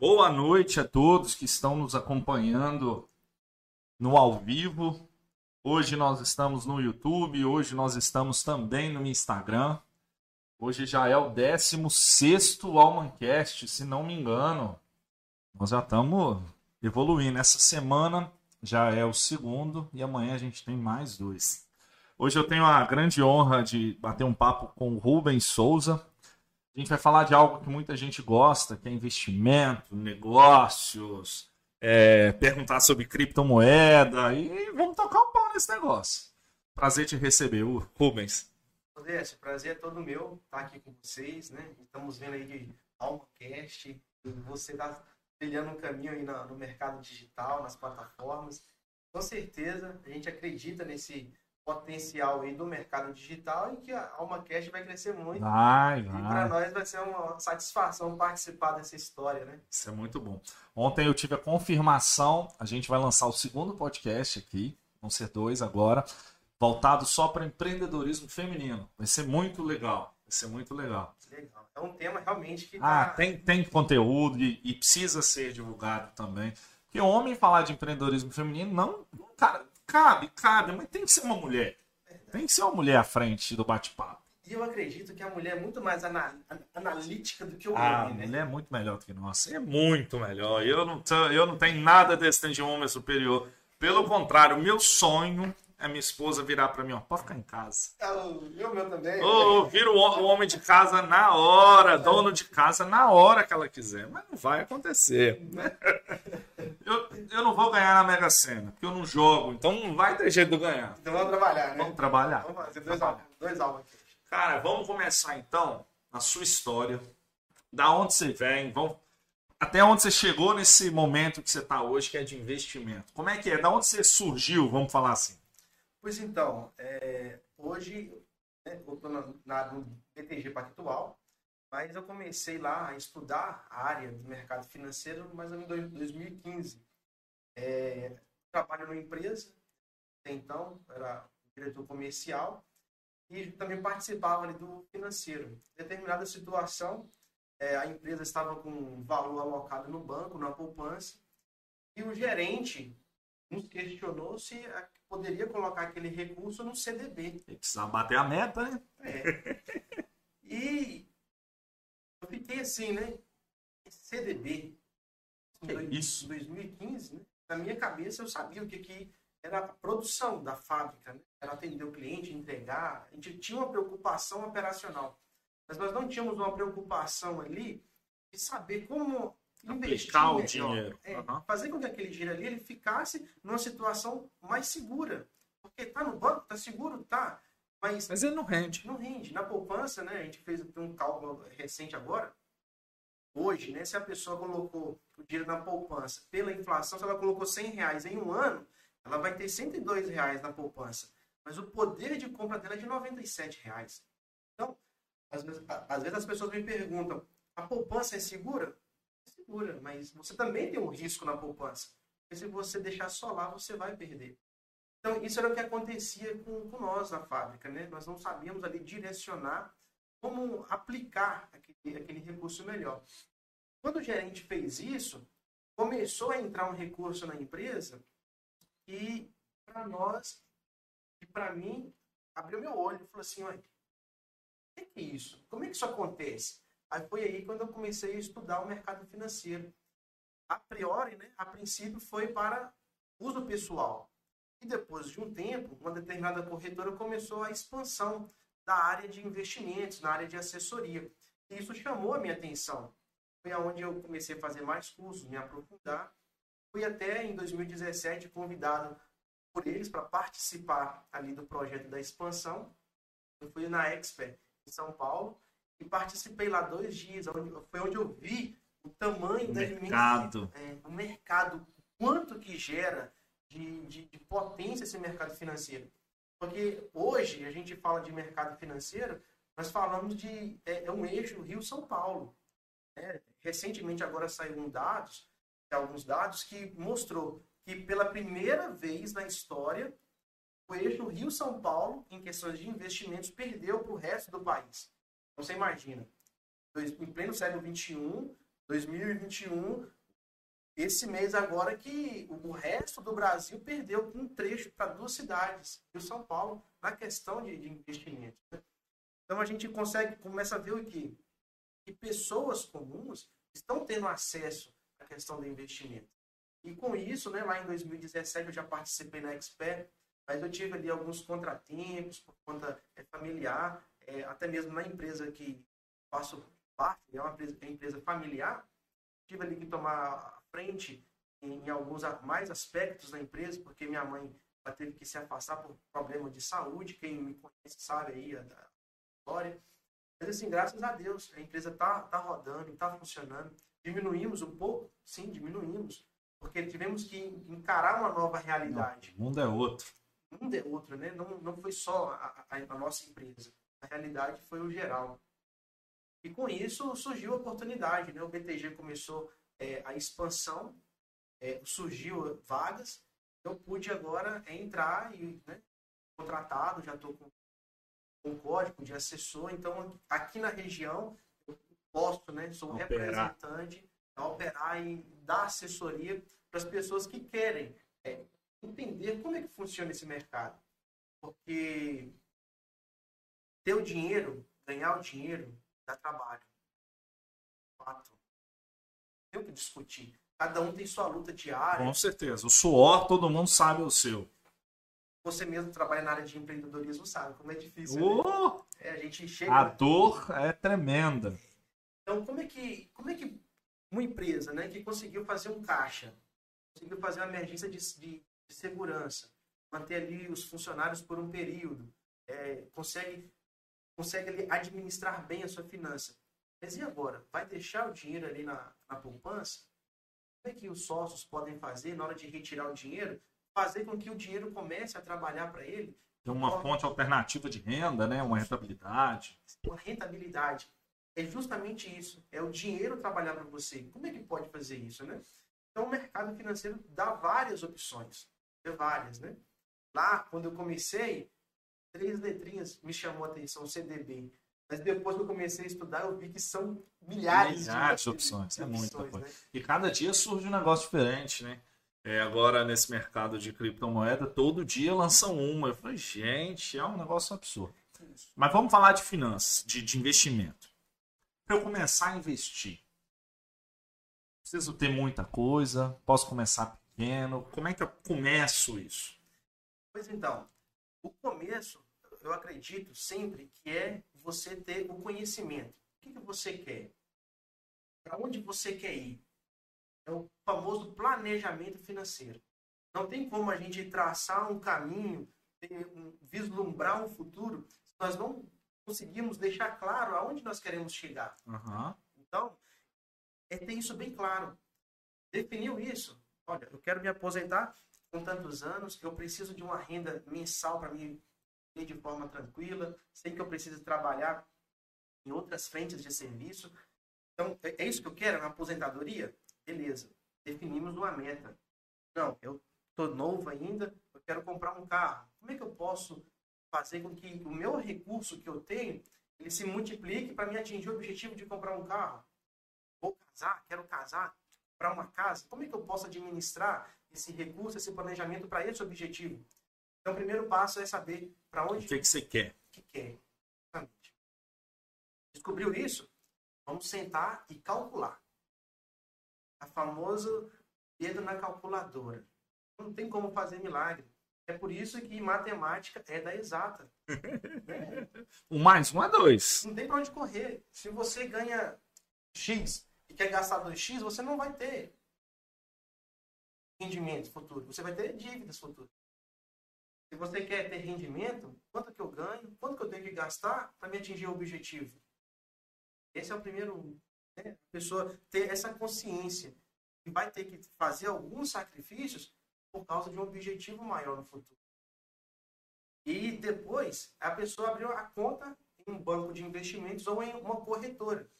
Boa noite a todos que estão nos acompanhando no ao vivo. Hoje nós estamos no YouTube, hoje nós estamos também no Instagram. Hoje já é o 16 Almancast, se não me engano. Nós já estamos evoluindo. Essa semana já é o segundo e amanhã a gente tem mais dois. Hoje eu tenho a grande honra de bater um papo com o Rubens Souza. A gente vai falar de algo que muita gente gosta, que é investimento, negócios, é, perguntar sobre criptomoeda e vamos tocar um pau nesse negócio. Prazer te receber, Rubens. Odesse, prazer é todo meu estar aqui com vocês, né? Estamos vendo aí de AlmaCast, você está trilhando um caminho aí no mercado digital, nas plataformas. Com certeza, a gente acredita nesse potencial aí do mercado digital e que a AlmaCast vai crescer muito. Vai, vai. E para nós vai ser uma satisfação participar dessa história, né? Isso é muito bom. Ontem eu tive a confirmação, a gente vai lançar o segundo podcast aqui, vão ser dois agora, voltado só para empreendedorismo feminino. Vai ser muito legal. Vai ser muito legal. Legal. É um tema realmente que. Ah, tá... tem, tem conteúdo e, e, precisa ser divulgado também. Porque homem falar de empreendedorismo feminino, não. Cara, cabe, cabe, mas tem que ser uma mulher. Tem que ser uma mulher à frente do bate-papo. E eu acredito que a mulher é muito mais analítica do que o ah, homem, né? A mulher é muito melhor do que nós. É muito melhor. Eu não, eu não tenho nada desse de homem superior. Pelo contrário, o meu sonho a minha esposa virar para mim, ó, pode ficar em casa. É, o meu também. Ou vira o homem de casa na hora, dono de casa na hora que ela quiser. Mas não vai acontecer. Né? Eu, eu não vou ganhar na Mega Sena, porque eu não jogo, então não vai ter jeito de ganhar. Então vamos trabalhar, né? Vamos trabalhar. Vamos fazer dois álbuns. Dois álbuns. Cara, vamos começar então a sua história. Da onde você vem, vamos até onde você chegou nesse momento que você está hoje, que é de investimento. Como é que é? Da onde você surgiu, vamos falar assim? Pois então, é, hoje né, eu estou no BTG Pactual, mas eu comecei lá a estudar a área do mercado financeiro mais ou menos em 2015. É, trabalho numa empresa, então era diretor comercial e também participava ali do financeiro. Em determinada situação, é, a empresa estava com um valor alocado no banco, na poupança, e o gerente nos questionou se poderia colocar aquele recurso no CDB. Ele precisava bater a meta, né? É. E eu fiquei assim, né? CDB. Em isso. 2015, né? Na minha cabeça eu sabia o que, que era a produção da fábrica, né? Era atender o cliente, entregar. A gente tinha uma preocupação operacional. Mas nós não tínhamos uma preocupação ali de saber como aplicar o dinheiro. É, uhum. Fazer com que aquele dinheiro ali ele ficasse numa situação mais segura. Porque tá no banco, tá seguro, tá. Mas, mas ele não rende. Não rende. Na poupança, né? A gente fez um cálculo recente agora. Hoje, né? Se a pessoa colocou o dinheiro na poupança pela inflação, se ela colocou 100 reais em um ano, ela vai ter 102 reais na poupança. Mas o poder de compra dela é de 97 reais. Então, às vezes, às vezes as pessoas me perguntam, a poupança é segura? Mas você também tem um risco na poupança. Porque se você deixar só lá, você vai perder. Então, isso era o que acontecia com, com nós na fábrica, né? Nós não sabíamos ali direcionar como aplicar aquele, aquele recurso melhor. Quando o gerente fez isso, começou a entrar um recurso na empresa e para nós, e para mim, abriu meu olho e falou assim, olha, o que é isso? Como é que isso acontece? Aí foi aí quando eu comecei a estudar o mercado financeiro. A priori, né, a princípio foi para uso pessoal. E depois de um tempo, uma determinada corretora começou a expansão da área de investimentos, na área de assessoria. E isso chamou a minha atenção. Foi aonde eu comecei a fazer mais cursos, me aprofundar. Fui até em 2017 convidado por eles para participar ali do projeto da expansão. Eu fui na Expert em São Paulo e participei lá dois dias, onde, foi onde eu vi o tamanho o da mercado. É, o mercado, quanto que gera de, de, de, potência esse mercado financeiro. Porque hoje a gente fala de mercado financeiro, nós falamos de é, é um eixo Rio-São Paulo. É, recentemente agora saíram dados, alguns dados que mostrou que pela primeira vez na história o eixo Rio-São Paulo, em questões de investimentos, perdeu para o resto do país. Então você imagina, em pleno século XXI, 2021, esse mês agora que o resto do Brasil perdeu um trecho para duas cidades, e o São Paulo, na questão de, de investimento. Né? Então a gente consegue, começa a ver o que? Que pessoas comuns estão tendo acesso à questão do investimento. E com isso, né, lá em 2017 eu já participei na Expert, mas eu tive ali alguns contratempos por conta é, familiar, é, até mesmo na empresa que faço parte, é uma empresa, é uma empresa familiar, tive ali que tomar frente em, em alguns mais aspectos da empresa, porque minha mãe ela teve que se afastar por problema de saúde, quem me conhece sabe aí a, a história. Mas assim, graças a Deus, a empresa tá, tá rodando, tá funcionando. Diminuímos um pouco? Sim, diminuímos. Porque tivemos que encarar uma nova realidade. Não, o mundo é outro. O mundo é outro, né? Não, não foi só a, a, a nossa empresa. A realidade foi o geral. E com isso surgiu a oportunidade, né? O BTG começou é, a expansão, é, surgiu vagas, eu pude agora entrar e né, contratado, já estou com, com código de assessor, então aqui na região eu posso, né? Sou operar. representante a operar e dar assessoria para as pessoas que querem é, entender como é que funciona esse mercado. Porque ter o dinheiro, ganhar o dinheiro, dá trabalho. Fato. Tem o que discutir. Cada um tem sua luta diária. Com certeza. O suor, todo mundo sabe o seu. Você mesmo trabalha na área de empreendedorismo, sabe como é difícil. Oh, né? é, a gente chega. A dor é tremenda. Então, como é que, como é que uma empresa né, que conseguiu fazer um caixa, conseguiu fazer uma emergência de, de, de segurança, manter ali os funcionários por um período, é, consegue consegue ali, administrar bem a sua finança. Mas e agora? Vai deixar o dinheiro ali na, na poupança? Como é que os sócios podem fazer na hora de retirar o dinheiro? Fazer com que o dinheiro comece a trabalhar para ele? Tem uma forma... fonte alternativa de renda, né? uma rentabilidade. Uma rentabilidade. É justamente isso. É o dinheiro trabalhar para você. Como é que pode fazer isso, né? Então, o mercado financeiro dá várias opções. É várias, né? Lá, quando eu comecei, três letrinhas me chamou a atenção, CDB. Mas depois que eu comecei a estudar, eu vi que são milhares, milhares de, de opções. De, é muita coisa. Né? E cada dia surge um negócio diferente, né? É, agora, nesse mercado de criptomoeda, todo dia lançam uma. Eu falei, gente, é um negócio absurdo. Isso. Mas vamos falar de finanças, de, de investimento. Para eu começar a investir, preciso ter muita coisa, posso começar pequeno. Como é que eu começo isso? Pois então, o começo, eu acredito sempre que é você ter o conhecimento. O que, que você quer? Para onde você quer ir? É o famoso planejamento financeiro. Não tem como a gente traçar um caminho, um, vislumbrar um futuro, se nós não conseguirmos deixar claro aonde nós queremos chegar. Uhum. Então, é ter isso bem claro. Definiu isso. Olha, eu quero me aposentar com tantos anos, eu preciso de uma renda mensal para me ter de forma tranquila, sei que eu preciso trabalhar em outras frentes de serviço. Então, é, é isso que eu quero na aposentadoria? Beleza, definimos uma meta. Não, eu estou novo ainda, eu quero comprar um carro. Como é que eu posso fazer com que o meu recurso que eu tenho ele se multiplique para me atingir o objetivo de comprar um carro? Vou casar, quero casar, para uma casa. Como é que eu posso administrar esse recurso, esse planejamento para esse objetivo. Então, o primeiro passo é saber para onde. O que, que você quer? O que quer. Exatamente. Descobriu isso? Vamos sentar e calcular. A famosa dedo na calculadora. Não tem como fazer milagre. É por isso que matemática é da exata. é. Um mais um é dois. Não tem para onde correr. Se você ganha X e quer gastar 2X, você não vai ter rendimento futuro, você vai ter dívidas futuras. Se você quer ter rendimento, quanto que eu ganho, quanto que eu tenho que gastar para me atingir o objetivo? Esse é o primeiro, né? a pessoa ter essa consciência e vai ter que fazer alguns sacrifícios por causa de um objetivo maior no futuro. E depois, a pessoa abriu a conta em um banco de investimentos ou em uma corretora.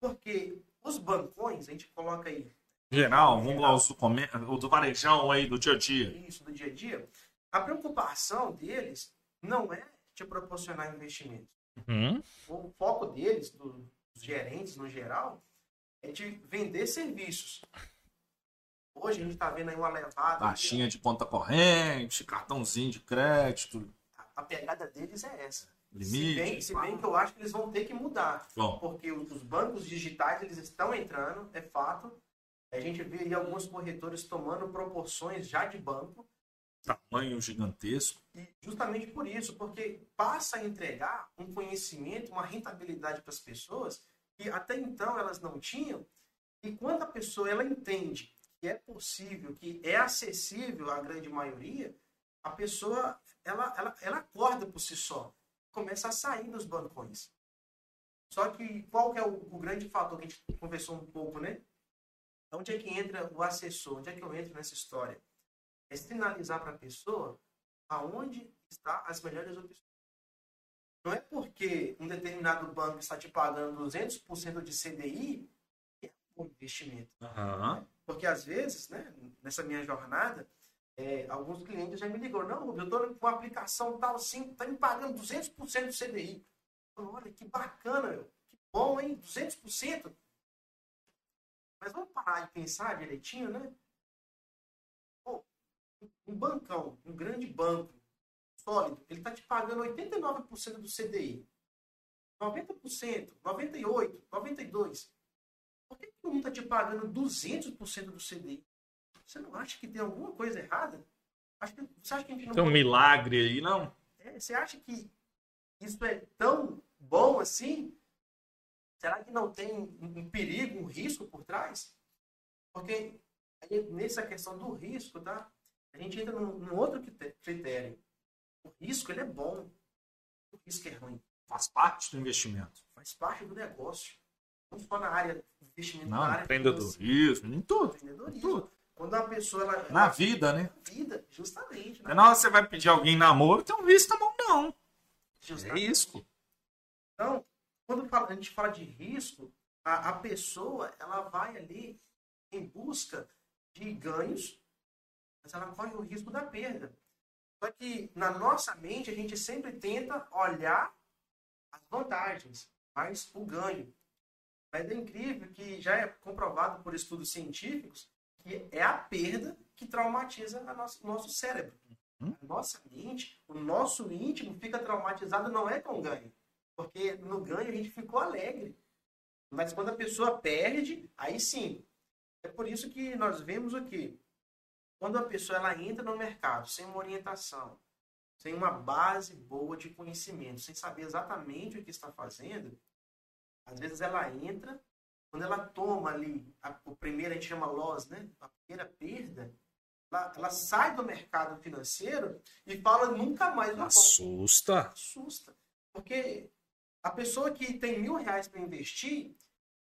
Porque os bancões, a gente coloca aí Geral, vamos lá, o do varejão aí, do dia a dia. Isso, do dia a dia. A preocupação deles não é te proporcionar investimentos. Uhum. O foco deles, dos gerentes no geral, é de vender serviços. Hoje a gente está vendo aí uma levada. Taxinha de conta corrente, cartãozinho de crédito. A, a pegada deles é essa. Limite. Se bem, se bem que eu acho que eles vão ter que mudar. Bom. Porque os bancos digitais eles estão entrando, é fato. A gente vê aí alguns corretores tomando proporções já de banco. Tamanho gigantesco. E justamente por isso, porque passa a entregar um conhecimento, uma rentabilidade para as pessoas que até então elas não tinham. E quando a pessoa ela entende que é possível, que é acessível à grande maioria, a pessoa ela, ela, ela acorda por si só, começa a sair dos bancões. Só que qual que é o, o grande fator que a gente conversou um pouco, né? Onde é que entra o assessor? Onde é que eu entro nessa história? É sinalizar para a pessoa aonde está as melhores opções. Não é porque um determinado banco está te pagando 200% de CDI que é um bom investimento. Aham. Porque às vezes, né, nessa minha jornada, é, alguns clientes já me ligam, não, eu estou com uma aplicação tal assim, está me pagando 200% do CDI. Eu falo, Olha, que bacana, meu. que bom, hein? 200%. Mas vamos parar de pensar direitinho, né? Pô, um bancão, um grande banco, sólido, ele está te pagando 89% do CDI. 90%, 98%, 92%. Por que, que um está te pagando 200% do CDI? Você não acha que tem alguma coisa errada? Acho que, você acha que a gente não Tem um milagre aí, não? é, você acha que isso é tão bom assim? Será que não tem um perigo, um risco por trás? Porque nessa questão do risco, tá? A gente entra num, num outro critério. O risco ele é bom. O risco é ruim. Faz parte do investimento. Faz parte do negócio. Não só na área de investimento, Não, na área empreendedorismo, em tudo. empreendedorismo. Tudo. Quando uma pessoa ela, Na vida, né? vida, justamente. Na hora que você vai pedir alguém em namoro, tem um visto na mão, não. É justamente. risco. Então, quando a gente fala de risco, a, a pessoa ela vai ali em busca de ganhos, mas ela corre o risco da perda. Só que na nossa mente a gente sempre tenta olhar as vantagens, mas o ganho. Mas é incrível que já é comprovado por estudos científicos que é a perda que traumatiza o nosso cérebro. Uhum. A nossa mente, o nosso íntimo fica traumatizado não é com ganho. Porque no ganho a gente ficou alegre. Mas quando a pessoa perde, aí sim. É por isso que nós vemos o quê? Quando a pessoa ela entra no mercado sem uma orientação, sem uma base boa de conhecimento, sem saber exatamente o que está fazendo, às vezes ela entra, quando ela toma ali, a, o primeiro a gente chama loss, né? A primeira perda, ela, ela sai do mercado financeiro e fala nunca mais Assusta. assusta. Porque a pessoa que tem mil reais para investir,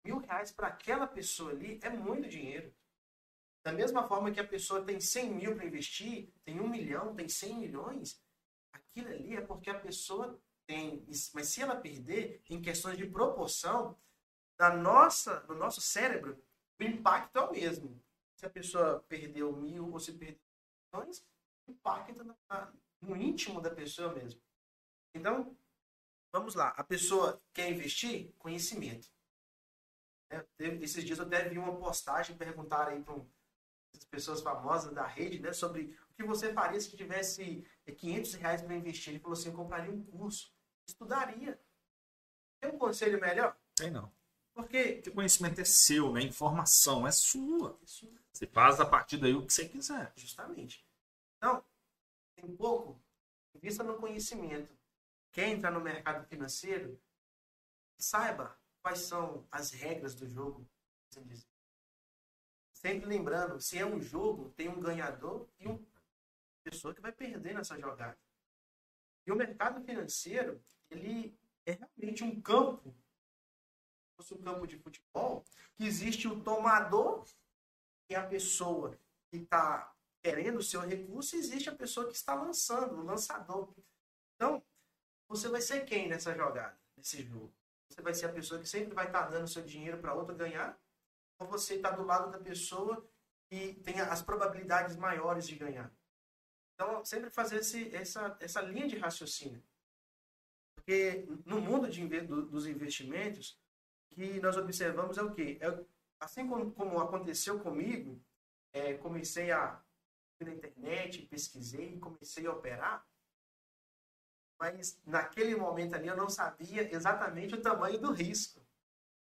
mil reais para aquela pessoa ali é muito dinheiro. Da mesma forma que a pessoa tem 100 mil para investir, tem um milhão, tem 100 milhões, aquilo ali é porque a pessoa tem. Mas se ela perder, em questões de proporção, na nossa, no nosso cérebro, o impacto é o mesmo. Se a pessoa perdeu mil ou se perdeu milhões, na- na- no íntimo da pessoa mesmo. Então, vamos lá. A pessoa quer investir? Conhecimento. É, esses dias eu até vi uma postagem perguntar aí para as pessoas famosas da rede, né, sobre o que você faria se tivesse é, 500 reais para investir. Ele falou assim, eu compraria um curso, estudaria. Tem um conselho melhor? Tem não. Porque Porque o conhecimento é seu, né? A informação é sua. isso Você faz a partir daí o que você quiser. Justamente. Então, tem pouco, invista no conhecimento. Quer entrar no mercado financeiro? Saiba quais são as regras do jogo. Sempre lembrando, se é um jogo, tem um ganhador e uma pessoa que vai perder nessa jogada. E o mercado financeiro, ele é realmente um campo, se fosse um campo de futebol, que existe o tomador, que é a pessoa que está querendo o seu recurso, existe a pessoa que está lançando, o lançador. Então, você vai ser quem nessa jogada, nesse jogo? Você vai ser a pessoa que sempre vai estar dando seu dinheiro para outra ganhar? Ou você está do lado da pessoa que tem as probabilidades maiores de ganhar? Então, sempre fazer esse, essa, essa linha de raciocínio. Porque no mundo de, do- dos investimentos, que nós observamos é o quê? É assim como, como aconteceu comigo, é, comecei a ir na internet, pesquisei, comecei a operar, mas naquele momento ali eu não sabia exatamente o tamanho do risco.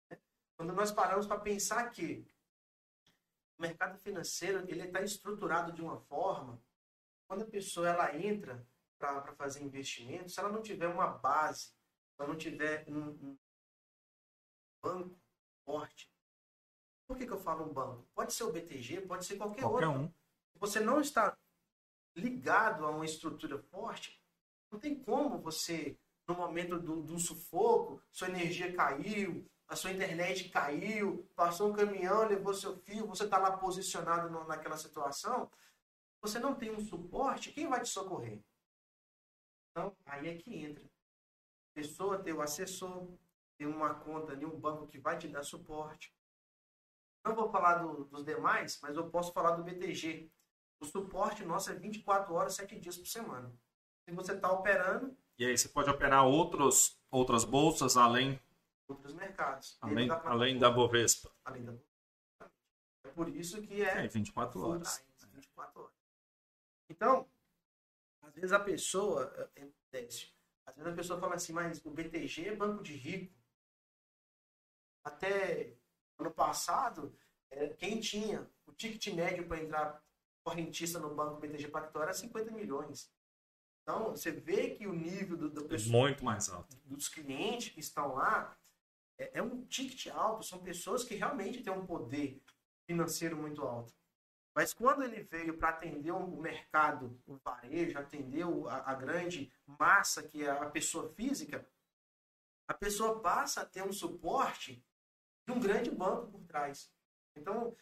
né? Quando nós paramos para pensar que o mercado financeiro ele está estruturado de uma forma, quando a pessoa ela entra para fazer investimento, se ela não tiver uma base, se ela não tiver um, um banco forte, por que, que eu falo um banco? Pode ser o BTG, pode ser qualquer, Qualquer outro. um. Se você não está ligado a uma estrutura forte, não tem como você, no momento do, do sufoco, sua energia caiu, a sua internet caiu, passou um caminhão, levou seu fio, você está lá posicionado no- naquela situação, você não tem um suporte, quem vai te socorrer? Então, aí é que entra. Pessoa ter o assessor, ter uma conta ali, um banco que vai te dar suporte. Não vou falar do- dos demais, mas eu posso falar do BTG. O suporte nosso é 24 horas, 7 dias por semana. Se você está operando, E aí você pode operar outros, outras bolsas além, outros mercados. além, da além da Bovespa. além da É por isso que é É, 24 full horas. time, 24 horas. Então, às vezes a pessoa, é, é, Décio, às vezes a pessoa fala assim, mas o BTG é banco de rico. Até ano passado, é, quem tinha o ticket médio para entrar correntista no banco BTG Pactual era 50 milhões. Então, você vê que o nível do, do Muito mais alto. dos clientes que estão lá é, é um ticket alto, são pessoas que realmente têm um poder financeiro muito alto. Mas quando ele veio para atender o mercado, o varejo, atender a, a grande massa que é a pessoa física, a pessoa passa a ter um suporte de um grande banco por trás. Então,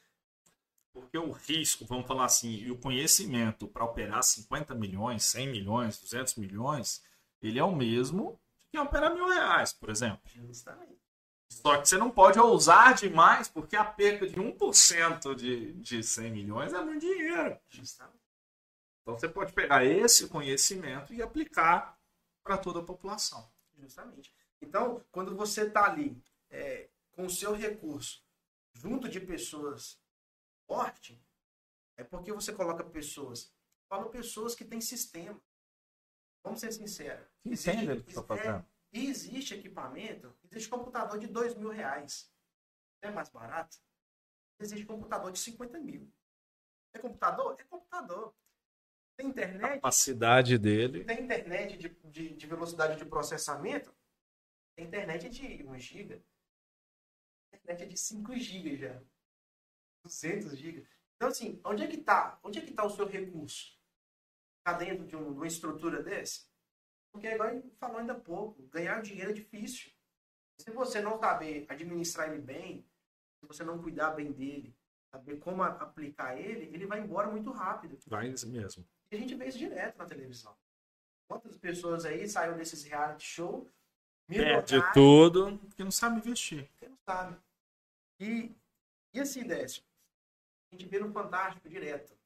Porque o risco, vamos falar assim, e o conhecimento para operar 50 milhões, 100 milhões, 200 milhões, ele é o mesmo que operar mil reais, por exemplo. justamente, Só que você não pode ousar demais, porque a perca de 1% de, de 100 milhões é muito dinheiro. justamente. Então você pode pegar esse conhecimento e aplicar para toda a população. Justamente. Então, quando você está ali é, com o seu recurso junto de pessoas fortes, é porque você coloca pessoas. Falo pessoas que têm sistema. Vamos ser sinceros. Entende o que está é, fazendo? e existe equipamento, existe computador de dois mil reais. É mais barato? Existe computador de 50 mil. É computador? É computador. Tem internet? capacidade dele. Tem internet de, de, de velocidade de processamento? Tem internet de 1 GB. Internet de 5 GB já. 200 GB. Então, assim, onde é que está? Onde é que está o seu recurso? Está dentro de, um- de uma estrutura desse? Porque, igual a gente falou ainda pouco, ganhar dinheiro é difícil. Se você não saber administrar ele bem, se você não cuidar bem dele, saber como aplicar ele, ele vai embora muito rápido. Vai mesmo. E a gente vê isso direto na televisão. Quantas pessoas aí saíram desses reality show, Perde milionários, tudo, porque não sabe investir. que não sabe. E, e assim, Décio, a gente vê no Fantástico direto.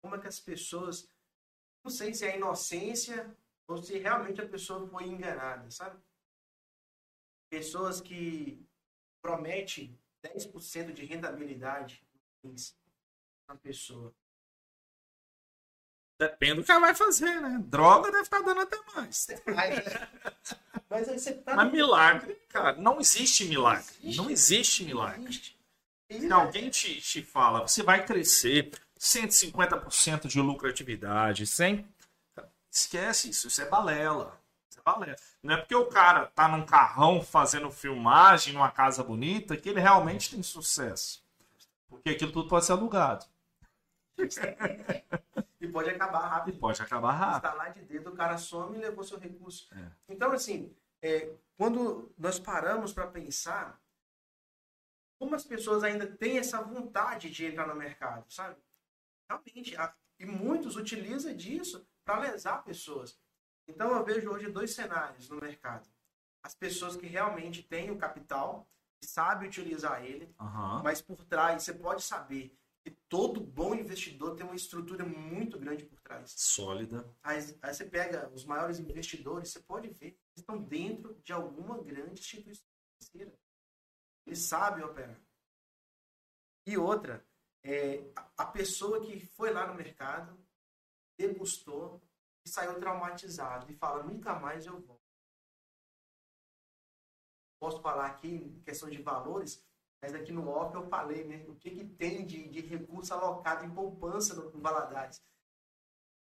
Como é que as pessoas, não sei se é inocência ou se realmente a pessoa foi enganada, sabe? Pessoas que prometem 10% de mês na pessoa. Depende do que ela vai fazer, né? Droga deve estar dando até mais. Mas aí você tá Mas milagre, cara, não existe milagre. Existe. Não existe milagre. Existe. Se alguém te, te fala, você vai crescer 150% de lucratividade, sem. Esquece isso, isso é balela. Isso é balela. Não é porque o cara tá num carrão fazendo filmagem numa casa bonita que ele realmente tem sucesso. Porque aquilo tudo pode ser alugado. E pode acabar E rápido. pode acabar rápido. Está lá de dedo, o cara some e levou seu recurso. É. Então, assim, é, quando nós paramos para pensar, como as pessoas ainda têm essa vontade de entrar no mercado, sabe? Realmente, e muitos utilizam disso para lesar pessoas. Então, eu vejo hoje dois cenários no mercado. As pessoas que realmente têm o capital, que sabem utilizar ele, Aham. mas por trás você pode saber que todo bom investidor tem uma estrutura muito grande por trás. Sólida. Aí, aí você pega os maiores investidores, você pode ver que estão dentro de alguma grande instituição financeira. Eles sabem operar. E outra, é, a pessoa que foi lá no mercado, degustou e saiu traumatizado e fala, nunca mais eu vou. Posso falar aqui em questão de valores, mas aqui no off eu falei né, o que, que tem de, de recurso alocado em poupança no, no Valadares.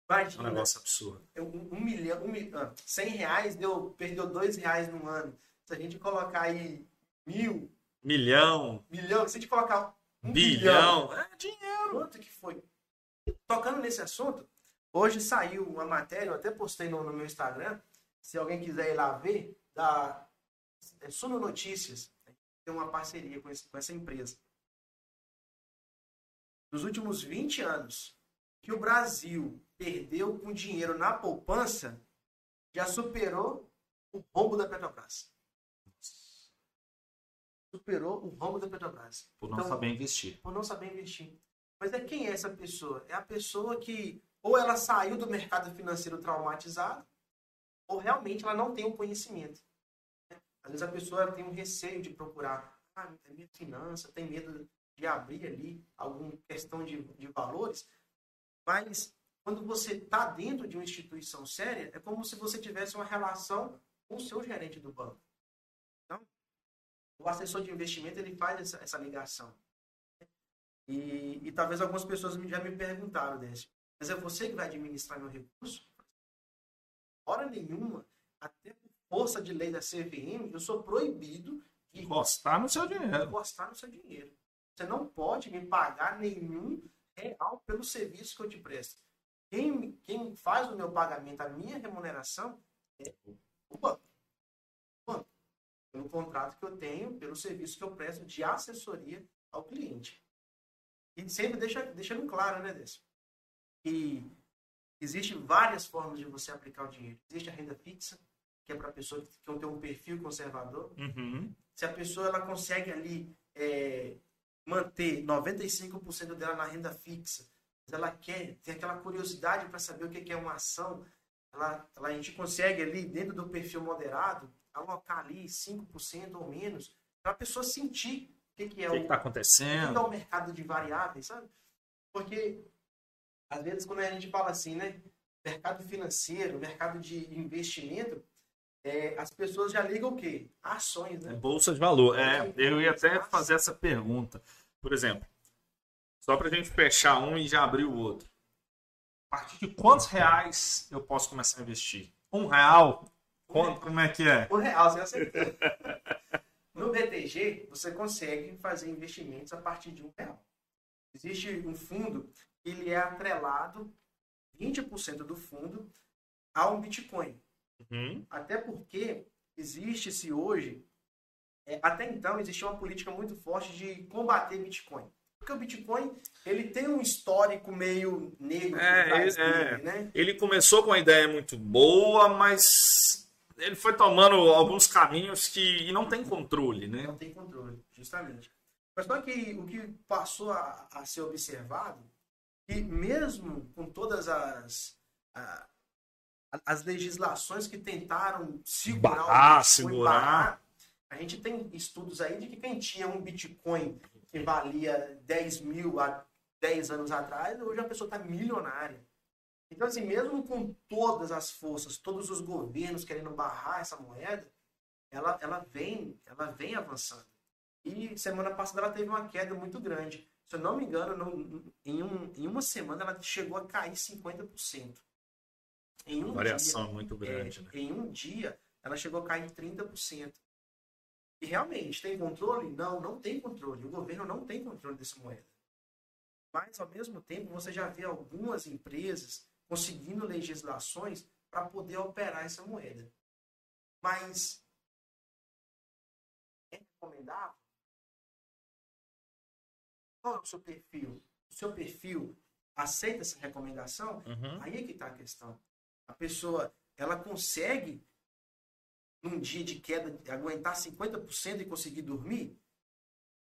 Imagina, é um negócio absurdo. Um, um milhão, um, ah, cem reais deu, perdeu dois reais no ano. Se a gente colocar aí mil. Milhão. Milhão, se a gente colocar um bilhão, bilhão é dinheiro. Quanto que foi? Tocando nesse assunto, hoje saiu uma matéria, eu até postei no, no meu Instagram. Se alguém quiser ir lá ver, da é, Suno Notícias. Tem uma parceria com, esse, com essa empresa. Nos últimos 20 anos, que o Brasil perdeu com dinheiro na poupança, já superou o rombo da Petrobras. Superou o rombo da Petrobras. Por não então, saber investir. Por não saber investir. Mas é quem é essa pessoa? É a pessoa que ou ela saiu do mercado financeiro traumatizada, ou realmente ela não tem o conhecimento. Às vezes a pessoa tem um receio de procurar, ah, é minha finança, tem medo de abrir ali alguma questão de, de valores, mas quando você está dentro de uma instituição séria, é como se você tivesse uma relação com o seu gerente do banco. O assessor de investimento ele faz essa, essa ligação. E, e, talvez algumas pessoas já me perguntaram desse. Mas é você que vai administrar meu recurso? Hora nenhuma, até por força de lei da CVM, eu sou proibido de encostar no seu dinheiro. Encostar no seu dinheiro. Você não pode me pagar nenhum real pelo serviço que eu te presto. Quem, quem faz o meu pagamento, a minha remuneração, é o banco. Pelo contrato que eu tenho, pelo serviço que eu presto de assessoria ao cliente. E sempre deixa, deixando claro, né, Décio? Que existe várias formas de você aplicar o dinheiro. Existe a renda fixa, que é para a pessoa que tem um perfil conservador. Uhum. Se a pessoa ela consegue ali é, manter 95% dela na renda fixa, mas ela quer, tem aquela curiosidade para saber o que é uma ação, ela, ela, a gente consegue ali, dentro do perfil moderado, alocar ali 5% ou menos, para a pessoa sentir o que, que é o que está acontecendo. O, é o mercado de variáveis, sabe? Porque, às vezes, quando a gente fala assim, né? Mercado financeiro, mercado de investimento, é, as pessoas já ligam o quê? Ações, né? Bolsa de valor. É, eu ia até fazer essa pergunta. Por exemplo, só para a gente fechar um e já abrir o outro. A partir de quantos reais eu posso começar a investir? Um real? Quanto, como é que é? Um real, você acertou. no BTG, você consegue fazer investimentos a partir de um real. Existe um fundo, ele é atrelado, 20% do fundo, a um Bitcoin. Uhum. Até porque existe-se hoje, é, até então, existia uma política muito forte de combater Bitcoin. Porque o Bitcoin, ele tem um histórico meio negro. É, ele, é. né? ele começou com uma ideia muito boa, mas ele foi tomando alguns caminhos que e não tem controle, né? Não tem controle, justamente. Mas só que o que passou a, a ser observado, que mesmo com todas as, a, as legislações que tentaram segurar, barrar, o segurar. Barrar, a gente tem estudos aí de que quem tinha um Bitcoin que valia 10 mil há 10 anos atrás, hoje a pessoa está milionária. Então, assim, mesmo com todas as forças, todos os governos querendo barrar essa moeda, ela, ela, vem, ela vem avançando. E semana passada ela teve uma queda muito grande. Se eu não me engano, no, em, um, em uma semana ela chegou a cair 50%. Em um variação dia, muito grande. É, né? Em um dia, ela chegou a cair 30%. E realmente, tem controle? Não, não tem controle. O governo não tem controle dessa moeda. Mas, ao mesmo tempo, você já vê algumas empresas conseguindo legislações para poder operar essa moeda. Mas é recomendável? Qual é o seu perfil? O seu perfil aceita essa recomendação? Uhum. Aí é que está a questão. A pessoa, ela consegue, num dia de queda, aguentar 50% e conseguir dormir?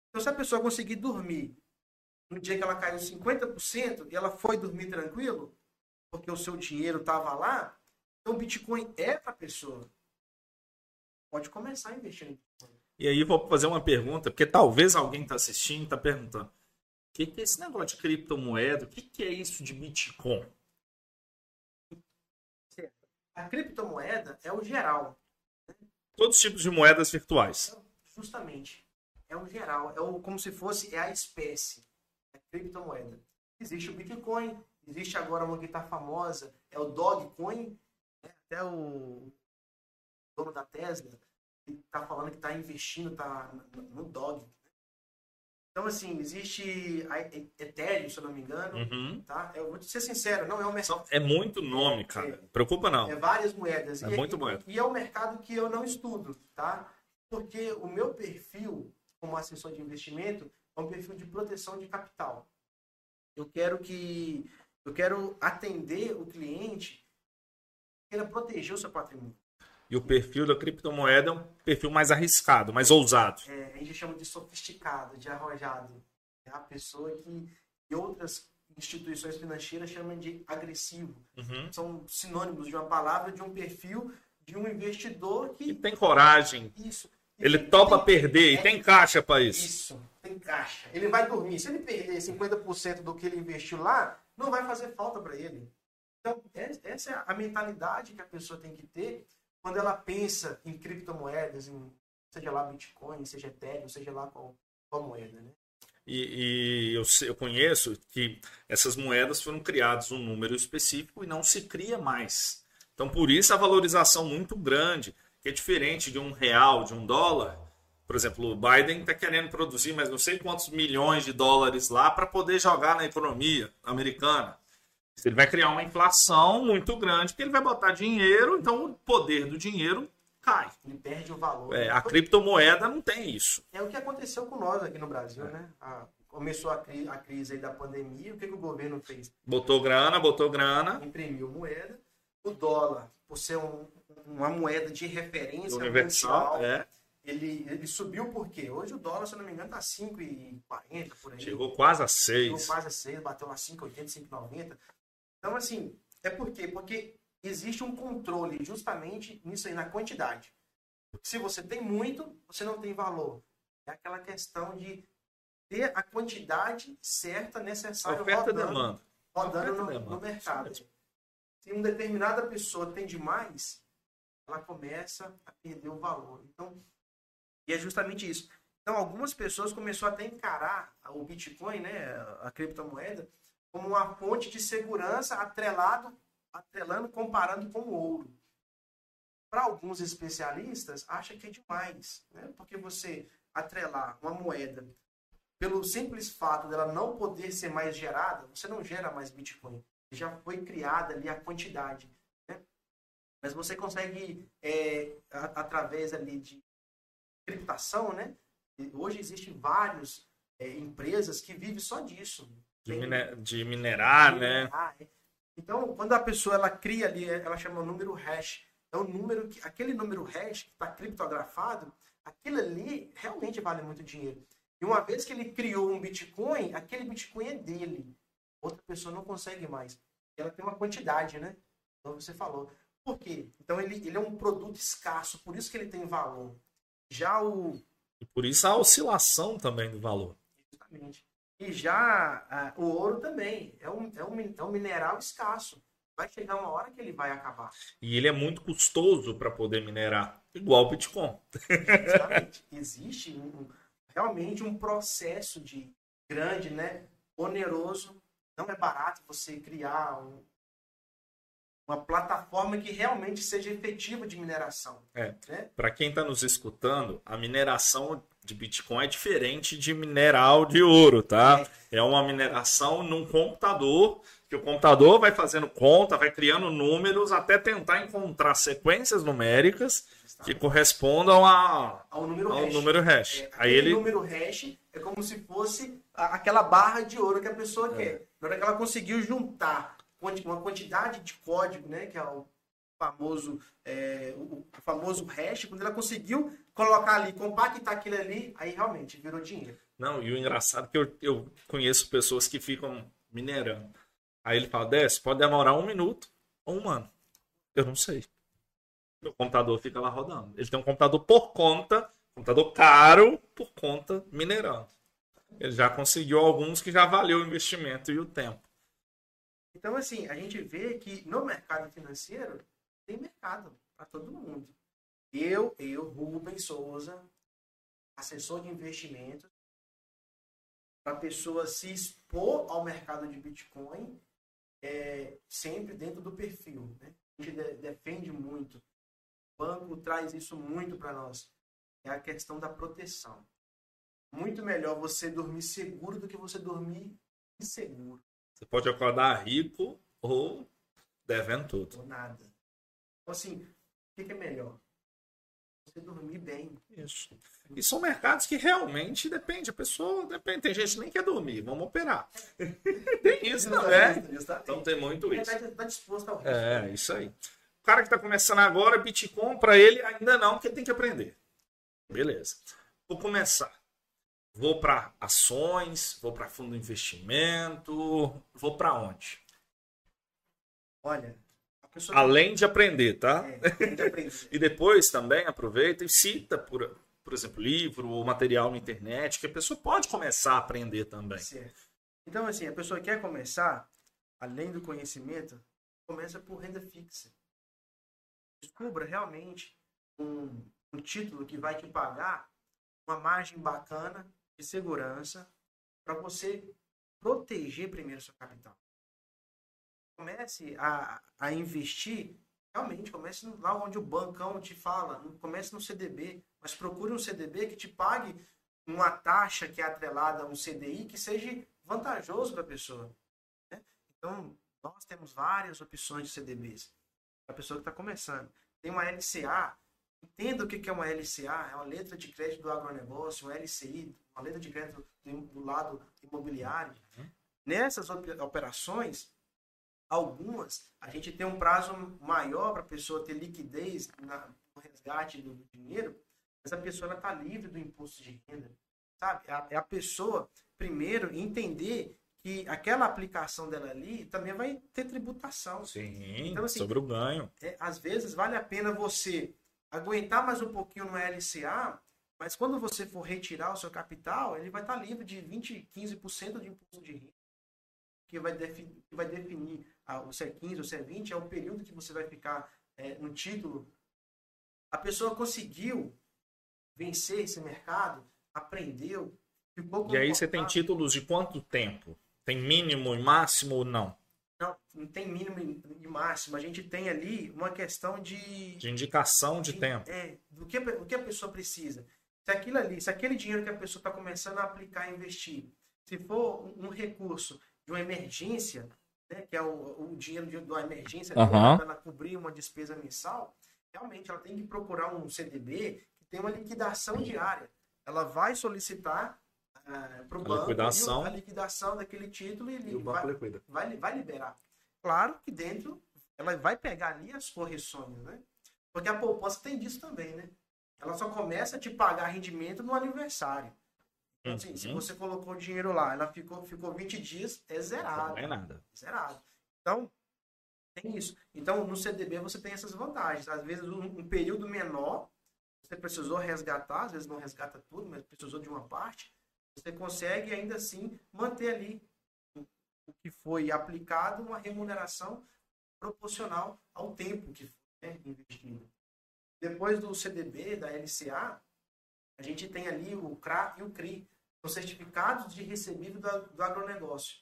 Então, se a pessoa conseguir dormir no dia que ela caiu 50% e ela foi dormir tranquilo, porque o seu dinheiro estava lá, então o Bitcoin é para a pessoa. Pode começar a investir em Bitcoin. E aí vou fazer uma pergunta, porque talvez alguém está assistindo está perguntando. que, que é esse negócio de criptomoeda? O que, que é isso de Bitcoin? A criptomoeda é o geral. Todos os tipos de moedas virtuais. Justamente. É o geral. É o, como se fosse é a espécie. É a criptomoeda. Existe o Bitcoin. Existe agora uma que está famosa. É o Dogecoin. Né? Até o dono da Tesla está falando que está investindo tá no Dog. Então, assim, existe a Ethereum, se eu não me engano, Uhum. tá? Eu vou te ser sincero, não é um mercado... É muito nome, cara. Preocupa não. É várias moedas. É muito moeda. E é um mercado que eu não estudo, tá? Porque o meu perfil como assessor de investimento é um perfil de proteção de capital. Eu quero que eu quero atender o cliente queira proteger o seu patrimônio. E o perfil da criptomoeda é um perfil mais arriscado, mais ousado. É, a gente chama de sofisticado, de arrojado. É a pessoa que, que outras instituições financeiras chamam de agressivo. Uhum. São sinônimos de uma palavra, de um perfil de um investidor E que tem coragem. isso. E Ele tem- topa tem- perder e é tem caixa pra isso. Isso, tem caixa. Ele vai dormir. Se ele perder 50% do que ele investiu lá, não vai fazer falta para ele. Então, es- essa é a mentalidade que a pessoa tem que ter quando ela pensa em criptomoedas, em, seja lá Bitcoin, seja Ethereum, seja lá qual, qual moeda, né? E, e eu, eu conheço que essas moedas foram criadas um número específico e não se cria mais. Então, por isso a valorização muito grande, que é diferente de um real, de um dólar. Por exemplo, o Biden está querendo produzir mais não sei quantos milhões de dólares lá para poder jogar na economia americana. Ele vai criar uma inflação muito grande, porque ele vai botar dinheiro, então o poder do dinheiro cai. Ele perde o valor. É, a criptomoeda não tem isso. É o que aconteceu com nós aqui no Brasil, né? A- começou a, cri- a crise da pandemia, o que, que o governo fez? Botou grana, botou grana, imprimiu moeda. O dólar, por ser um- uma moeda de referência universal, mundial, é. Ele, ele subiu por quê? Hoje o dólar, se eu não me engano, tá 5,40 por aí. Chegou quase a Chegou 6. quase a 6, bateu lá 5,80, 5,90. Então, assim, é por quê? Porque existe um controle justamente nisso aí, na quantidade. Se você tem muito, você não tem valor. É aquela questão de ter a quantidade certa necessária Oferta rodando demanda. rodando Oferta no, demanda. no mercado. Se uma determinada pessoa tem demais, ela começa a perder o valor. Então, e é justamente isso. Então, algumas pessoas começaram até a encarar o Bitcoin, né, a criptomoeda, como uma fonte de segurança atrelado, atrelando, comparando com o ouro. Para alguns especialistas, acha que é demais, né? Porque você atrelar uma moeda pelo simples fato dela não poder ser mais gerada, você não gera mais Bitcoin. Já foi criada ali a quantidade. Né? Mas você consegue, é, através ali de criptação, né? Hoje existem várias empresas que vivem só disso. De, Tem- mine- de minerar, né? ah, é. Então, quando a pessoa ela cria ali, ela chama o número hash. É um número que, aquele número hash que está criptografado, aquilo ali realmente vale muito dinheiro. E uma vez que ele criou um Bitcoin, aquele Bitcoin é dele. Outra pessoa não consegue mais. Ela tem uma quantidade, né? Como você falou. Por quê? Então ele, ele é um produto escasso, por isso que ele tem valor. Já o, E por isso a oscilação também do valor. Justamente. E já ah, o ouro também é um, é, um, é um mineral escasso. Vai chegar uma hora que ele vai acabar. E ele é muito custoso para poder minerar, igual o Bitcoin. Justamente. Existe um- realmente um processo de grande, né? Oneroso. Não é barato você criar um- uma plataforma que realmente seja efetiva de mineração. É. Né? Para quem está nos escutando, a mineração de Bitcoin é diferente de mineral de ouro, tá? É uma mineração num computador, que o computador vai fazendo conta, vai criando números até tentar encontrar sequências numéricas que correspondam a, Ao número ao hash. número hash. É, Aí ele número hash é como se fosse aquela barra de ouro que a pessoa quer. Na hora que ela conseguiu juntar uma quantidade de código, né, que é o famoso, é, o, famoso hash, quando ela conseguiu colocar ali, compactar aquilo ali, aí realmente virou dinheiro. Não, e o engraçado é que eu, eu conheço pessoas que ficam minerando. Aí ele fala, Desce, pode demorar um minuto ou um ano. Eu não sei. Meu computador fica lá rodando. Ele tem um computador por conta, computador caro por conta minerando. Ele já conseguiu alguns que já valeu o investimento e o tempo. Então, assim, a gente vê que no mercado financeiro tem mercado para todo mundo. Eu, eu, Rubens Souza, assessor de investimentos, para a pessoa se expor ao mercado de Bitcoin é, sempre dentro do perfil. Né? A gente de, defende muito. O banco traz isso muito para nós. É a questão da proteção. Muito melhor você dormir seguro do que você dormir inseguro. Você pode acordar rico ou devendo tudo. Ou nada. Então, assim, o que, que é melhor? Você dormir bem. Isso. E são mercados que realmente depende. A pessoa depende. Tem gente que nem quer dormir, vamos operar. tem isso também. Então tem muito isso. Está disposto ao risco. É, isso aí. O cara que está começando agora, Bitcoin, para ele ainda não, porque ele tem que aprender. Beleza. Vou começar. Vou para ações, vou para fundo de investimento, vou para onde? Olha, além de aprender, tá? É, além de aprender. e depois também aproveita e cita, por, por exemplo, livro ou material na internet, que a pessoa pode começar a aprender também. Certo. Então, assim, a pessoa quer começar, além do conhecimento, começa por renda fixa. Descubra realmente um, um título que vai te pagar uma margem bacana de segurança para você proteger primeiro seu capital. Comece a, a investir, realmente, comece lá onde o bancão te fala, comece no CDB, mas procure um CDB que te pague uma taxa que é atrelada a um CDI que seja vantajoso para a pessoa. Né? Então, nós temos várias opções de CDBs para a pessoa que está começando. Tem uma LCA, entenda o que é uma LCA, é uma letra de crédito do agronegócio, uma LCI, uma letra de crédito do lado imobiliário. Uhum. Nessas operações, algumas, a gente tem um prazo maior para a pessoa ter liquidez na, no resgate do dinheiro, mas a pessoa está livre do imposto de renda. Sabe? É a, é a pessoa, primeiro, entender que aquela aplicação dela ali também vai ter tributação. Sim, então, assim, sobre o ganho. É, às vezes vale a pena você aguentar mais um pouquinho no LCA mas quando você for retirar o seu capital, ele vai estar livre de 20, 15% de imposto de renda. Que vai, definir, que vai definir ah, o se é 15 ou se é 20, é o período que você vai ficar é, no título. A pessoa conseguiu vencer esse mercado, aprendeu, ficou E aí você tem títulos de quanto tempo? Tem mínimo e máximo ou não? Não, não tem mínimo e máximo. A gente tem ali uma questão de. De indicação de, de tempo. É, do que, do que a pessoa precisa. Se aquilo ali, se aquele dinheiro que a pessoa está começando a aplicar e investir, se for um, um recurso de uma emergência, né, que é o, o dinheiro de, de uma emergência uhum. para ela cobrir uma despesa mensal, realmente ela tem que procurar um CDB que tem uma liquidação diária. Ela vai solicitar uh, para o banco liquidação. a liquidação daquele título e, e o banco vai, liquida. Vai, vai liberar. Claro que dentro ela vai pegar ali as correções, né? Porque a poupança tem disso também, né? ela só começa a te pagar rendimento no aniversário. Então, assim, uhum. se você colocou dinheiro lá, ela ficou, ficou 20 dias, é zerado. Não é nada. Zerado. Então, tem isso. Então, no CDB você tem essas vantagens. Às vezes, um, um período menor, você precisou resgatar, às vezes não resgata tudo, mas precisou de uma parte, você consegue ainda assim manter ali o, que foi aplicado, uma remuneração proporcional ao tempo que foi né, investido. Depois do CDB, da LCA, a gente tem ali o CRA e o CRI, os certificados de recebível do, agronegócio.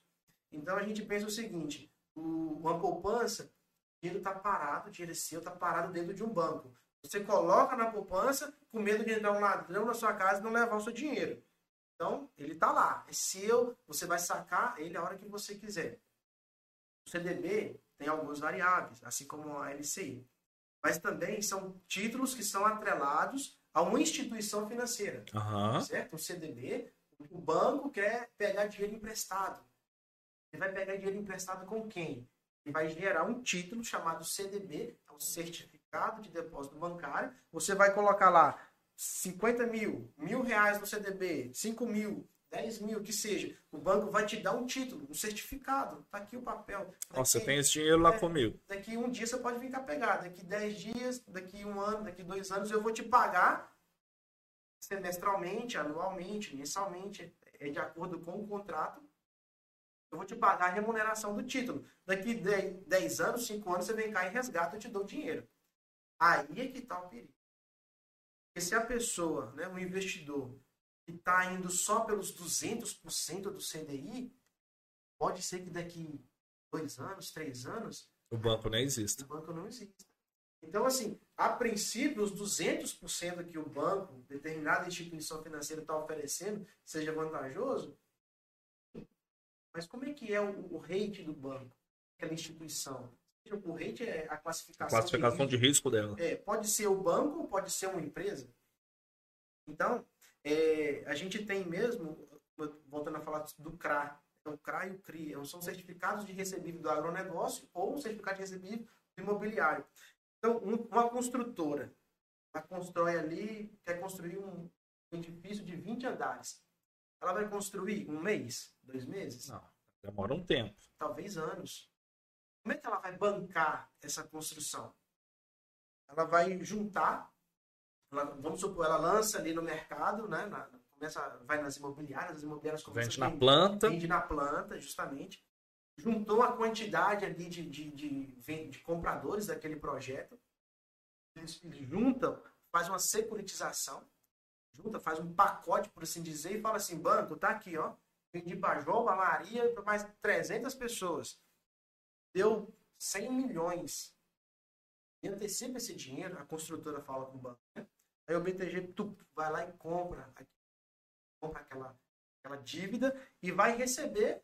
Então a gente pensa o seguinte: o, uma poupança, o dinheiro está parado, o dinheiro seu, está parado dentro de um banco. Você coloca na poupança com medo de entrar um ladrão na sua casa e não levar o seu dinheiro. Então, ele está lá. É seu, você vai sacar ele a hora que você quiser. O CDB tem algumas variáveis, assim como a LCI mas também são títulos que são atrelados a uma instituição financeira. Uhum. Certo? O CDB, o banco quer pegar dinheiro emprestado. Ele vai pegar dinheiro emprestado com quem? Ele vai gerar um título chamado CDB, é um certificado de depósito bancário. Você vai colocar lá 50 mil, mil reais no CDB, 5 mil, 10 mil, que seja, o banco vai te dar um título, um certificado. Tá aqui o papel. Daqui, Nossa, você tem esse dinheiro lá é, comigo. Daqui um dia você pode vir cá pegar. Daqui 10 dias, daqui um ano, daqui dois anos, eu vou te pagar semestralmente, anualmente, mensalmente. é de acordo com o contrato. Eu vou te pagar a remuneração do título. Daqui 10 anos, 5 anos, você vem cá e resgata, eu te dou dinheiro. Aí é que está o perigo. Porque se a pessoa, né, o investidor, que está indo só pelos 200% do CDI, pode ser que daqui dois anos, três anos... O banco nem existe. O banco não existe. Então, assim, a princípio, os 200% que o banco, determinada instituição financeira está oferecendo, seja vantajoso, mas como é que é o, o rate do banco, aquela instituição? O rate é a classificação, a classificação de, risco, de risco dela. É, pode ser o banco, pode ser uma empresa. Então, é, a gente tem mesmo, voltando a falar do CRA, é o CRA e o CRI, são certificados de recebível do agronegócio ou certificado de recebível do imobiliário. Então, um, uma construtora, ela constrói ali, quer construir um edifício de 20 andares. Ela vai construir um mês, dois meses? Não, demora um tempo. Talvez anos. Como é que ela vai bancar essa construção? Ela vai juntar, ela, vamos supor, ela lança ali no mercado, né? Na, começa, vai nas imobiliárias, as imobiliárias começam Vende na planta. Vende na planta, justamente juntou a quantidade ali de, de, de, de compradores daquele projeto, eles juntam, faz uma securitização, junta, faz um pacote, por assim dizer, e fala assim, banco, tá aqui, ó, vendi para João, para Maria, para mais 300 pessoas. Deu 100 milhões. E antecipa esse dinheiro, a construtora fala com o banco, né? Aí o BTG tu, vai lá e compra, compra aquela, aquela dívida e vai receber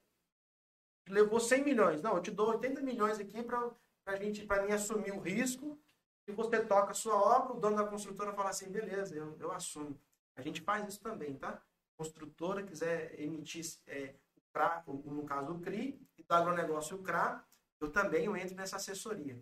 levou 100 milhões. Não, eu te dou 80 milhões aqui para a gente, para mim assumir o risco. E você toca a sua obra, o dono da construtora fala assim, beleza, eu, eu assumo. A gente faz isso também, tá? Construtora quiser emitir é, o CRA, no caso o CRI, e do agronegócio o CRA, eu também eu entro nessa assessoria.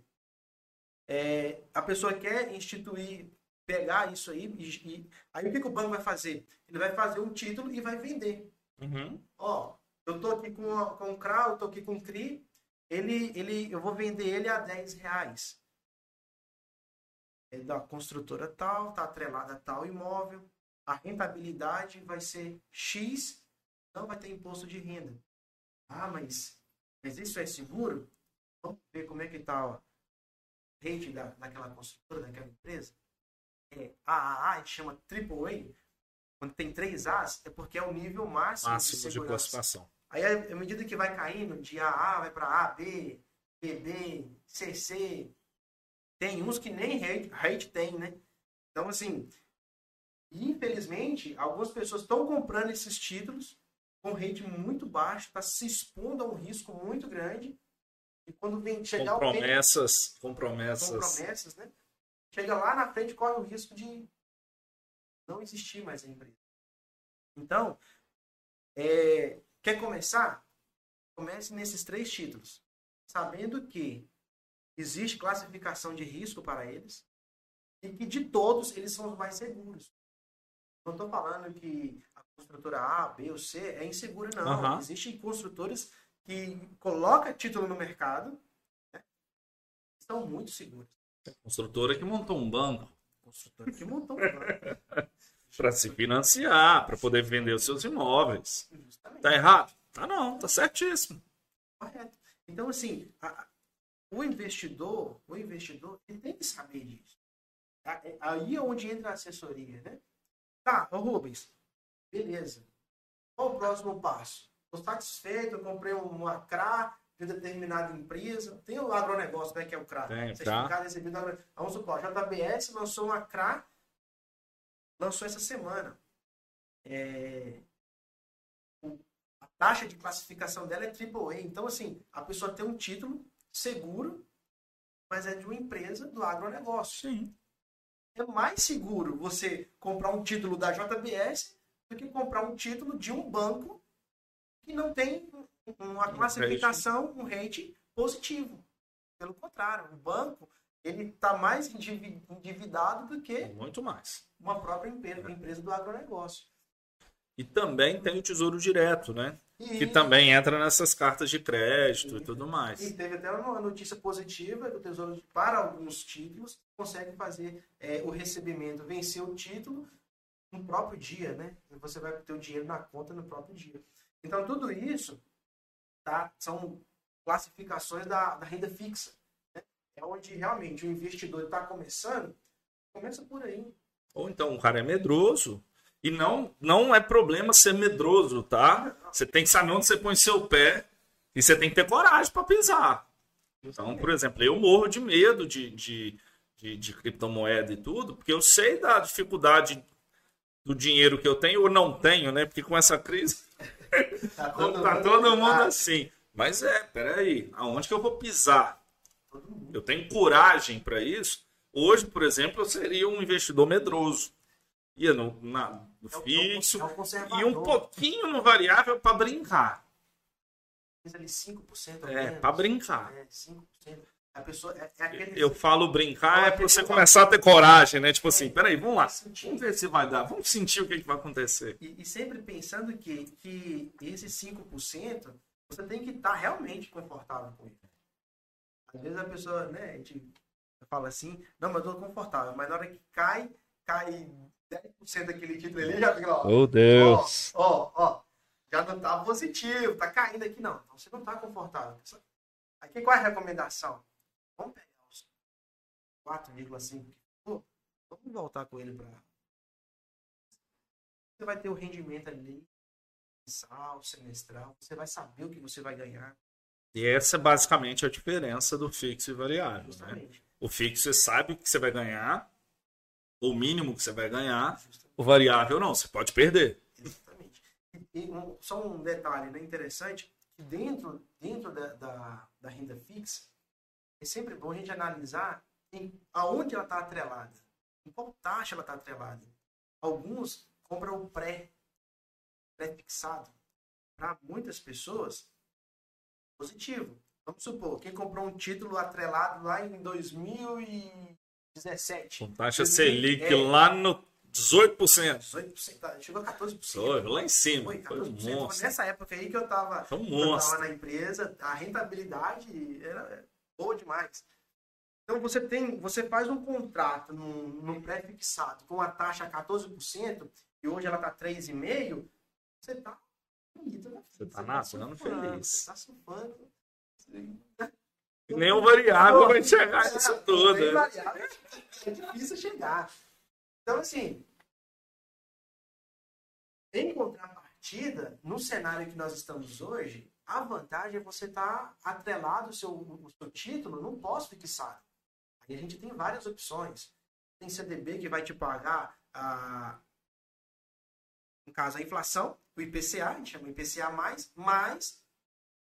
É, a pessoa quer instituir, pegar isso aí, e, e, aí o que, que, o banco vai fazer? Ele vai fazer um título e vai vender. Uhum. Ó, eu tô aqui com, com o CRA, eu tô aqui com o CRI, ele, ele, eu vou vender ele a 10 reais. É da construtora tal, tá atrelada a tal imóvel, a rentabilidade vai ser X, não vai ter imposto de renda. Ah, mas, mas isso é seguro? Vamos ver como é que tá o rate da, daquela construtora, daquela empresa. É, AAA, a gente chama AAA, quando tem três As, é porque é o nível máximo, máximo de, de. Aí, à medida que vai caindo, de AA vai para A, B, BB, CC, tem uns que nem rate, rate tem, né? Então, assim, infelizmente, algumas pessoas estão comprando esses títulos com rate muito baixo, está se expondo a um risco muito grande. E quando vem chegar com promessas, com promessas, com promessas, né? Chega lá na frente corre o risco de não existir mais a empresa. Então, é, Quer começar? Comece nesses três títulos, sabendo que existe classificação de risco para eles e que de todos eles são os mais seguros. Não estou falando que a construtora A, B ou C é insegura, não. Uhum. Existem construtores que colocam título no mercado né? são muito seguros. Construtora que montou um banco. Construtora que montou um banco. para se financiar, para poder vender os seus imóveis. Justamente. Tá errado? Tá não, tá certíssimo. Correto. Então, assim, a, o investidor, o investidor, ele tem que saber disso. É, aí é onde entra a assessoria, né? Tá, ô Rubens, beleza. Qual o próximo passo? Estou satisfeito, eu comprei uma CRA de determinada empresa. Tem o agronegócio, né, que é o CRA. Tem, Certificado recebido Vamos supor, a JBS lançou uma CRA lançou essa semana. É, a taxa de classificação dela é AAA. Então, assim, a pessoa tem um título seguro, mas é de uma empresa do agronegócio. Sim. É mais seguro você comprar um título da JBS do que comprar um título de um banco que não tem uma classificação, um rate positivo. Pelo contrário, o banco ele está mais endividado do que muito mais uma própria empresa, empresa do agronegócio. E também tem o Tesouro Direto, né? E... Que também entra nessas cartas de crédito e, e tudo mais. E teve até uma notícia positiva que o Tesouro, para alguns títulos, consegue fazer é, o recebimento, vencer o título no próprio dia, né? Você vai ter o dinheiro na conta no próprio dia. Então, tudo isso tá, são classificações da, da renda fixa. Né? É onde realmente o investidor está começando, começa por aí. Ou então o cara é medroso. E não, não é problema ser medroso, tá? Você tem que saber onde você põe seu pé e você tem que ter coragem para pisar. Então, por exemplo, eu morro de medo de, de, de, de criptomoeda e tudo, porque eu sei da dificuldade do dinheiro que eu tenho ou não tenho, né? Porque com essa crise tá todo, tá todo mundo assim. Mas é, peraí, aonde que eu vou pisar? Eu tenho coragem para isso. Hoje, por exemplo, eu seria um investidor medroso. Ia no, na, no é fixo é e um pouquinho no variável para brincar. Ali 5% é, para brincar. É, 5%. A pessoa, é, é aquele... Eu falo brincar é para você começar a ter coragem, né? Tipo assim, peraí, vamos lá, vamos ver se vai dar, vamos sentir o que, que vai acontecer. E, e, sempre pensando que, que esses 5% você tem que estar tá realmente confortável com ele. Às vezes a pessoa, né, a gente fala assim, não, mas eu tô confortável, mas na hora que cai, cai 10% daquele título ali, já fica, ó. Oh, Deus! Ó, ó, ó, já não tá positivo, tá caindo aqui, não. Então você não tá confortável. Aqui qual é a recomendação? Vamos pegar os 4,5 vamos voltar com ele para. Você vai ter o rendimento ali, mensal, semestral, você vai saber o que você vai ganhar. E essa é basicamente a diferença do fixo e variável. Né? O fixo você sabe o que você vai ganhar, o mínimo que você vai ganhar, Justamente. o variável não, você pode perder. Exatamente. E, um, só um detalhe né, interessante, que dentro, dentro da, da, da renda fixa, é sempre bom a gente analisar em aonde ela está atrelada, em qual taxa ela está atrelada. Alguns compram o pré, pré-fixado. Para muitas pessoas, positivo. Vamos supor, quem comprou um título atrelado lá em 2017. Com taxa Selic é, lá no 18%. 18%, tá, chegou a 14%. Foi, lá em cima. Foi, 14%. Foi um nessa época aí que eu estava na empresa, a rentabilidade era boa demais. Então você tem, você faz um contrato no, no pré-fixado com a taxa 14%, e hoje ela está 3,5%, você está bonito, né? Você está nascendo feliz. Você está surfando. Nem o variável vai chegar nisso é, tudo. Nem variável é difícil chegar. Então, assim, em contrapartida, no cenário que nós estamos hoje, a vantagem é você estar tá atrelado o seu, o seu título no pós-fixado. Aí a gente tem várias opções. Tem CDB que vai te pagar, a, no caso, a inflação, o IPCA, a gente chama IPCA+, mais, mais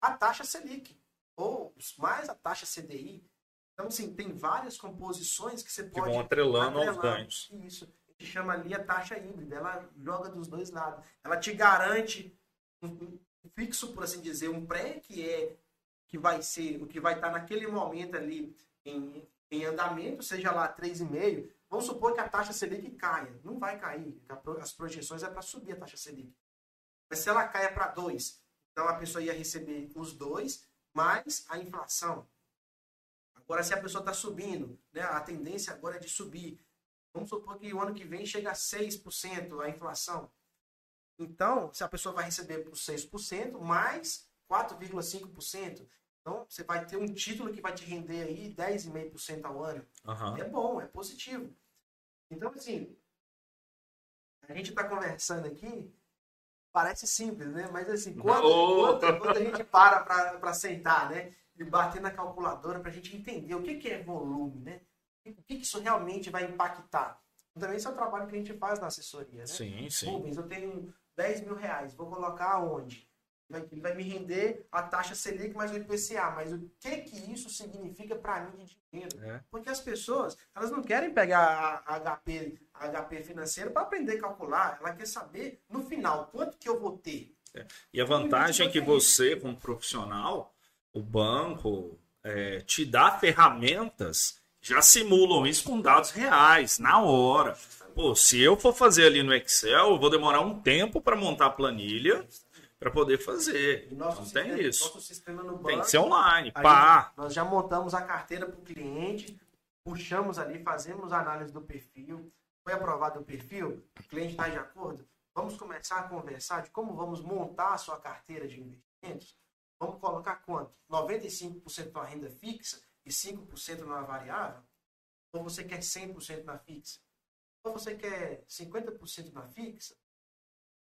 a taxa Selic, ou mais a taxa CDI. Então, assim, tem várias composições que você pode... Que vão atrelando, atrelando aos ganhos. Isso. A gente chama ali a taxa híbrida. Ela joga dos dois lados. Ela te garante fixo, por assim dizer, um pré que é que vai ser o que vai estar naquele momento ali em, em andamento, seja lá 3,5, vamos supor que a taxa Selic caia. Não vai cair. As projeções é para subir a taxa Selic. Mas se ela caia para 2, então a pessoa ia receber os dois mais a inflação. Agora, se a pessoa está subindo, né, a tendência agora é de subir. Vamos supor que o ano que vem chega a 6% a inflação. Então, se a pessoa vai receber por 6%, mais 4,5%. Então, você vai ter um título que vai te render aí 10,5% ao ano. Uhum. É bom, é positivo. Então, assim, a gente está conversando aqui, parece simples, né? Mas, assim, quando, oh. quando, quando a gente para para sentar, né? E bater na calculadora para a gente entender o que, que é volume, né? O que, que isso realmente vai impactar. Também esse é o trabalho que a gente faz na assessoria, né? Sim, sim. Rubens, eu tenho 10 mil reais, vou colocar aonde? Ele vai me render a taxa Selic mais o IPCA, mas o que que isso significa para mim de dinheiro? É. Porque as pessoas, elas não querem pegar a HP, a HP financeiro para aprender a calcular, ela quer saber no final quanto que eu vou ter. É. E a vantagem é que você, como profissional, o banco é, te dá ferramentas já simulam isso com dados reais, na hora. Pô, se eu for fazer ali no Excel, eu vou demorar um tempo para montar a planilha para poder fazer. Não sistema, tem isso. Banco, tem que ser online. Pá. Nós já montamos a carteira para o cliente, puxamos ali, fazemos análise do perfil, Foi aprovado o perfil? O cliente está de acordo? Vamos começar a conversar de como vamos montar a sua carteira de investimentos? Vamos colocar quanto? 95% na renda fixa e 5% na variável? Ou você quer 100% na fixa? Ou você quer 50% na fixa?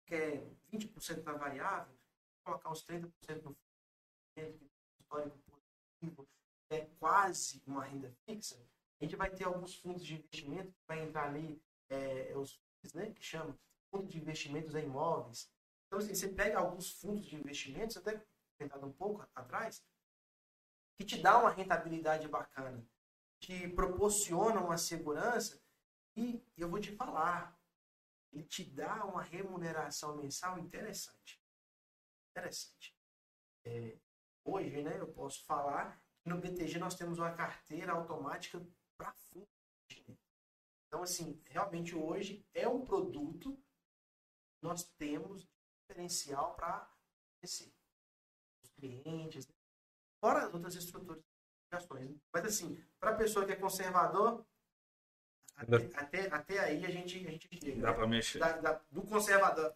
Quer 20% na variável? Colocar uns 30% no histórico positivo, é quase uma renda fixa, a gente vai ter alguns fundos de investimento que vai entrar ali, é, os fundos, né, que chama fundo de investimentos em imóveis. Então, assim, você pega alguns fundos de investimentos, até comentado um pouco atrás, que te dá uma rentabilidade bacana, te proporciona uma segurança e eu vou te falar, ele te dá uma remuneração mensal interessante. Interessante. É, hoje, né, eu posso falar que no BTG nós temos uma carteira automática para fundo. Então, assim, realmente hoje é um produto que nós temos diferencial para os clientes, né? fora as outras estruturas de ações. Né? Mas, assim, para a pessoa que é conservador, até, até, até, aí a gente, a gente chega. Dá para mexer. Da, da, do conservador,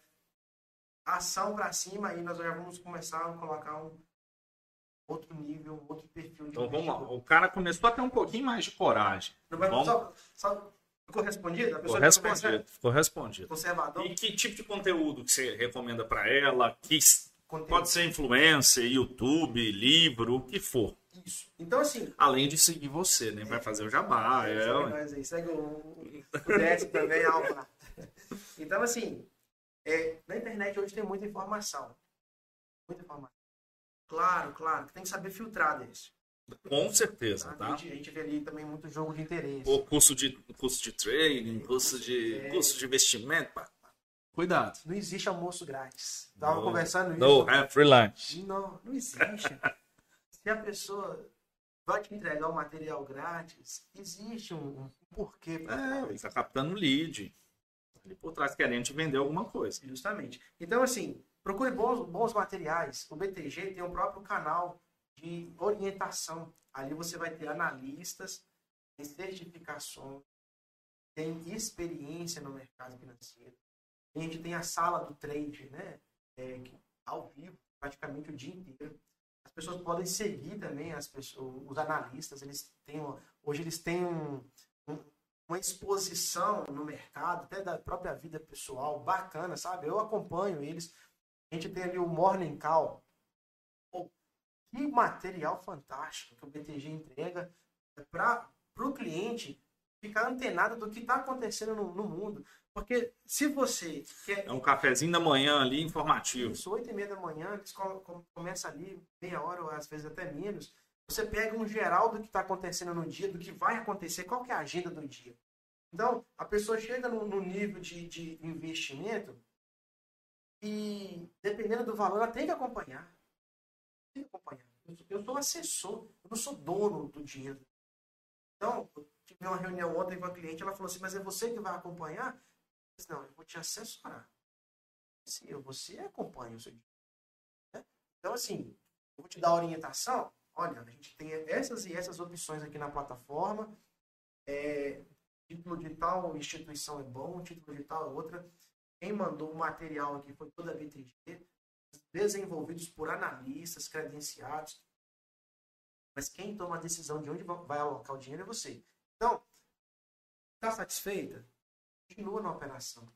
ação para cima, aí nós já vamos começar a colocar um outro nível, outro perfil de Então vamos lá. O cara começou a ter um pouquinho mais de coragem. Não, mas vamos... só, só ficou respondido? A ficou respondido, ficou respondido. Conservador. E que tipo de conteúdo que você recomenda para ela? Que conteúdo. pode ser influencer, YouTube, livro, o que for. Isso. Então, assim. Além de seguir você, né? Vai fazer o jabá. É, é, mas aí, segue o, o Neto também, Alma. Então, assim, é, na internet hoje tem muita informação. Muita informação. Claro, claro. Tem que saber filtrar desse. Com certeza, tá? A, gente, a gente vê ali também muito jogo de interesse. O curso de, curso de trading, curso de, é... curso de investimento. Pá. Cuidado. Não existe almoço grátis. Tava no, conversando isso. No have free lunch. Não, não existe. Se a pessoa vai te entregar o um material grátis, existe um, um porquê. É, ele está captando lead. Ali por trás querendo te vender alguma coisa. Justamente. Então, assim, Procure bons, bons materiais. O BTG tem um próprio canal de orientação. Ali você vai ter analistas, tem certificações, tem experiência no mercado financeiro. A gente tem a sala do trade, né? É, ao vivo, praticamente o dia inteiro. As pessoas podem seguir também as pessoas, os analistas. Eles têm, hoje eles têm um, um, uma exposição no mercado, até da própria vida pessoal, bacana, sabe? Eu acompanho eles. A gente tem ali o Morning Call. Que material fantástico que o BTG entrega para o cliente ficar antenado do que está acontecendo no, no, mundo. Porque se você quer... É um cafezinho da manhã ali, informativo. Isso, 8 e meia da manhã, eles começam ali meia hora, ou às vezes até menos. Você pega um geral do que está acontecendo no dia, do que vai acontecer, qual que é a agenda do dia. Então, a pessoa chega no, no nível de, de investimento e dependendo do valor, ela tem que acompanhar. Tem que acompanhar. Eu sou assessor, eu não sou dono do dinheiro. Então, tive uma reunião ontem com a cliente, ela falou assim, mas é você que vai acompanhar? Eu disse, não, eu vou te assessorar. Sim, você acompanha o seu. Né? Então, assim, eu vou te dar orientação. Olha, a gente tem essas e essas opções aqui na plataforma. É, título de tal instituição é bom, título de tal é outra. Quem mandou o material aqui foi toda a BTG, desenvolvidos por analistas credenciados. Mas quem toma a decisão de onde vai alocar o dinheiro é você. Então, está satisfeita? Continua na operação.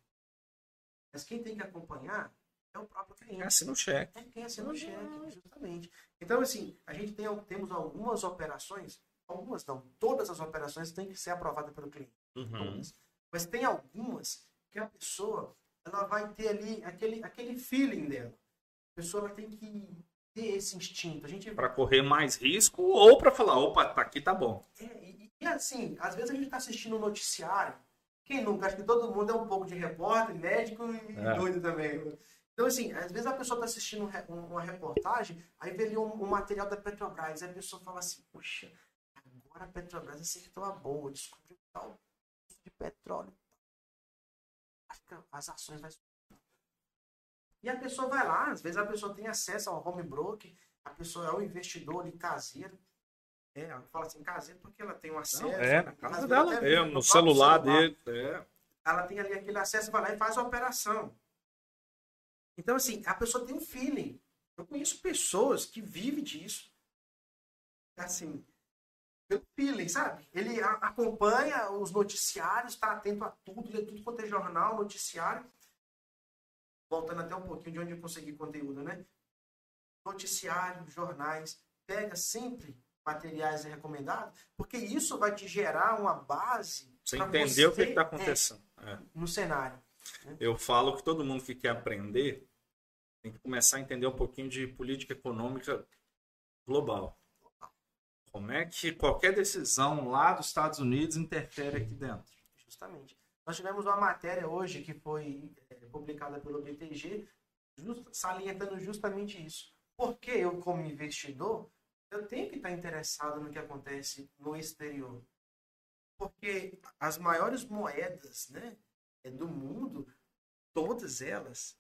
Mas quem tem que acompanhar é o próprio cliente. Quem assina o cheque. É quem assina o cheque, justamente. Então, assim, a gente tem, temos algumas operações, algumas não, todas as operações têm que ser aprovadas pelo cliente. Uhum. Mas tem algumas que a pessoa ela vai ter ali aquele, aquele feeling dela. A pessoa vai ter que esse instinto. A gente para correr mais risco ou para falar, opa, tá aqui tá bom. É, e, e, assim, às vezes a gente está assistindo um noticiário. Quem nunca? Acho que todo mundo é um pouco de repórter, médico e é. doido também. Então, assim, às vezes a pessoa está assistindo uma reportagem, aí vê ali um, um, material da Petrobras, aí a pessoa fala assim, puxa, agora a Petrobras acertou a boa, descobriu tal de petróleo as ações vai E a pessoa vai lá, às vezes a pessoa tem acesso ao home broker, a pessoa é um investidor ali caseiro. É, ela fala assim, caseiro porque ela tem um acesso. Não, é, na casa dela mesmo, no celular, celular dele. É. ela tem ali aquele acesso, vai lá e faz a operação. Então, assim, a pessoa tem um feeling. Eu conheço pessoas que vivem disso. Assim, pelo feeling, sabe? Ele acompanha os noticiários, está atento a tudo, lê tudo quanto é jornal, noticiário. Voltando até um pouquinho de onde eu consegui conteúdo, né? Noticiário, jornais, pega sempre materiais recomendados, porque isso vai te gerar uma base Você pra entendeu o que está acontecendo. É. é, no cenário. Eu falo que todo mundo que quer aprender tem que começar a entender um pouquinho de política econômica global. Como é que qualquer decisão lá dos Estados Unidos interfere aqui dentro? Justamente. Nós tivemos uma matéria hoje que foi é, publicada pelo BTG, just- salientando justamente isso. Porque eu, como investidor, eu tenho que estar interessado no que acontece no exterior. Porque as maiores moedas né, é, do mundo, todas elas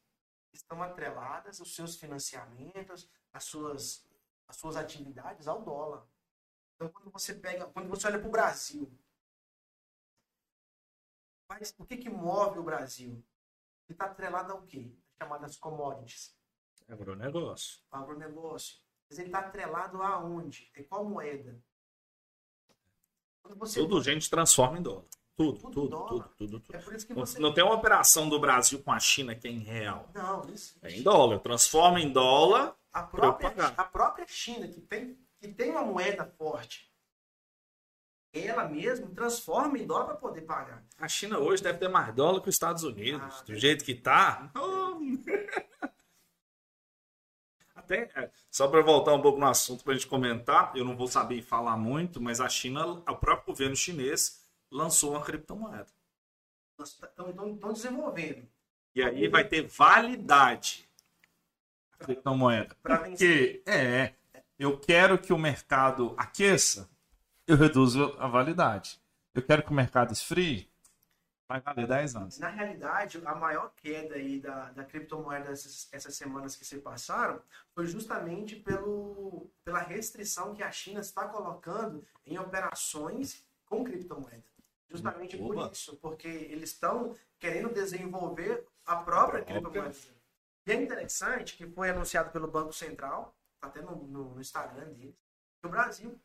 estão atreladas aos seus financiamentos, às suas, às suas atividades ao dólar. Então, quando você pega, quando você olha para o Brasil, mas o que, que move o Brasil? Ele está atrelado ao quê? Chamadas commodities, Agronegócio. agronegócio. Mas ele está atrelado aonde? É qual moeda? Você Tudo a gente transforma em dólar. Tudo, Tudo tudo, tudo, tudo, tudo. É por isso que Não, você. não tem uma operação do Brasil com a China que é em real. Não, isso. É em dólar. Transforma em dólar. A própria, a própria China, que tem, que tem uma moeda forte, ela mesma transforma em dólar para poder pagar. A China hoje deve ter mais dólar que os Estados Unidos. Ah, do jeito que tá. Até, é, só para voltar um pouco no assunto para a gente comentar, eu não vou saber falar muito, mas a China, o próprio governo chinês lançou uma criptomoeda. Estão desenvolvendo. E aí vai ter validade. A criptomoeda. Porque, é, eu quero que o mercado aqueça, eu reduzo a validade. Eu quero que o mercado esfrie, vai valer 10 anos. Na realidade, a maior queda aí da, da criptomoeda essas, essas semanas que se passaram foi justamente pelo, pela restrição que a China está colocando em operações com criptomoeda. Justamente Oba. por isso, porque eles estão querendo desenvolver a própria Própria. criptomoeda. E é interessante que foi anunciado pelo Banco Central, tá até no, no, no Instagram deles, que o Brasil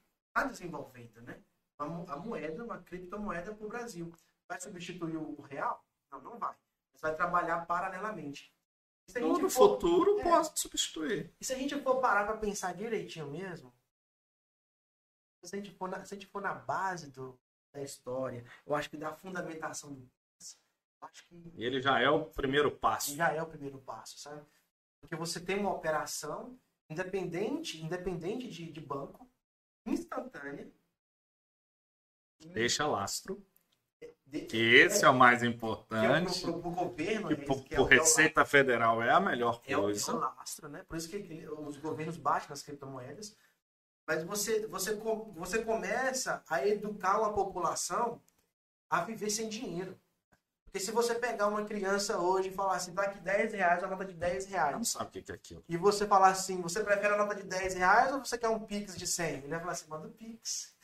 desenvolvendo, né? A, mo- a moeda, uma criptomoeda para o Brasil. Vai substituir o real? Não, não vai. Mas vai trabalhar paralelamente. Se No for- futuro, é. posso substituir. e se a gente for parar para pensar direitinho mesmo, se a gente for na, se a gente for na base do, da história, eu acho que da fundamentação do acho que ele já é o primeiro passo. já é o primeiro passo, sabe? Porque você tem uma operação independente, independente de, de banco, instantânea. Deixa lastro. Que esse é o mais é importante. pro, pro, pro governo, Que né? por, que é por o- é o- Receita Federal é a melhor é o, é o coisa. lastro, né? Por isso que os governos baixam nas criptomoedas. Mas você, você, você começa a educar uma população a viver sem dinheiro. Porque se você pegar uma criança hoje e falar assim, daqui 10 reais, uma nota de 10 Não reais. sabe o que é aquilo. E você falar assim, você prefere a nota de 10 reais ou você quer um Pix de 100? Ele vai falar assim, manda o Pix.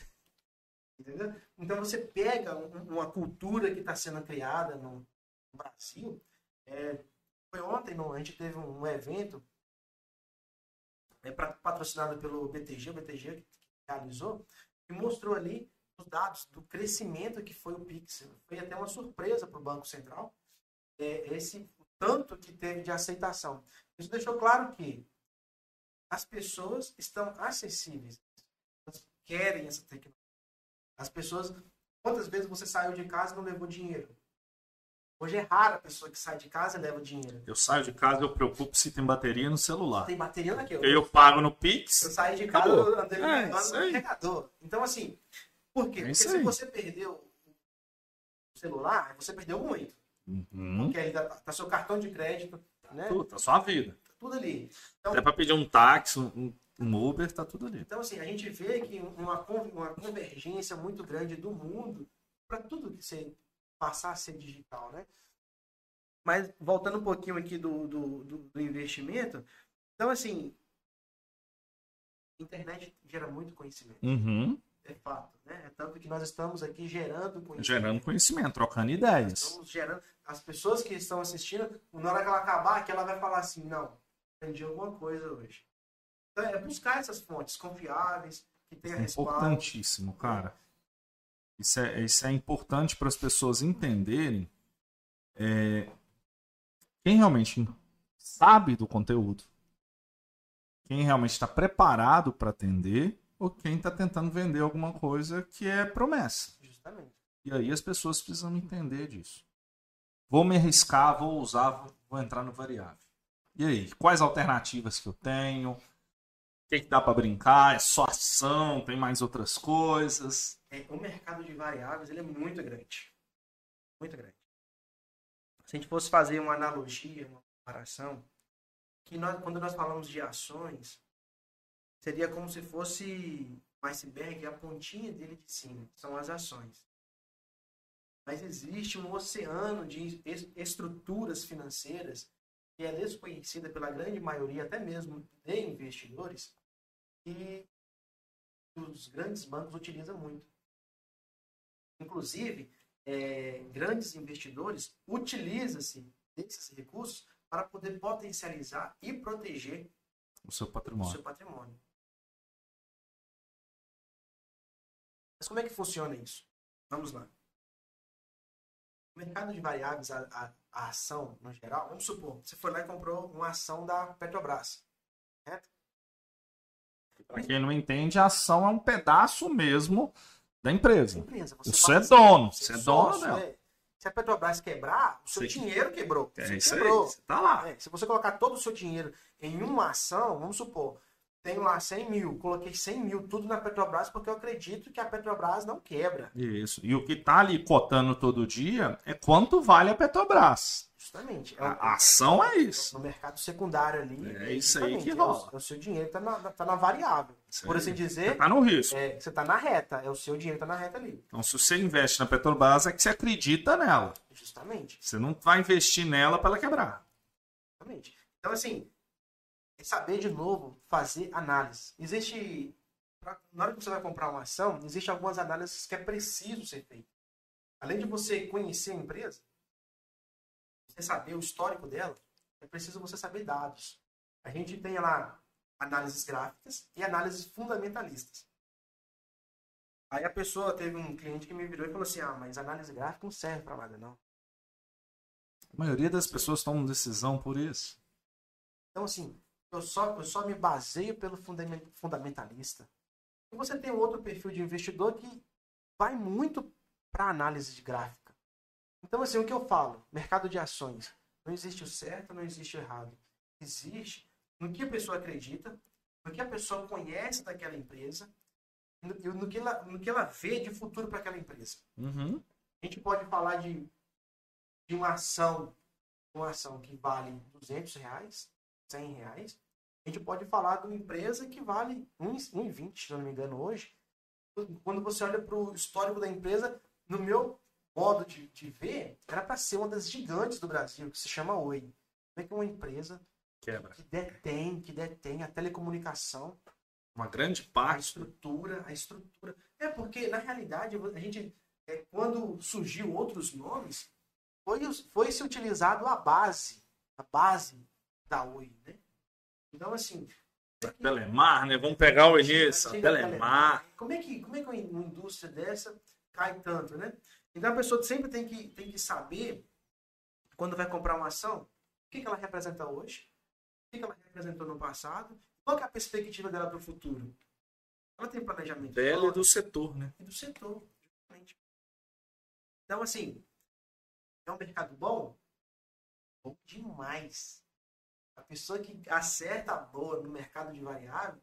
Entendeu? Então você pega um- uma cultura que está sendo criada no Brasil. É, foi ontem, a gente teve um, um evento é, patrocinado pelo BTG, o BTG que, realizou, e mostrou ali dados do crescimento que foi o Pix. Foi até uma surpresa para o Banco Central, é, esse o tanto que teve de aceitação. Isso deixou claro que as pessoas estão acessíveis, elas querem essa tecnologia. As pessoas, quantas vezes você saiu de casa e não levou dinheiro? Hoje é rara a pessoa que sai de casa e leva dinheiro. Eu saio de casa, eu preocupo se tem bateria no celular. Tem bateria naquilo. Eu pago no Eu Pix. saí de casa Acabou. andei É, no carregador. Então, assim, por quê? É Porque se você perdeu o celular, você perdeu muito. Uhum. Porque aí tá, tá seu cartão de crédito, né? Tudo, tá só a vida. Tudo ali. Então, Até pra pedir um táxi, um, um Uber, tá tudo ali. Então, assim, a gente vê que uma, uma convergência muito grande do mundo para tudo que você passar a ser digital, né? Mas, voltando um pouquinho aqui do, do, do, do investimento, então, assim, internet gera muito conhecimento. Uhum. É fato. Né? É tanto que nós estamos aqui gerando conhecimento. Gerando conhecimento, trocando ideias. Estamos gerando. As pessoas que estão assistindo, na hora que ela acabar, que ela vai falar assim, não, aprendi alguma coisa hoje. Então é buscar essas fontes confiáveis, que tenha É respaldo. importantíssimo, cara. Isso é, isso é importante para as pessoas entenderem é, quem realmente sabe do conteúdo, quem realmente está preparado para atender ou quem está tentando vender alguma coisa que é promessa. Justamente. E aí as pessoas precisam entender disso. Vou me arriscar, vou usar, vou, vou entrar no variável. E aí, quais alternativas que eu tenho? O que, que dá para brincar? É só ação? Tem mais outras coisas? É, o mercado de variáveis ele é muito grande. Muito grande. Se a gente fosse fazer uma analogia, uma comparação, que nós, quando nós falamos de ações, seria como se fosse um iceberg, a pontinha dele de cima, são as ações. Mas existe um oceano de es- estruturas financeiras que é desconhecida pela grande maioria, até mesmo de investidores, que os grandes bancos utilizam muito. Inclusive, é, grandes investidores utilizam-se desses recursos para poder potencializar e proteger O seu o patrimônio. seu patrimônio. Como é que funciona isso? Vamos lá. O mercado de variáveis, a, a- a ação no geral, vamos supor, você foi lá e comprou uma ação da Petrobras. Correto? Para quem não entende, a ação é um pedaço mesmo da empresa. Empresa, Você é passa- dono, você você é é dono dela. é. Se a Petrobras quebrar, o seu Você- dinheiro quebrou. É Você isso aí, quebrou. você tá lá. É, se você colocar todo o seu dinheiro em uma ação, vamos supor, tenho lá 100 mil, coloquei 100 mil tudo na Petrobras porque eu acredito que a Petrobras não quebra. Isso. E o que tá ali cotando todo dia é quanto vale a Petrobras. Justamente. É A, o- a ação é isso. no mercado secundário ali. É isso aí justamente, que é o- rola. É o, seu dinheiro que tá na, tá na variável. Isso Por aí. assim Você dizer, tá no risco. é, você tá na reta. É o seu dinheiro que tá na reta ali. Então, se você investe na Petrobras, é que você acredita nela. Justamente. Você não vai investir nela para ela quebrar. Exatamente. Então, assim, saber de novo fazer análise. Existe. na hora que você vai comprar uma ação, existem algumas análises que é preciso ser feito. Além de você conhecer a empresa, você saber o histórico dela, é preciso você saber dados. A gente tem lá análises gráficas e análises fundamentalistas. Aí a pessoa teve um cliente que me virou e falou assim: Ah, mas análise gráfica não serve para nada, não. A maioria das pessoas tomam decisão por isso. Então, assim, eu só, eu só me baseio pelo fundamen- fundamentalista. E você tem outro perfil de investidor que vai muito para análise de gráfica. Então, assim, o que eu falo? Mercado de ações. Não existe o certo, não existe o errado. Existe no que a pessoa acredita, no que a pessoa conhece daquela empresa e no, no que, ela, no que ela vê de futuro para aquela empresa. Uhum. A gente pode falar de, de uma ação, uma ação que vale 200 reais, 100 reais. A gente pode falar de uma empresa que vale 1,20, se não me engano, hoje. Quando você olha para o histórico da empresa, no meu modo de, de ver, era para ser uma das gigantes do Brasil, que se chama Oi. Como é que uma empresa Quebra. que detém, que detém a telecomunicação, Uma grande a parte. estrutura, a estrutura. É porque, na realidade, a gente, é, quando surgiu outros nomes, foi, foi se utilizado a base, a base da Oi, né? Então, assim... é que- Telemar, né? Vamos pegar o início. Chega a Telemar. Como é que, como é que uma indústria dessa cai tanto, né? Então a pessoa sempre tem que, tem que saber, quando vai comprar uma ação, o que, que ela representa hoje, o que, que ela representou no passado, qual é a perspectiva dela para o futuro. Ela tem planejamento Dela e do setor, né? e do setor. justamente. Então, assim, é um mercado bom? Bom demais. A pessoa que acerta a boa no mercado de variável,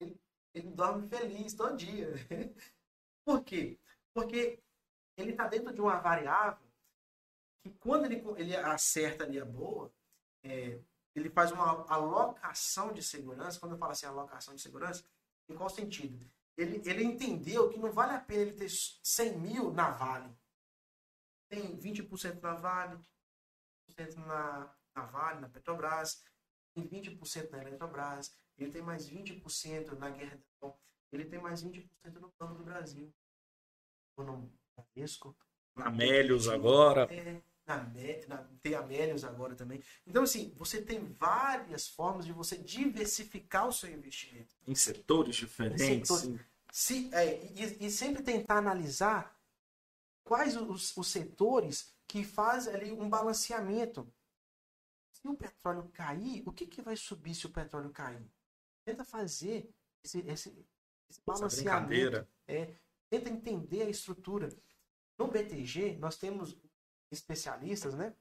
ele, ele dorme feliz todo dia. Por quê? Porque ele está dentro de uma variável que quando ele, ele acerta ali a boa, é, ele faz uma alocação de segurança. Quando eu falo assim, alocação de segurança, em qual sentido? Ele, ele entendeu que não vale a pena ele ter 100 mil na Vale. Tem 20% na Vale, 20% na, na Vale, na Petrobras, tem 20% na Eletrobras, ele tem mais 20% na Gerdau, ele tem mais 20% no Banco do Brasil. No Bradesco. Amélios agora. É, na, na, tem Amélios agora também. Então, assim, você tem várias formas de você diversificar o seu investimento. Em setores diferentes. Em setores. Se, é, e, e, sempre tentar analisar quais os, os setores que fazem ali um balanceamento. Se o petróleo cair, o que, que vai subir se o petróleo cair? Tenta fazer esse, esse, esse balanceamento. É, tenta entender a estrutura. No BTG, nós temos especialistas, né?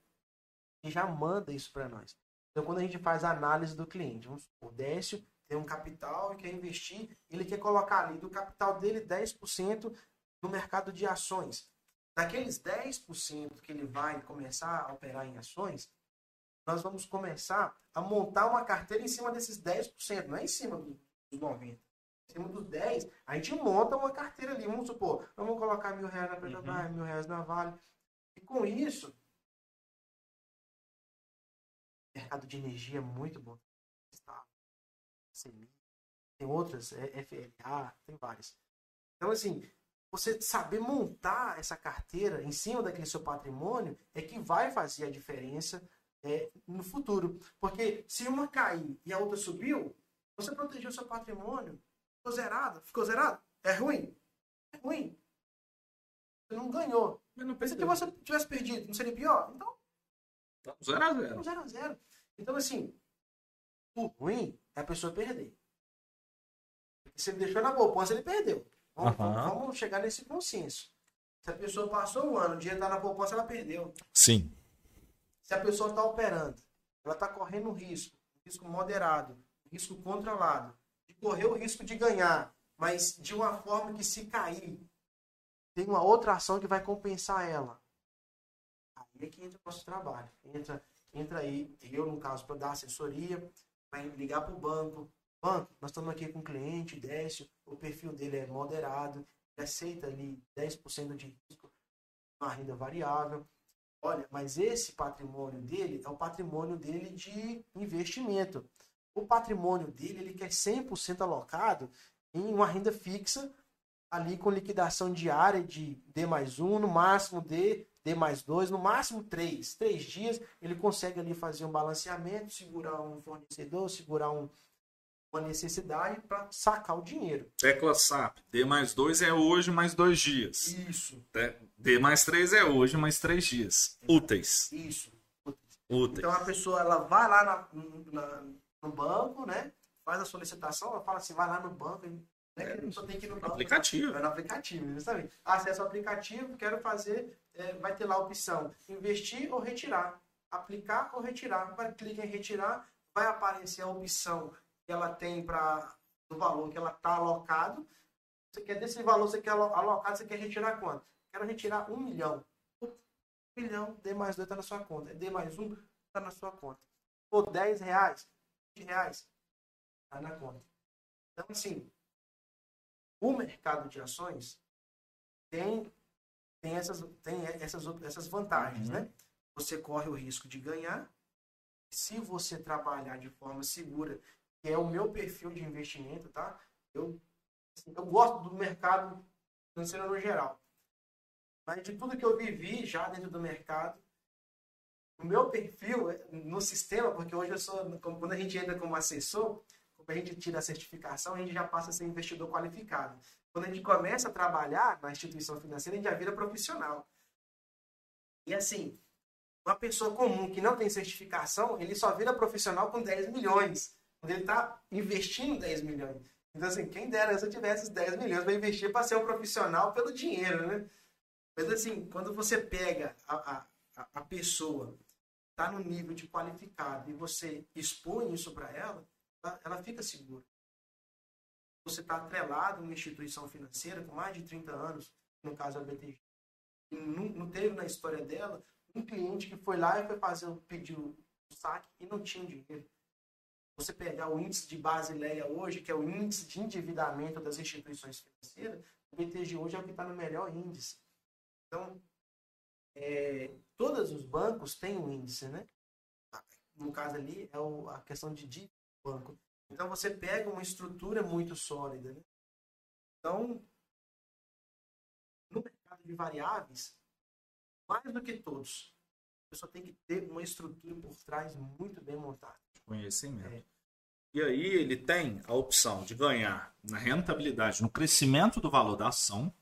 Que já manda isso para nós. Então, quando a gente faz a análise do cliente, vamos supor, o Décio tem um capital e quer investir, ele quer colocar ali do capital dele 10% no mercado de ações. Daqueles 10% que ele vai começar a operar em ações, nós vamos começar a montar uma carteira em cima desses 10%, não é em cima dos 90%. Em cima dos 10, a gente monta uma carteira ali. Vamos supor, vamos colocar mil reais na Petrobras, uhum. mil reais na Vale. E com isso, mercado de energia é muito bom. Tem outras, é FLA, tem várias. Então, assim, você saber montar essa carteira em cima daquele seu patrimônio é que vai fazer a diferença é, no futuro. Porque se uma cair e a outra subiu, você protegeu seu patrimônio, ficou zerado. Ficou zerado? É ruim? É ruim. Você não ganhou. Mas não Se você tivesse perdido, não seria pior? Então. 0 a 0 0 a 0 Então, assim, o ruim é a pessoa perder. Se ele deixou na poupança, ele perdeu. Vamos, uhum. vamos, chegar nesse consenso. Se a pessoa passou um ano, o dinheiro está na poupança, ela perdeu. Sim. Se a pessoa está operando, ela está correndo risco, risco moderado, risco controlado, de correr o risco de ganhar, mas de uma forma que se cair, tem uma outra ação que vai compensar ela. Aí é que entra o nosso trabalho. Entra, entra aí, eu no caso, para dar assessoria, vai ligar para o banco, Banco, nós estamos aqui com um cliente, Décio, o perfil dele é moderado, ele aceita ali 10% de risco, uma renda variável. Olha, mas esse patrimônio dele é o patrimônio dele de investimento. O patrimônio dele, ele quer 100% alocado em uma renda fixa, ali com liquidação diária de D mais 1, no máximo D, D mais 2, no máximo 3. Três dias, ele consegue ali fazer um balanceamento, segurar um fornecedor, segurar um, uma necessidade para sacar o dinheiro. Tecla SAP, D mais 2 é hoje mais dois dias. Isso. D mais 3 é hoje mais três dias. Úteis. Isso. Úteis. Então a pessoa ela vai lá na, na, no banco, né? Faz a solicitação, ela fala assim, vai lá no banco, né? É, pessoa tem que ir no banco. Aplicativo. Vai no aplicativo, justamente. Acessa o aplicativo, quero fazer, é, vai ter lá a opção investir ou retirar. Aplicar ou retirar. Vai clicar em retirar, vai aparecer a opção que ela tem para do valor que ela está alocado. Você quer desse valor, você quer alocado, você quer retirar quanto? Quero retirar um milhão. Um milhão, D mais dois está na sua conta. D mais um está na sua conta. Ou 10 reais, 20 reais, está na conta. Então, assim, o mercado de ações tem, tem, essas, tem essas, essas vantagens, uhum. né? Você corre o risco de ganhar. Se você trabalhar de forma segura que é o meu perfil de investimento, tá? Eu, assim, eu gosto do mercado financeiro no geral. Mas de tudo que eu vivi já dentro do mercado, o meu perfil é, no sistema, porque hoje eu sou, quando a gente entra como assessor, quando a gente tira a certificação, a gente já passa a ser investidor qualificado. Quando a gente começa a trabalhar na instituição financeira, a gente já vira profissional. E assim, uma pessoa comum que não tem certificação, ele só vira profissional com 10 milhões ele está investindo 10 milhões. Então, assim, quem dera se eu tivesse os 10 milhões para investir para ser um profissional pelo dinheiro, né? Mas, assim, quando você pega a, a, a pessoa, está no nível de qualificado e você expõe isso para ela, ela, ela fica segura. Você está atrelado a uma instituição financeira com mais de 30 anos, no caso a BTG, e não, não teve na história dela um cliente que foi lá e foi fazer pedido um saque e não tinha dinheiro você pegar o índice de Basileia hoje, que é o índice de endividamento das instituições financeiras, o BTG hoje é o que está no melhor índice. Então, é, todos os bancos têm um índice, né? No caso ali, é o, a questão de dívida do banco. Então, você pega uma estrutura muito sólida, né? Então, no mercado de variáveis, mais do que todos, a pessoa tem que ter uma estrutura por trás muito bem montada. Conhecimento. E aí ele tem a opção de ganhar na rentabilidade, no crescimento do valor da ação,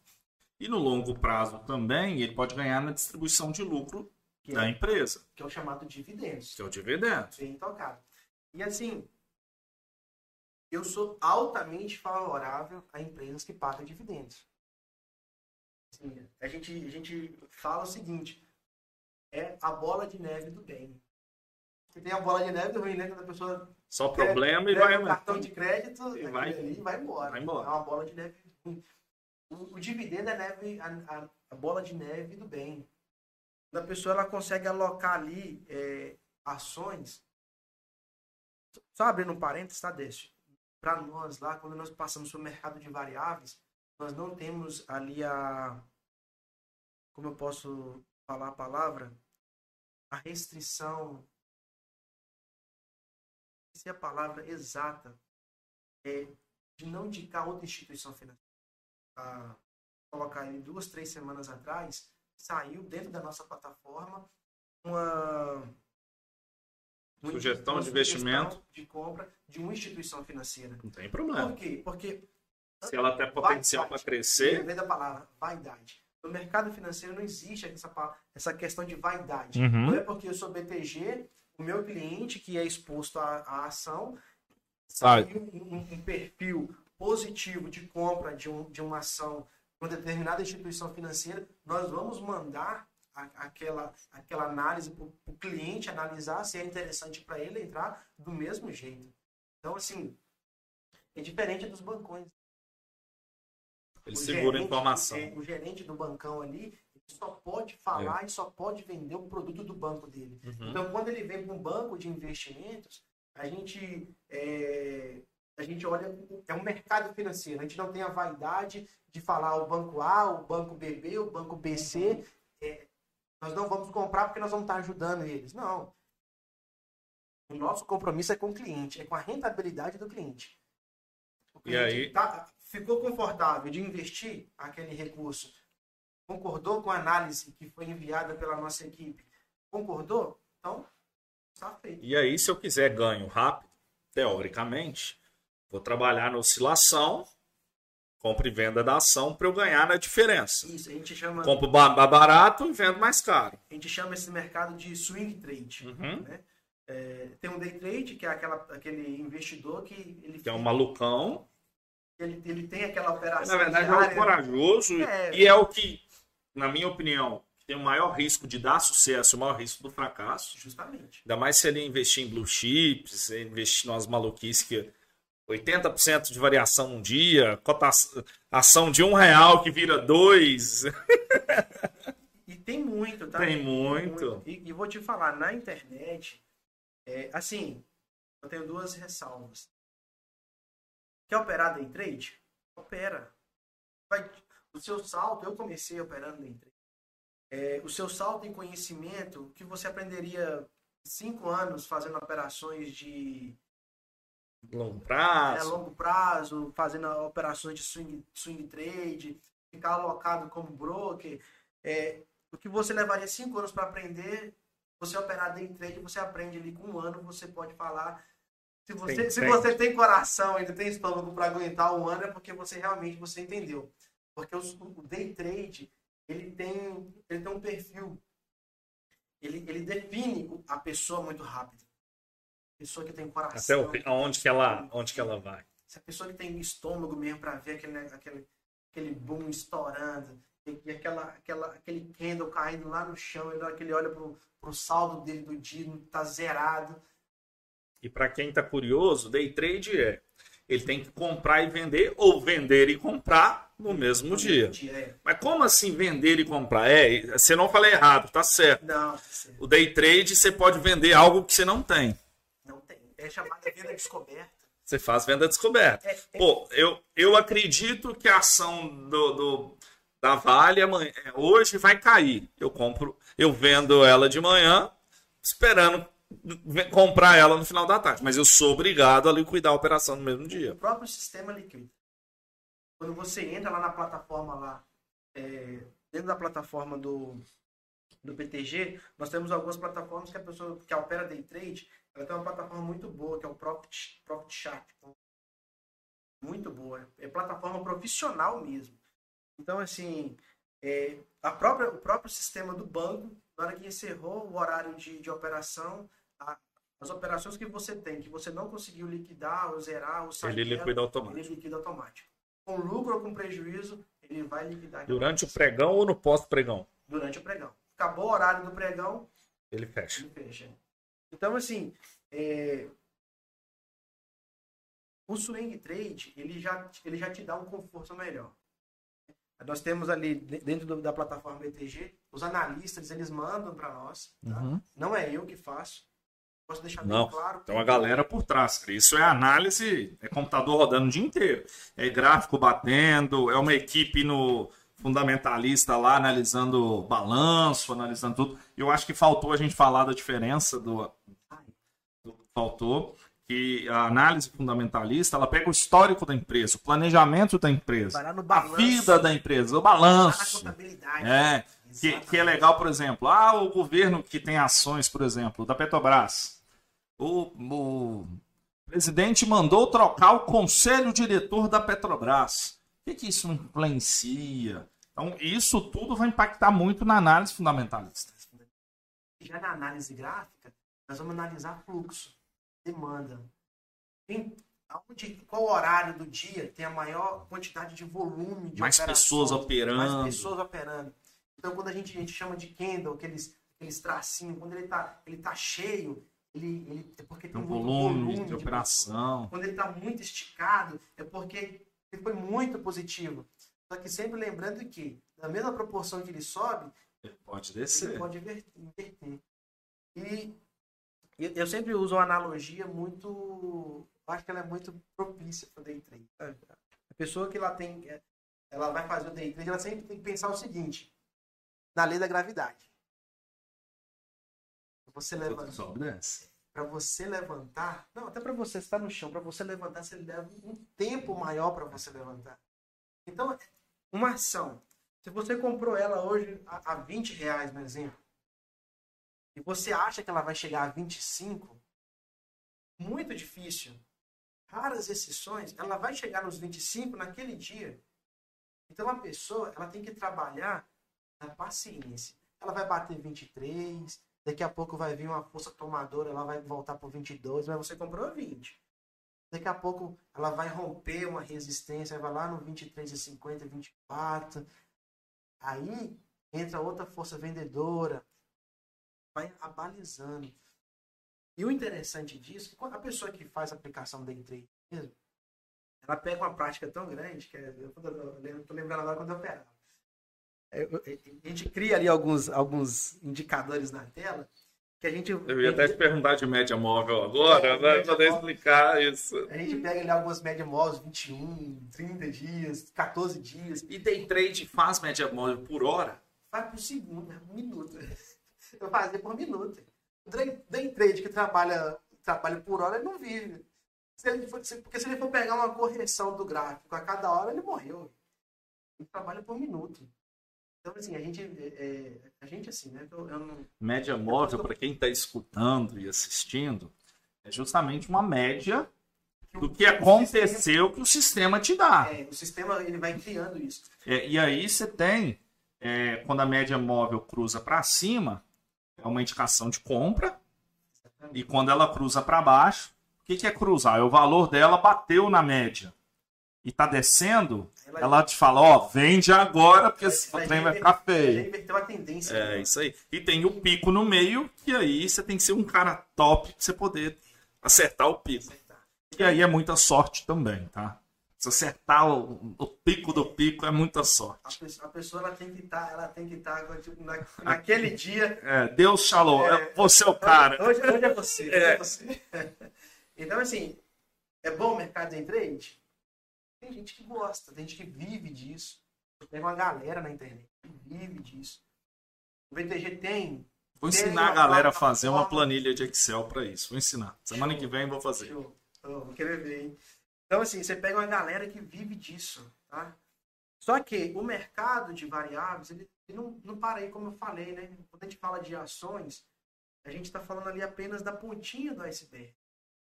e no longo prazo também ele pode ganhar na distribuição de lucro que da é, empresa. Que é o chamado dividendos. Que é o dividendo. Bem tocado. E assim, eu sou altamente favorável a empresas que pagam dividendos. Assim, a, gente, a gente fala o seguinte, é a bola de neve do bem. Você tem a bola de neve do ruim, né? Quando a pessoa. Só problema e vai. Um cartão de crédito e vai, ali, vai embora. Vai embora. É uma bola de neve ruim. O, o dividendo é neve, a, a, a, bola de neve do bem. Quando a pessoa ela consegue alocar ali é, ações. Só abrindo um parênteses, tá, Décio? Para nós lá, quando nós passamos para o mercado de variáveis, nós não temos ali a. Como eu posso falar a palavra? A restrição se a palavra exata é de não indicar outra instituição financeira. Ah, colocar aí duas, três semanas atrás, saiu dentro da nossa plataforma uma, uma sugestão de investimento de compra de uma instituição financeira. Não tem problema. Por quê? Porque se ela tem potencial para crescer, vem da palavra vaidade. No mercado financeiro não existe essa, essa questão de vaidade. Uhum. Não é porque eu sou BTG o meu cliente que é exposto à, à ação sai um, um, perfil positivo de compra de, um, de uma ação de uma determinada instituição financeira, nós vamos mandar a, aquela, aquela análise para o cliente analisar se é interessante para ele entrar do mesmo jeito. Então, assim, é diferente dos bancões. Ele o segura gerente, informação. É, o gerente do bancão ali, só pode falar é. e só pode vender o produto do banco dele. Uhum. Então, quando ele vem para um banco de investimentos, a gente, é, a gente olha, é um mercado financeiro. A gente não tem a vaidade de falar o banco A, o banco BB, o banco BC. Uhum. É, nós não vamos comprar porque nós vamos estar ajudando eles. Não. O nosso compromisso é com o cliente, é com a rentabilidade do cliente. O cliente e aí? Tá, ficou confortável de investir aquele recurso Concordou com a análise que foi enviada pela nossa equipe? Concordou? Então, está feito. E aí, se eu quiser ganho rápido, teoricamente, vou trabalhar na oscilação, compra e venda da ação para eu ganhar na diferença. Isso, a gente chama. Compro barato e vendo mais caro. A gente chama esse mercado de swing trade. Uhum. Né? É, tem um day trade, que é aquela, aquele investidor que ele. Que é um malucão. Ele, ele tem aquela operação. Na verdade, diária, é o corajoso é... e é o que na minha opinião, tem o maior risco de dar sucesso, o maior risco do fracasso. Justamente. Ainda mais se ele investir em blue chips, investir nas maluquices que 80% de variação um dia, cotação, ação de um real que vira dois. e tem muito, tá? Tem muito. E, e vou te falar, na internet, é, assim, eu tenho duas ressalvas. Quer operar day trade? Opera. Vai, o seu salto, eu comecei operando em é, o seu salto em conhecimento, que você aprenderia cinco anos fazendo operações de longo prazo, é, longo prazo fazendo operações de swing, swing trade, ficar alocado como broker, é, o que você levaria cinco anos para aprender, você operar day trade, você aprende ali com um ano, você pode falar se você, tem, se tem. você tem coração, ainda tem estômago para aguentar um ano, é porque você realmente você entendeu. Porque o day trade, ele tem, ele tem um perfil. Ele, ele define a pessoa muito rápido. Pessoa que tem coração. Até onde que ela, onde que ela vai. Se a pessoa que tem estômago mesmo para ver aquele, aquele, aquele boom estourando, e, aquela, aquela, aquele candle caindo lá no chão, e na hora que ele olha pro, pro saldo dele do dia, tá zerado. E para quem tá curioso, day trade é ele tem que comprar e vender ou vender e comprar no mesmo no dia. dia é. Mas como assim vender e comprar? É, você não falou errado, tá certo. Não, tá certo. O day trade você pode vender algo que você não tem. Não tem. É chamada venda descoberta. Você faz venda descoberta. É, é... Pô, eu, eu acredito que a ação do, do da Vale amanhã, hoje vai cair. Eu compro, eu vendo ela de manhã, esperando comprar ela no final da tarde. Mas eu sou obrigado a liquidar a operação no mesmo dia. O próprio sistema liquida. quando você entra lá na plataforma lá, é, dentro da plataforma do, do PTG, nós temos algumas plataformas que a pessoa que opera day trade, ela tem uma plataforma muito boa, que é o Profit, Profit Chart. Muito boa. É plataforma profissional mesmo. Então, assim, é, a própria, o próprio sistema do banco, na hora que encerrou o horário de, de operação, a, as operações que você tem, que você não conseguiu liquidar ou zerar, ou sair, ele liquida automático. Ele liquida automático. Com lucro ou com prejuízo, ele vai liquidar. Durante o pregão ou no pós-pregão? Durante o pregão. Acabou o horário do pregão, ele fecha. Ele fecha. Então, assim, é... o swing trade, ele já, ele já te dá um conforto melhor. Nós temos ali dentro do, da plataforma BTG, os analistas, eles mandam para nós. Tá? Uhum. Não é eu que faço. Posso deixar Não, bem claro. Tem uma galera por trás. Isso é análise, é computador rodando o dia inteiro. É gráfico batendo, é uma equipe no fundamentalista lá analisando balanço, analisando tudo. Eu acho que faltou a gente falar da diferença do, do faltou que a análise fundamentalista ela pega o histórico da empresa, o planejamento da empresa, a vida da empresa, o balanço. É, que, que, é legal, por exemplo, ah, o governo que tem ações, por exemplo, da Petrobras. O, o presidente mandou trocar o conselho diretor da Petrobras. O que, que isso influencia? Então, isso tudo vai impactar muito na análise fundamentalista. Já na análise gráfica, nós vamos analisar fluxo demanda. Em, aonde, qual horário do dia tem a maior quantidade de volume de Mais pessoas operando. Mais pessoas operando. Então, quando a gente, a gente chama de candle, aqueles, aqueles tracinhos, quando ele está ele tá cheio, ele, ele, é porque tem, um volume, volume, de operação. Quando ele está muito esticado, é porque ele foi muito positivo. Só que sempre lembrando que, na mesma proporção que ele sobe, ele pode descer. Ele pode inverter. E eu sempre uso uma analogia muito. Acho que ela é muito propícia para o day trade. A pessoa que ela tem. Ela vai fazer o day trade, ela sempre tem que pensar o seguinte: na lei da gravidade. Você levanta. Para você levantar. Não, até para você estar no chão, para você levantar, você leva um tempo maior para você levantar. Então, uma ação. Se você comprou ela hoje a, a 20 reais, por exemplo e você acha que ela vai chegar a 25, muito difícil. Raras exceções, ela vai chegar nos 25 naquele dia. Então a pessoa, ela tem que trabalhar na paciência. Ela vai bater 23, daqui a pouco vai vir uma força tomadora, ela vai voltar para 22, mas você comprou 20. Daqui a pouco ela vai romper uma resistência, vai lá no 23,50, 24. Aí entra outra força vendedora, vai abalizando. E o interessante disso, que quando a pessoa que faz a aplicação day trade mesmo, ela pega uma prática tão grande, que é, eu estou lembrando agora quando eu operava. É, a gente cria ali alguns, alguns indicadores na tela que a gente. Eu ia até te perguntar de média móvel agora, é, né? Poder explicar isso. A gente pega ali algumas média móveis, 21, 30 dias, 14 dias. E day trade faz média móvel por hora? Faz por segundo, um minuto eu fazia por minuto. O day trade que trabalha, trabalha por hora, ele não vive. Se ele for, se, porque se ele for pegar uma correção do gráfico a cada hora, ele morreu. Ele trabalha por minuto. Então, assim, a gente, é, é a gente assim, né? Eu, eu não... Média móvel, para quem está escutando e assistindo, é justamente uma média do que aconteceu que o sistema te dá. É, o sistema ele vai criando isso. É, e aí você tem, é, quando a média móvel cruza para cima, é uma indicação de compra. E quando ela cruza para baixo, o que, que é cruzar? É o valor dela bateu na média e está descendo, ela, te fala, ó, vende agora, porque esse trem vai ficar feio. Inverteu a tendência. É, né? isso aí. E tem o pico no meio, que aí você tem que ser um cara top pra você poder acertar o pico. Acertar. E aí é muita sorte também, tá? Se acertar o, o, pico do pico é muita sorte. A pessoa, a pessoa ela tem que estar, tá, ela tem que estar tá, tipo, na, naquele dia. É, Deus falou, é, você é o cara. Hoje, hoje é você. É. é você. Então assim, é bom o mercado em trade? Tem gente que gosta, tem gente que vive disso. Tem uma galera na internet que vive disso. O VTG tem. Vou ensinar a galera a fazer uma planilha de Excel para isso. Vou ensinar. Semana que vem vou fazer. Show. Oh, vou querer ver, hein? Então, assim, você pega uma galera que vive disso, tá? Só que o mercado de variáveis, ele, ele não, não para aí, como eu falei, né? Quando a gente fala de ações, a gente está falando ali apenas da pontinha do iceberg.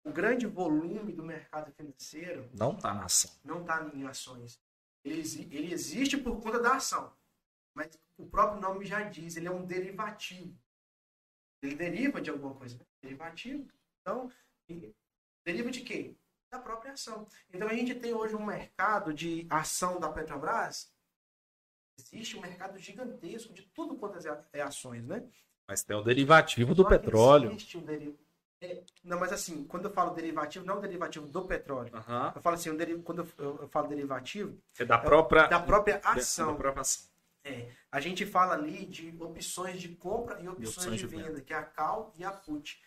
O grande volume do mercado financeiro não está na ação. Não está em ações. Ele, ele existe por conta da ação. Mas o próprio nome já diz, ele é um derivativo. Ele deriva de alguma coisa. Né? Derivativo. Então, deriva de quê? Da própria ação. Então a gente tem hoje um mercado de ação da Petrobras. Existe um mercado gigantesco de tudo quanto é ações, né? Mas tem o derivativo do petróleo. Existe um derivativo. É, não, mas assim, quando eu falo derivativo, não é o derivativo do petróleo. Uhum. Eu falo assim, um quando eu, eu, falo derivativo. É da própria, é da própria ação. Da própria ação. É, a gente fala ali de opções de compra e opções, e opções de, de venda, venda, que é a call e a put.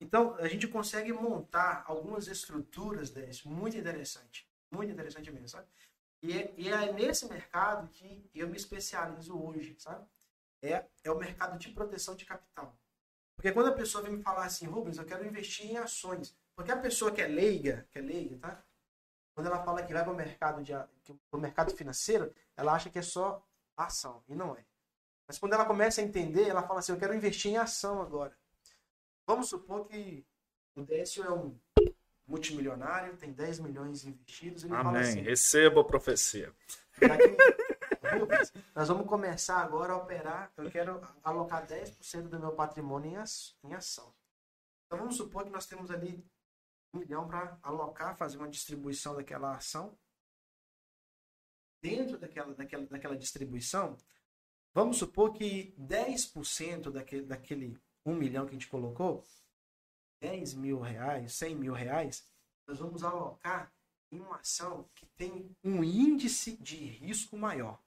Então, a gente consegue montar algumas estruturas desse, muito interessante. Muito interessante mesmo, sabe? E é, e é nesse mercado que eu me especializo hoje, sabe? É, é o mercado de proteção de capital. Porque quando a pessoa vem me falar assim, Rubens, eu quero investir em ações. Porque a pessoa que é leiga, que é leiga, tá? Quando ela fala que vai para o mercado, de, pro mercado financeiro, ela acha que é só ação. E não é. Mas quando ela começa a entender, ela fala assim, eu quero investir em ação agora. Vamos supor que o Décio é um multimilionário, tem 10 milhões investidos. Ele Amém. Fala assim, Receba a profecia. Rubens, nós vamos começar agora a operar. Eu quero alocar 10% do meu patrimônio em ação. Então vamos supor que nós temos ali um milhão para alocar, fazer uma distribuição daquela ação. Dentro daquela, daquela, daquela distribuição, vamos supor que 10% daquele, daquele 1 milhão que a gente colocou, 10 mil reais, 100 mil reais, nós vamos alocar em uma ação que tem um índice de risco maior.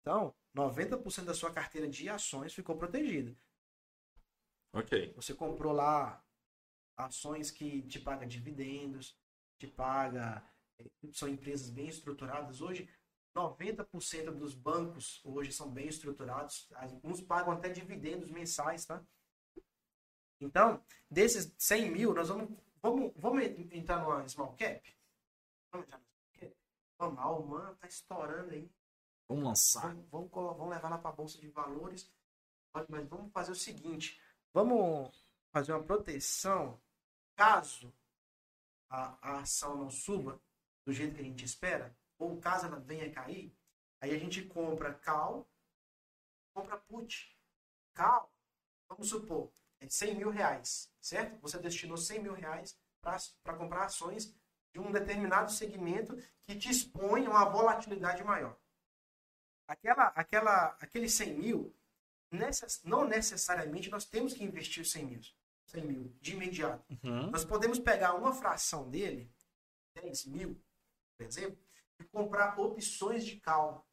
Então, 90% da sua carteira de ações ficou protegida. Ok. Você comprou lá ações que te pagam dividendos, te paga. Eh, são empresas bem estruturadas. Hoje, 90% dos bancos hoje são bem estruturados. Alguns pagam até dividendos mensais, tá? Então, desses 100 mil, nós vamos, vamos, vamos entrar numa small cap? Vamos entrar numa small cap? Vamos, a Alman tá estourando aí. Vamos lançar. Vamos, vamos, vamos levar lá para a Bolsa de Valores. Mas vamos fazer o seguinte: vamos fazer uma proteção caso a, a ação não suba do jeito que a gente espera, ou caso ela venha cair, aí a gente compra call, compra put. Call, vamos supor, é 100 mil reais, certo? Você destinou 100 mil reais para comprar ações de um determinado segmento que a uma volatilidade maior aquela, aquela, aqueles 100 mil, necess, não necessariamente nós temos que investir os 100 mil, 100 mil de imediato. Uhum. Nós podemos pegar uma fração dele, 10 mil, por exemplo, e comprar opções de cal.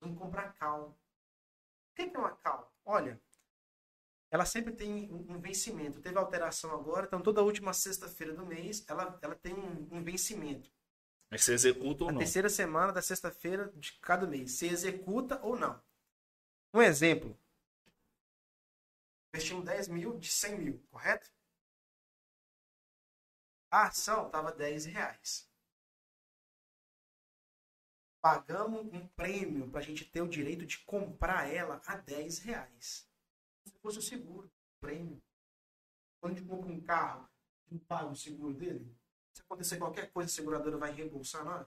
Vamos comprar cal. O que é uma cal? Olha, ela sempre tem um vencimento. Teve alteração agora, então toda última sexta-feira do mês ela, ela tem um, um vencimento. Mas você executa ou não? Na terceira semana da sexta-feira de cada mês. Você executa ou não. Um exemplo. Investimos 10 mil de 100 mil, correto? A ação estava 10 reais. Pagamos um prêmio para a gente ter o direito de comprar ela a 10 reais. Se fosse o seguro, prêmio. Quando a gente compra um carro, a gente paga o seguro dele, acontecer qualquer coisa, a seguradora vai reembolsar nós.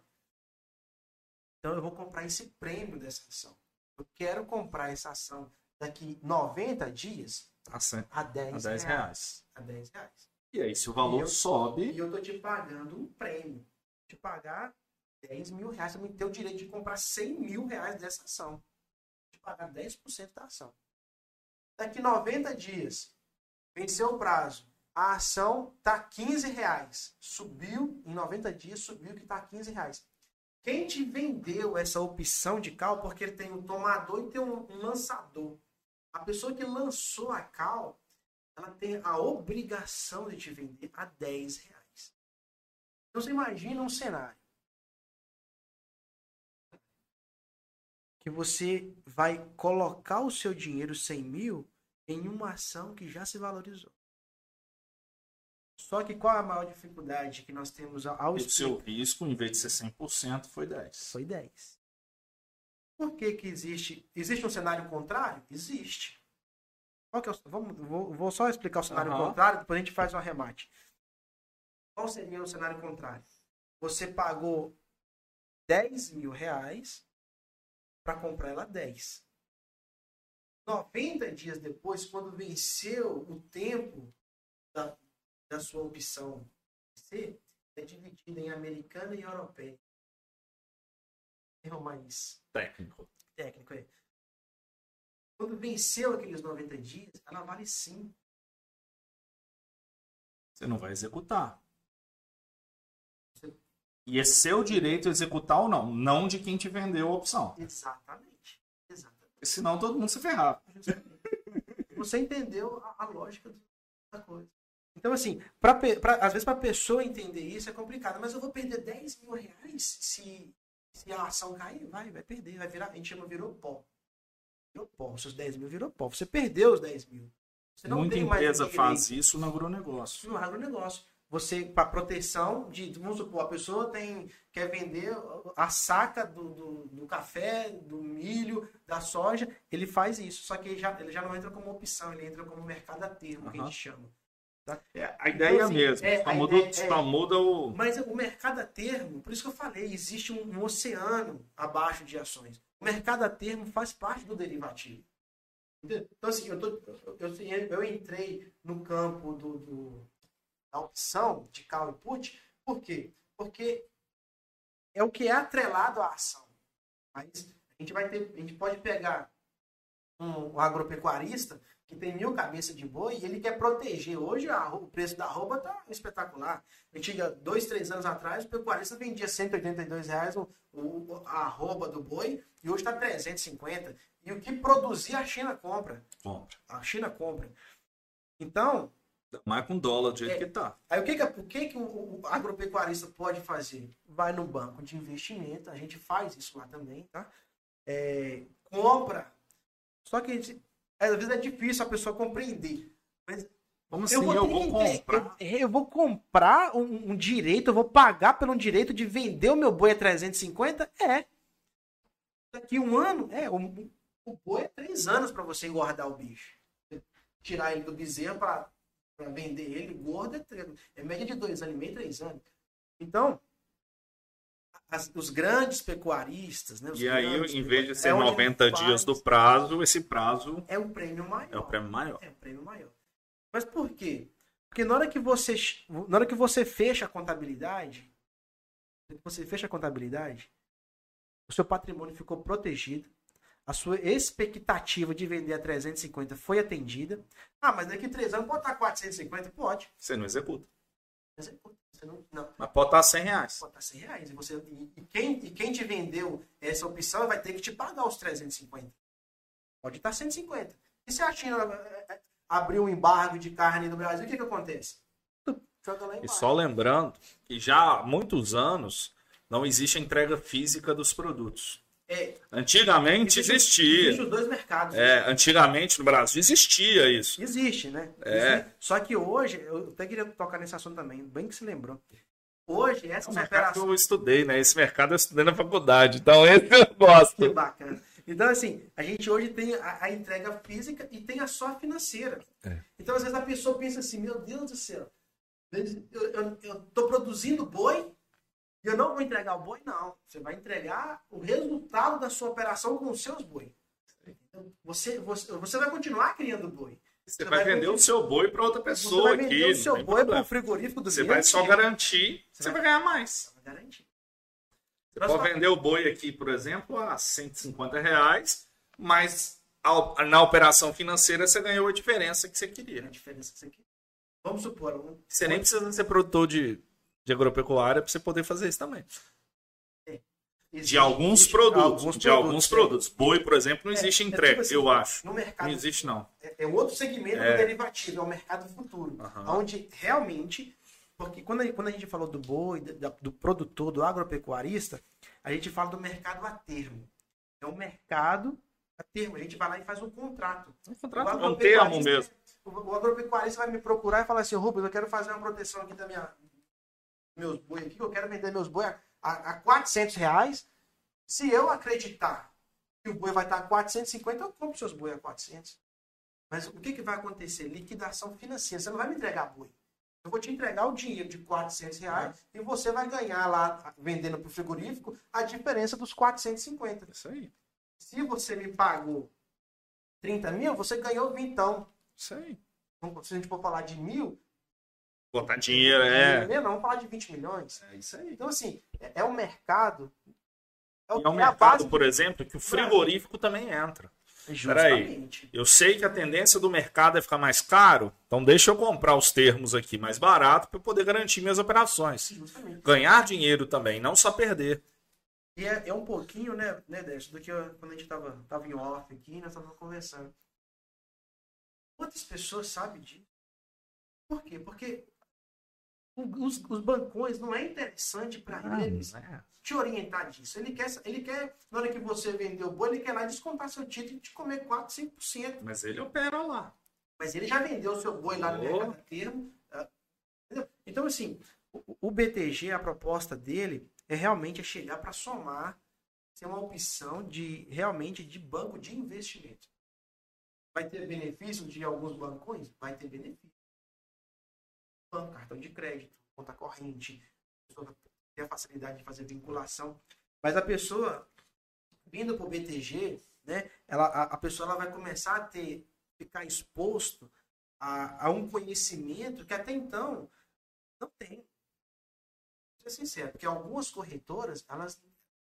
Então eu vou comprar esse prêmio dessa ação. Eu quero comprar essa ação daqui 90 dias a, a 10, a 10 reais. reais. A 10 reais. E aí, se o valor eu, sobe. E eu tô te pagando um prêmio. Te pagar 10 mil reais, você me ter o direito de comprar 100 mil reais dessa ação. Te pagar 10% da ação. Daqui 90 dias, venceu o prazo a ação está 15 reais. Subiu, em 90 dias, subiu que está 15 reais. Quem te vendeu essa opção de cal, porque ele tem um tomador e tem um lançador. A pessoa que lançou a cal, ela tem a obrigação de te vender a 10 reais. Então você imagina um cenário. Que você vai colocar o seu dinheiro 100 mil em uma ação que já se valorizou Só que qual a maior dificuldade que nós temos ao O explicar? seu risco, em vez de ser 100%, foi 10%. Foi 10. Por que que existe... Existe um cenário contrário? Existe. Qual que é o... Vamos, vou, vou só explicar o cenário Aham. contrário, depois a gente faz um arremate. Qual seria o cenário contrário? Você pagou 10 mil reais para comprar ela 10. 90 dias depois, quando venceu o tempo da, da sua opção C, é dividida em americana e europeia. Termo mais Técnico. técnico aí. Quando venceu aqueles 90 dias, ela vale 5. Você não vai executar. Você- E é seu direito executar ou não, não de quem te vendeu a opção. Exatamente. Exatamente. Senão todo mundo se ferrar. Você entendeu a, a lógica da coisa. Então, assim, pra, pra- às vezes para a pessoa entender isso é complicado, mas eu vou perder 10 mil reais se, se a ação cair? Vai, vai perder, vai virar, a gente chama virou pó. Virou pó, seus 10 mil virou pó. Você perdeu os 10 mil. Você não Muita empresa faz isso no agronegócio. no agronegócio. Você, para proteção de, vamos supor, a pessoa tem, quer vender a saca do, do, do café, do milho, da soja, ele faz isso. Só que ele já, ele já não entra como opção, ele entra como mercado a termo, que a gente chama. É, a ideia é a assim, mesma. é, só, a muda, ideia é- só muda o. Mas o mercado a termo, por isso que eu falei, existe um, um oceano abaixo de ações. O mercado a termo faz parte do derivativo. Entendeu? Então, assim, eu, tô, eu, eu, eu entrei no campo do, do- da opção de call e put, por quê? Porque é o que é atrelado à ação. Mas a gente vai ter, a gente pode pegar um, um agropecuarista que tem mil cabeças de boi e ele quer proteger. Hoje o preço da arroba tá espetacular. Antiga, dois, três anos atrás, o pecuarista vendia 182 reais o, o, a arroba do boi e hoje está 350. E o que produzir a China compra. Compra. A China compra. Então, Mais com dólar do jeito É. que tá. Aí o que, que, o, que, que o, o agropecuarista pode fazer? Vai no banco de investimento, a gente faz isso lá também, tá? É, compra. Só que a gente- às vezes é difícil a pessoa compreender. Mas Como assim? eu vou, Eu vou comprar. eu, eu vou comprar um, um direito, eu vou pagar pelo direito de vender o meu boi a 350? É. Daqui um ano, é. O, o boi é três anos para você engordar o bicho. Tirar ele do bezerro para vender ele, gordo, é, tre- é média de dois anos e meio, três anos. Então, as- os grandes pecuaristas, né? os E aí, em vez de ser é onde 90 ele dias do prazo, esse prazo É o prêmio maior. é o prêmio maior. É um prêmio maior. Mas por quê? Porque na hora que você, na hora que você fecha a contabilidade, você fecha a contabilidade, o seu patrimônio ficou protegido, a sua expectativa de vender a 350 foi atendida. Ah, mas daqui três anos pode estar 450? Pode. Você não executa. Mas é- você não, não. Mas pode estar 100 reais. Pode estar 100 reais. E, você, e, e quem, e quem te vendeu essa opção vai ter que te pagar os 350. Pode estar 150. E se a China eh, eh, abrir um embargo de carne no Brasil, o que, que acontece? E só lembrando que já há muitos anos não existe entrega física dos produtos. É, Antigamente existia. Os dois mercados. É, antigamente no Brasil existia isso. Existe, né? É. Existe. Só que hoje, eu até queria tocar nesse assunto também, bem que se lembrou. Hoje, É um mercado que operações. eu estudei, né? Esse mercado eu estudei na faculdade, então esse eu gosto. Que bacana. Então, assim, a gente hoje tem a, a entrega física e tem a só financeira. É. Então, às vezes, a pessoa pensa assim, meu Deus do céu, eu, eu, eu tô produzindo boi e eu não vou entregar o boi, não. Você vai entregar o resultado da sua operação com os seus boi. Então, Você, você, você vai continuar criando boi. Você vai vender o seu boi para outra Você pessoa vai vender aqui. o seu boi para o frigorífico do Você vai só time. garantir, Você você vai- vai ganhar mais. Vai garantir. Você Nós pode fa- vender o boi aqui, por exemplo, a 150 reais, mas na operação financeira você ganhou a diferença que você A queria. diferença que você quer. Vamos supor, um, Você nem precisa ser produtor de, de agropecuária para você poder fazer isso também. De existe- alguns existe produtos. alguns de alguns é. produtos. Boi, por exemplo, não É, existe é entrega, tipo assim, eu acho. No mercado, Não existe, não. é, é outro segmento É. do derivativo, é o mercado futuro. Aham. Onde realmente, porque quando a, quando a gente falou do boi, da- do produtor, do agropecuarista, a gente fala do mercado a termo. É um mercado a termo. A gente vai lá e faz um contrato. Um contrato, é um termo mesmo. o, o agropecuarista vai me procurar e falar assim, Rubens, eu quero fazer uma proteção aqui da minha meus boi aqui, eu quero vender meus boi a, a, a 400 reais. Se eu acreditar que o boi vai estar a 450, eu compro seus boi a 400. Mas o que, que vai acontecer? Liquidação financeira. Você não vai me entregar boi. Eu vou te entregar o dinheiro de 400 reais é. e você vai ganhar lá, vendendo para o frigorífico, a diferença dos 450. Isso aí. Se você me pagou 30 mil, você ganhou vintão. Isso aí. Então, se a gente for falar de mil. Botar dinheiro, é. Não, vamos falar de 20 milhões. É isso aí. Então, assim, é, é um mercado. É, o, é um é mercado, por exemplo, que o frigorífico também entra. Peraí, eu sei que a tendência do mercado é ficar mais caro, então deixa eu comprar os termos aqui mais barato para eu poder garantir minhas operações. Justamente. Ganhar dinheiro também, não só perder. E é, é um pouquinho, né, né Décio, do que eu, quando a gente tava, tava em off aqui, nós tava conversando. Quantas pessoas sabem disso? Por quê? Porque os, os bancões não é interessante para ah, eles é. te orientar disso. Ele quer, ele quer, na hora que você vender o boi, ele quer lá descontar seu título e te comer 4, 5%. Mas ele opera lá. Mas ele já vendeu o seu boi lá no oh. mercado termo. Tá? Então, assim, o, o BTG, a proposta dele é realmente é chegar para somar, ser uma opção de realmente de banco de investimento. Vai ter benefício de alguns bancões? Vai ter benefício banco, cartão de crédito, conta corrente, a pessoa tem a facilidade de fazer vinculação. Mas a pessoa, vindo para o BTG, né, ela, a, a, pessoa ela vai começar a ter, ficar exposto a, a um conhecimento que até então não tem. Vou ser sincero, porque algumas corretoras, elas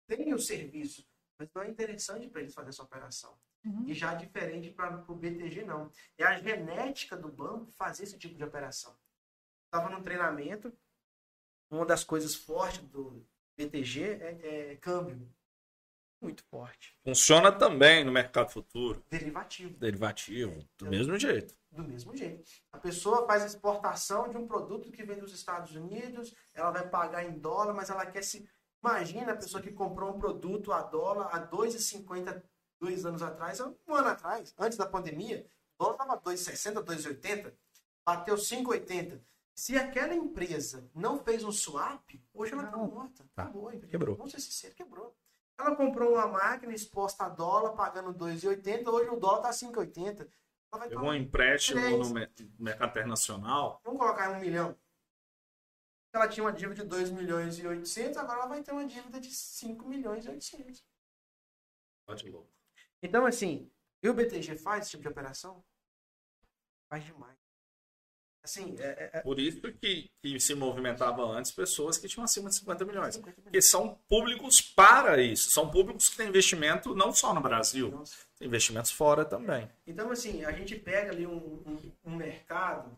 têm o serviço, mas não é interessante para eles fazer essa operação. Uhum. E já diferente para o BTG, não. É a genética do banco fazer esse tipo de operação estava no treinamento. Uma das coisas fortes do BTG é, é câmbio. Muito forte. Funciona também no mercado futuro. Derivativo. Derivativo, do então, mesmo jeito. Do mesmo jeito. A pessoa faz exportação de um produto que vem dos Estados Unidos, ela vai pagar em dólar, mas ela quer se. Imagina a pessoa que comprou um produto a dólar a 2,50 dois anos atrás, um ano atrás, antes da pandemia, o dólar estava 2,60, 2,80, bateu 5,80. Se aquela empresa não fez um swap, hoje ela está morta. Tá. Acabou. Quebrou. Vamos ser sinceros, quebrou. Ela comprou uma máquina exposta a dólar, pagando 2,80. Hoje o dólar está 5,80. Pegou um empréstimo no mercado internacional. Vamos colocar um milhão. Ela tinha uma dívida de 2 milhões e 800, agora ela vai ter uma dívida de 5 milhões e 800. Pode louco. Então, assim, e o BTG faz esse tipo de operação? Faz demais. Assim, é, é, é... Por isso que, que se movimentava antes pessoas que tinham acima de 50 milhões. 50 milhões. Porque são públicos para isso. São públicos que têm investimento não só no Brasil, Nossa. tem investimentos fora também. Então, assim, a gente pega ali um, um, um mercado,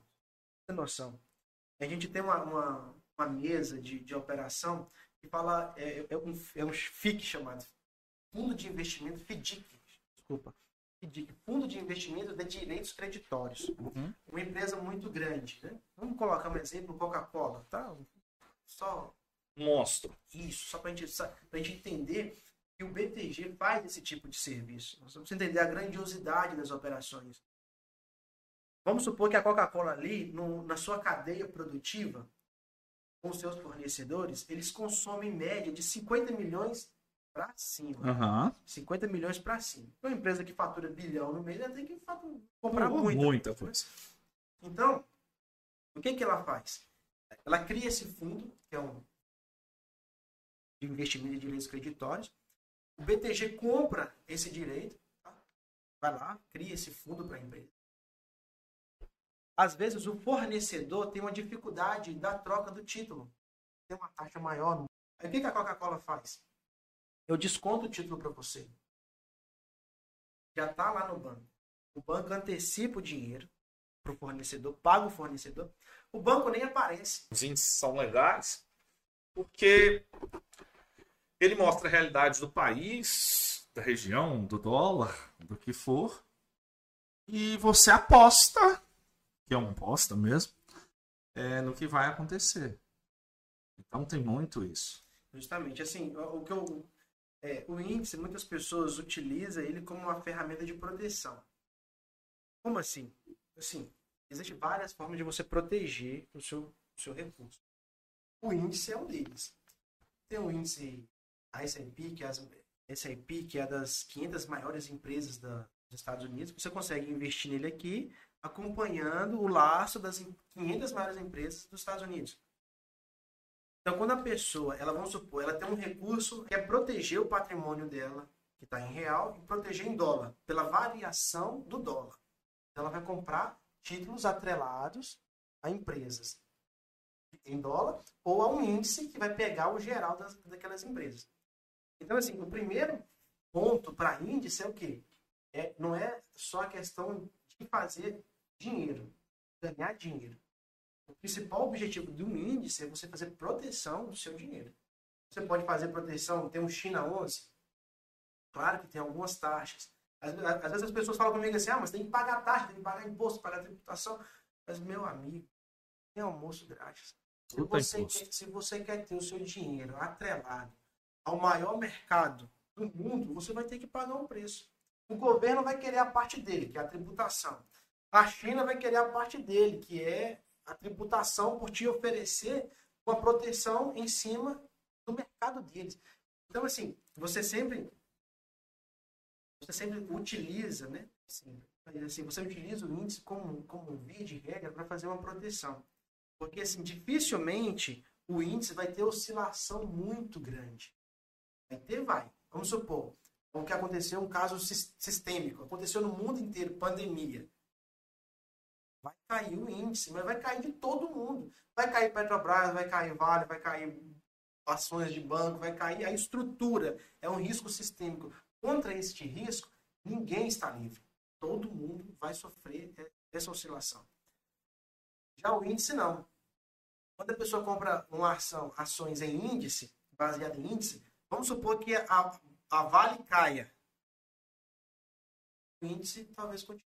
tem noção. A gente tem uma, uma, uma mesa de, de operação que fala, é, é, um, é um FIC chamado Fundo de Investimento FDIC. Desculpa de fundo de investimento de direitos creditórios. Uhum. Uma empresa muito grande. Né? Vamos colocar um exemplo, Coca-Cola. Tá? Só. Monstro. Isso, só para gente, a gente entender que o BTG faz esse tipo de serviço. Nós vamos entender a grandiosidade das operações. Vamos supor que a Coca-Cola ali, no, na sua cadeia produtiva, com seus fornecedores, eles consomem em média de 50 milhões para cima. Uhum. 50 milhões para cima. Uma empresa que fatura bilhão no mês, ela tem que comprar uh, muita, muita coisa. Então, o que, que ela faz? Ela cria esse fundo, que é um de investimento de direitos creditórios. O BTG compra esse direito, tá? vai lá, cria esse fundo para a empresa. Às vezes o fornecedor tem uma dificuldade da troca do título. Tem uma taxa maior. Aí o que, que a Coca-Cola faz? Eu desconto o título para você. Já está lá no banco. O banco antecipa o dinheiro para o fornecedor, paga o fornecedor. O banco nem aparece. Os índices são legais porque ele mostra a realidade do país, da região, do dólar, do que for. E você aposta, que é uma aposta mesmo, é, no que vai acontecer. Então tem muito isso. Justamente, assim, o que eu é, o índice, muitas pessoas utilizam ele como uma ferramenta de proteção. Como assim? Assim, Existem várias formas de você proteger o seu, o seu recurso. O índice é um deles. Tem o índice S&P, que é as S&P, que é das 500 maiores empresas da, dos Estados Unidos. Você consegue investir nele aqui, acompanhando o laço das 500 maiores empresas dos Estados Unidos. Então, quando a pessoa, ela vamos supor, ela tem um recurso que é proteger o patrimônio dela, que está em real, e proteger em dólar, pela variação do dólar. Então, ela vai comprar títulos atrelados a empresas em dólar ou a um índice que vai pegar o geral das, daquelas empresas. Então, assim, o primeiro ponto para índice é o quê? É, não é só a questão de fazer dinheiro, ganhar dinheiro. O principal objetivo de um índice é você fazer proteção do seu dinheiro. Você pode fazer proteção, tem um China 11. Claro que tem algumas taxas. Às, às vezes as pessoas falam comigo assim, ah, mas tem que pagar taxa, tem que pagar imposto, pagar tributação. Mas, meu amigo, tem almoço grátis. Se você, quer, se você quer ter o seu dinheiro atrelado ao maior mercado do mundo, você vai ter que pagar um preço. O governo vai querer a parte dele, que é a tributação. A China vai querer a parte dele, que é a tributação por te oferecer uma proteção em cima do mercado deles. Então, assim, você sempre você sempre utiliza, né? Assim, assim, você utiliza o índice como, como via de regra para fazer uma proteção. Porque, assim, dificilmente o índice vai ter oscilação muito grande. Vai ter, vai. Vamos supor, o que aconteceu, um caso sistêmico, aconteceu no mundo inteiro, pandemia. Vai cair o índice, mas vai cair de todo mundo. Vai cair Petrobras, vai cair Vale, vai cair ações de banco, vai cair a estrutura. É um risco sistêmico. Contra este risco, ninguém está livre. Todo mundo vai sofrer essa oscilação. Já o índice não. Quando a pessoa compra uma ação, ações em índice, baseada em índice, vamos supor que a, a Vale caia. O índice talvez continue.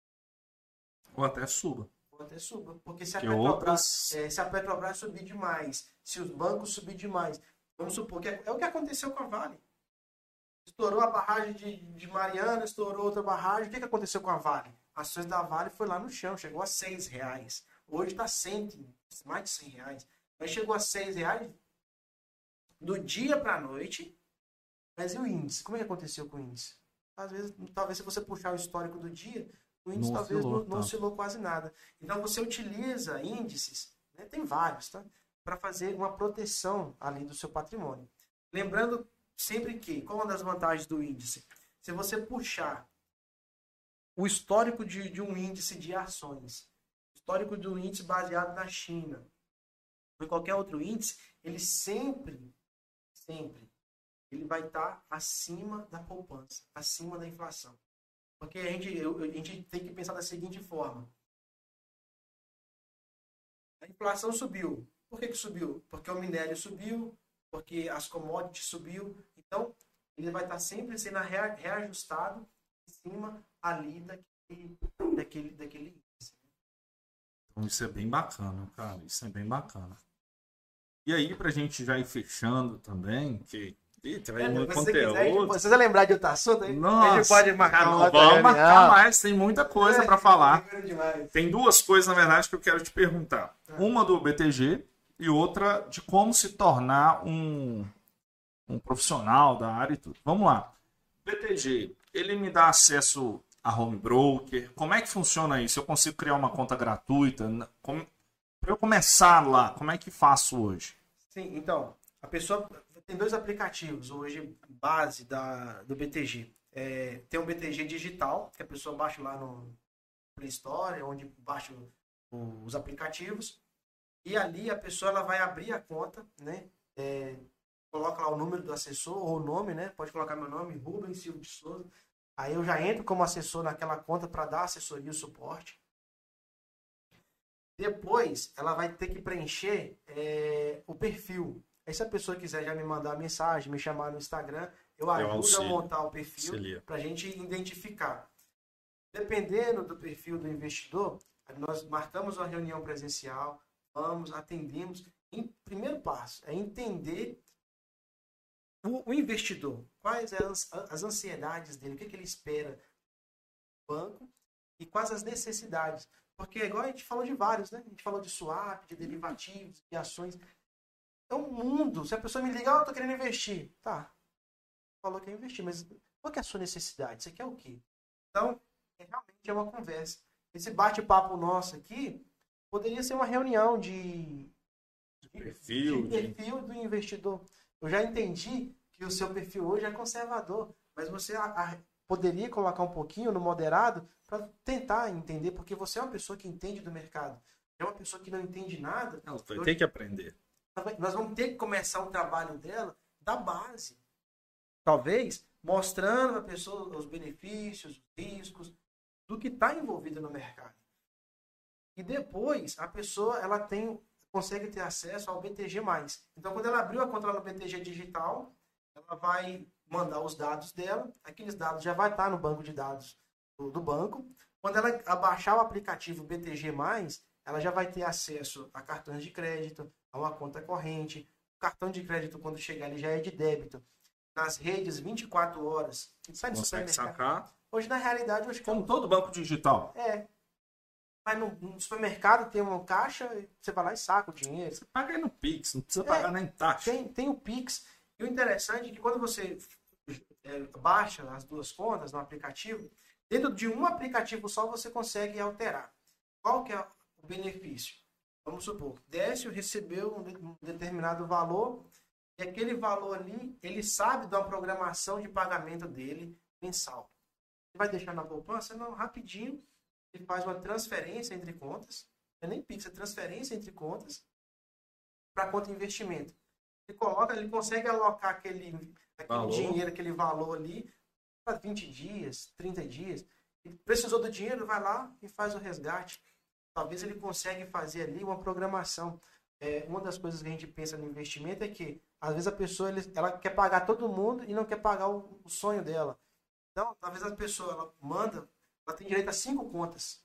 Ou até suba até suba. Porque se a, Petrobras, é, se a Petrobras subir demais, se os bancos subir demais, vamos supor que é, é o que aconteceu com a Vale. Estourou a barragem de, de Mariana, estourou outra barragem. O que, que aconteceu com a Vale? As ações da Vale foi lá no chão, chegou a seis reais. Hoje está mais de 100 reais. Mas chegou a seis reais do dia para a noite. Mas e o índice? Como é que aconteceu com o índice? Às vezes, talvez se você puxar o histórico do dia, o índice não talvez oscilou, não, não oscilou quase nada. Então você utiliza índices, né, tem vários, tá? para fazer uma proteção ali do seu patrimônio. Lembrando sempre que, qual é uma das vantagens do índice? Se você puxar o histórico de, de um índice de ações, histórico de um índice baseado na China, ou em qualquer outro índice, ele sempre, sempre, ele vai estar acima da poupança, acima da inflação. Porque a gente, a gente tem que pensar da seguinte forma. A inflação subiu. Por que, que subiu? Porque o minério subiu, porque as commodities subiu. Então, ele vai estar sempre sendo reajustado em cima ali daquele, daquele, daquele índice. Então, isso é bem bacana, cara. Isso é bem bacana. E aí, para a gente já ir fechando também, que Eita, vai é, muito conteúdo. Quiser, se você lembrar de outro assunto, aí Nossa, a gente pode marcar cara, outra Vamos marcar mais, tem muita coisa é, para falar. Tem duas coisas, na verdade, que eu quero te perguntar. É. Uma do BTG e outra de como se tornar um, um profissional da área e tudo. Vamos lá. BTG, ele me dá acesso a home broker. Como é que funciona isso? Eu consigo criar uma conta gratuita? Para eu começar lá, como é que faço hoje? Sim, então, a pessoa tem dois aplicativos hoje, base da, do BTG. É, tem um BTG digital, que a pessoa baixa lá no Play Store, onde baixa os aplicativos. E ali a pessoa ela vai abrir a conta, né? É, coloca lá o número do assessor ou o nome, né? Pode colocar meu nome, Rubens Silva de Souza. Aí eu já entro como assessor naquela conta para dar assessoria e suporte. Depois, ela vai ter que preencher é, o perfil. Aí se a pessoa quiser já me mandar mensagem, me chamar no Instagram, eu ajudo a montar o perfil para a gente identificar. Dependendo do perfil do investidor, nós marcamos uma reunião presencial, vamos, atendemos. Em primeiro passo é entender o, o investidor, quais as, as ansiedades dele, o que, que ele espera do banco e quais as necessidades. Porque igual a gente falou de vários, né? A gente falou de swap, de derivativos, de ações. É um mundo. Se a pessoa me liga, oh, eu tô querendo investir. Tá. Falou que é investir, mas qual que é a sua necessidade? Você quer o quê? Então, é, realmente é uma conversa. Esse bate-papo nosso aqui poderia ser uma reunião de, de perfil, de perfil do investidor. Eu já entendi que o seu perfil hoje é conservador, mas você a, a, poderia colocar um pouquinho no moderado para tentar entender, porque você é uma pessoa que entende do mercado. É uma pessoa que não entende nada. Vai ter que aprender. Nós vamos ter que começar o trabalho dela da base. Talvez mostrando a pessoa os benefícios, os riscos, do que está envolvido no mercado. E depois a pessoa ela tem consegue ter acesso ao BTG+. Então quando ela abriu a conta no BTG digital, ela vai mandar os dados dela, aqueles dados já vai estar no banco de dados do, do banco. Quando ela abaixar o aplicativo BTG+, ela já vai ter acesso a cartões de crédito, a uma conta corrente. O cartão de crédito, quando chegar, ele já é de débito. Nas redes, 24 horas. Sai no Consegue sacar. Hoje, na realidade, hoje como todo banco digital. É. Mas no, no, supermercado tem uma caixa, você vai lá e saca o dinheiro. Você paga aí no Pix, não precisa é, pagar nem taxa. Tem, tem o Pix. E o interessante é que quando você é, baixa as duas contas no aplicativo, dentro de um aplicativo só você consegue alterar. Qual que é o benefício? Vamos supor, Décio recebeu um determinado valor e aquele valor ali, ele sabe da programação de pagamento dele mensal. Ele vai deixar na poupança? Não, rapidinho, ele faz uma transferência entre contas, não é nem Pix, é transferência entre contas para conta de investimento. Ele coloca, ele consegue alocar aquele, aquele dinheiro, aquele valor ali para 20 dias, 30 dias. Ele precisou do dinheiro, vai lá e faz o resgate. Talvez ele consiga fazer ali uma programação. É, uma das coisas que a gente pensa no investimento é que às vezes a pessoa ele, ela quer pagar todo mundo e não quer pagar o, o sonho dela. Então, talvez a pessoa ela manda, ela tem direito a cinco contas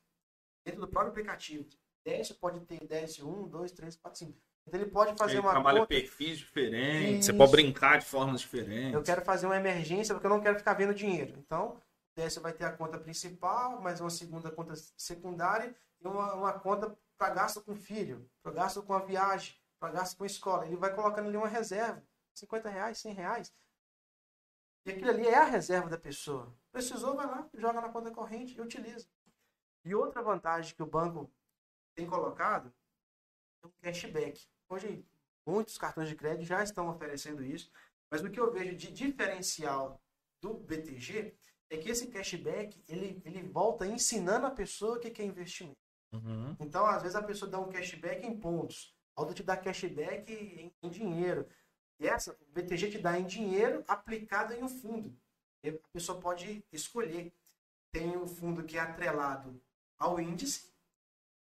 dentro do próprio aplicativo. 10 pode ter 10, 1, 2, 3, 4, 5. Então ele pode fazer ele uma trabalha conta... perfis diferentes, Isso. você pode brincar de formas diferentes. Eu quero fazer uma emergência porque eu não quero ficar vendo dinheiro. Então, você vai ter a conta principal, mais uma segunda conta secundária e uma, uma conta para gasto com filho, para gasto com a viagem, para gasto com escola. Ele vai colocando ali uma reserva, 50 reais, 100 reais. E aquilo ali é a reserva da pessoa. Precisou, vai lá, joga na conta corrente e utiliza. E outra vantagem que o banco tem colocado é o cashback. Hoje, muitos cartões de crédito já estão oferecendo isso, mas o que eu vejo de diferencial do BTG é que esse cashback ele, ele volta ensinando a pessoa o que é investimento. Uhum. Então, às vezes, a pessoa dá um cashback em pontos, a outra te dá cashback em, em dinheiro. E essa, o BTG te dá em dinheiro aplicado em um fundo. E a pessoa pode escolher. Tem um fundo que é atrelado ao índice,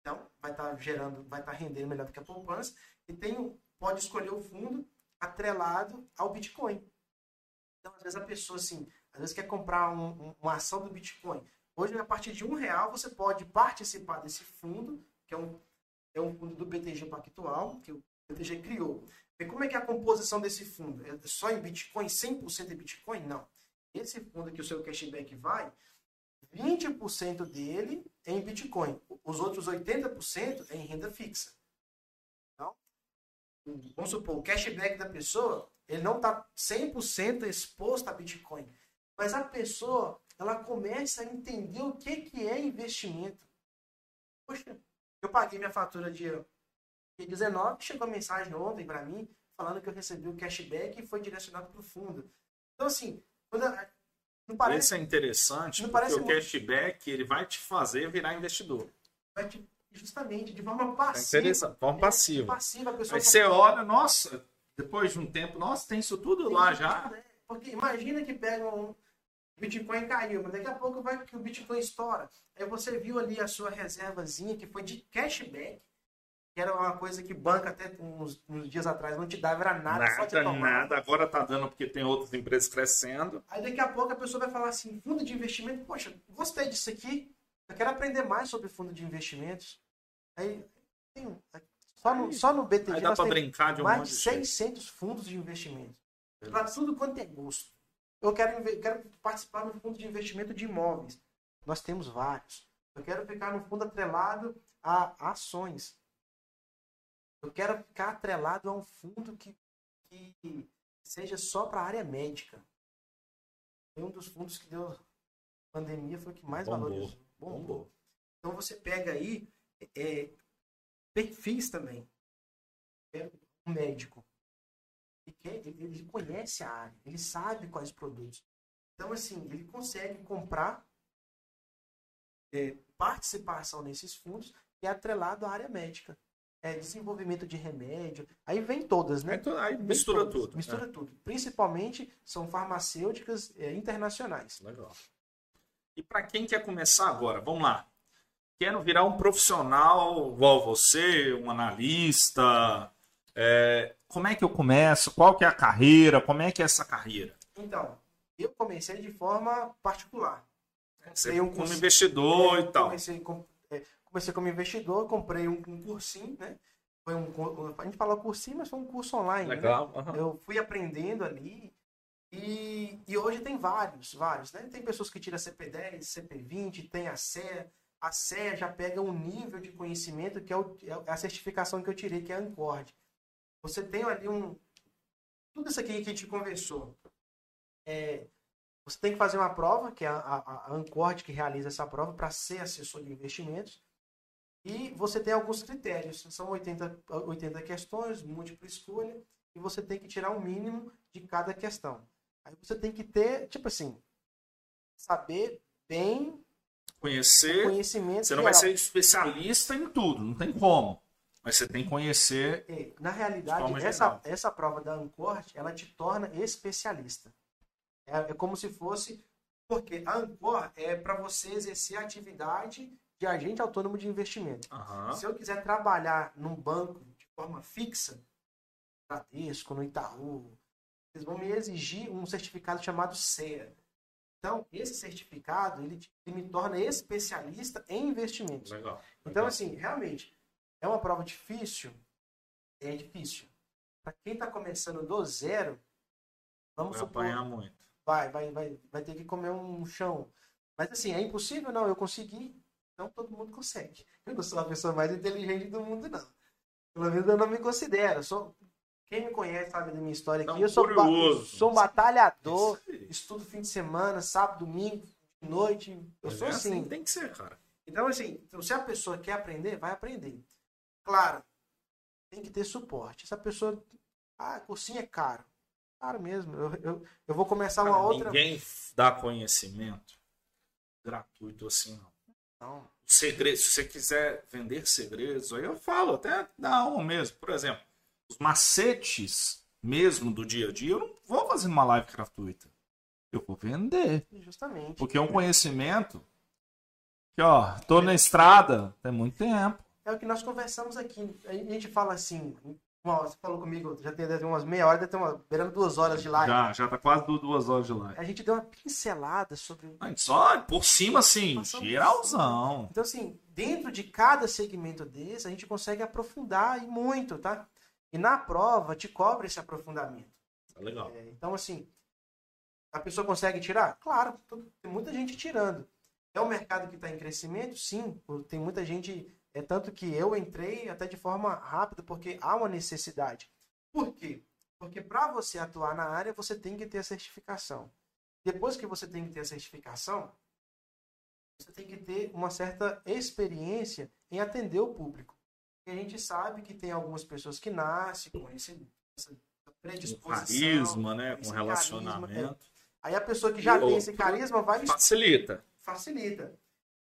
então vai estar tá gerando, vai estar tá rendendo melhor do que a poupança. E tem, pode escolher o fundo atrelado ao Bitcoin. Então, às vezes, a pessoa, assim, às vezes quer comprar um, um, uma ação do Bitcoin. Hoje, a partir de um real, você pode participar desse fundo, que é um, é um fundo do BTG Pactual, que o BTG criou. E como é que é a composição desse fundo? É só em Bitcoin, 100% em Bitcoin? Não. Esse fundo que o seu cashback vai, 20% dele é em Bitcoin. Os outros 80% é em renda fixa. Então, vamos supor, o cashback da pessoa, ele não está 100% exposto a Bitcoin. Mas a pessoa, ela começa a entender o que, que é investimento. Poxa, eu paguei minha fatura dia 19, chegou a mensagem ontem para mim, falando que eu recebi o cashback e foi direcionado para o fundo. Então, assim, quando não parece, Esse é interessante, não porque o cashback ele vai te fazer virar investidor. Vai te, justamente, de forma passiva. É interessante, forma passiva. passiva a pessoa Aí você olha, nossa, depois de um tempo, nossa, tem isso tudo tem lá já. Tudo, né? Porque imagina que pegam um, Bitcoin caiu, mas daqui a pouco vai que o Bitcoin estoura. Aí você viu ali a sua reservazinha que foi de cashback, que era uma coisa que banca até uns, uns dias atrás não te dava, era nada, nada, só te nada. Agora tá dando porque tem outras empresas crescendo. Aí daqui a pouco a pessoa vai falar assim, fundo de investimento, poxa, gostei disso aqui, eu quero aprender mais sobre fundo de investimentos. Aí tem, só no, só no BTG Aí dá pra brincar de um mais de 600 fundos de investimento. Para tudo quanto é gosto. Eu quero, quero participar no fundo de investimento de imóveis. Nós temos vários. Eu quero ficar no fundo atrelado a ações. Eu quero ficar atrelado a um fundo que, que seja só para a área médica. Foi um dos fundos que deu pandemia, foi o que mais Bombou. valorizou. Bombou. Bombou. Então você pega aí é, perfis também. É um médico. Ele, quer- ele- ele conhece a área, ele sabe quais produtos. Então, assim, ele consegue comprar é, participação nesses fundos e é atrelado à área médica. É, desenvolvimento de remédio. Aí vem todas, né? Aí tu- Aí Vem mistura todas, tudo. Mistura tudo. Principalmente são farmacêuticas é, internacionais. É, legal. E para quem quer começar agora, vamos lá. Quero virar um profissional igual você, um analista. é, como é que eu começo? Qual que é a carreira? Como é que é essa carreira? Então, eu comecei de forma particular. Tem um como investidor É, e tal. Comecei, com- é, comecei como investidor, comprei um, um cursinho, né? Foi um, a gente fala cursinho, mas foi um curso online. né? Legal. aham. Eu fui aprendendo ali e, e hoje tem vários, vários, né? Tem pessoas que tiram CP10, CP20, tem a CE. A CE já pega um nível de conhecimento que é, o- é a certificação que eu tirei, que é a Ancord. Você tem ali um... Tudo isso aqui que a gente conversou. É, você tem que fazer uma prova, que é a, a, a Ancord que realiza essa prova para ser assessor de investimentos. E você tem alguns critérios. São 80, 80 questões, múltipla escolha, e você tem que tirar um mínimo de cada questão. Aí você tem que ter, tipo assim, saber bem Conhecer. conhecimento. Você não vai geral. ser especialista em tudo, não tem como. Mas você tem que conhecer. É, Na De realidade, essa, geral. essa prova da Ancort, ela te torna especialista. É, é como se fosse... Porque a Ancor é para você exercer a atividade de agente autônomo de investimento. Aham. Se eu quiser trabalhar num banco de forma fixa, no Bradesco, no Itaú, eles vão me exigir um certificado chamado CEA. Então, esse certificado, ele, ele me torna especialista em investimentos. Legal. Então, legal. assim, realmente, é uma prova difícil? É difícil. Para quem está começando do zero, vamos vai supor, apanhar muito. vai, vai, vai, vai ter que comer um chão. Mas assim, é impossível? Não, eu consegui. Não todo mundo consegue. Eu não sou a pessoa mais inteligente do mundo, não. Pelo menos eu não me considero. Sou... Quem me conhece sabe da minha história aqui. Então, eu sou, ba- sou um batalhador, estudo fim de semana, sábado, domingo, noite. Eu Mas sou é assim. Tem que ser, cara. Então, assim, então, se a pessoa quer aprender, vai aprender. Claro, tem que ter suporte. Se a pessoa. Ah, cursinho é caro. Caro mesmo. Eu, eu, eu vou começar uma Cara, outra. Ninguém dá conhecimento gratuito assim, não. Não. Segredo, se você quiser vender segredos, aí eu falo, até dá um mesmo. Por exemplo, os macetes mesmo do dia a dia, eu não vou fazer uma live gratuita. Eu vou vender. Justamente. Porque é um conhecimento que, ó, tô na estrada tem muito tempo. É o que nós conversamos aqui. A gente fala assim. uma- Você falou comigo, já tem umas meia hora, deve ter uma, beirando duas horas de live. Já, já tá quase du- duas horas de live. A gente deu uma pincelada sobre. A gente Só por cima, assim, Passamos geralzão. Então, assim, dentro de cada segmento desse, a gente consegue aprofundar e muito, tá? E na prova te cobra esse aprofundamento. Tá legal. É, então, assim, a pessoa consegue tirar? Claro, tem muita gente tirando. É um mercado que está em crescimento? Sim, tem muita gente. É tanto que eu entrei até de forma rápida, porque há uma necessidade. Por quê? Porque para você atuar na área, você tem que ter a certificação. Depois que você tem que ter a certificação, você tem que ter uma certa experiência em atender o público. E a gente sabe que tem algumas pessoas que nascem com esse, essa Com predisposição. carisma, né? Com esse relacionamento. carisma, Aí a pessoa que já E tem esse carisma vai Facilita. facilita.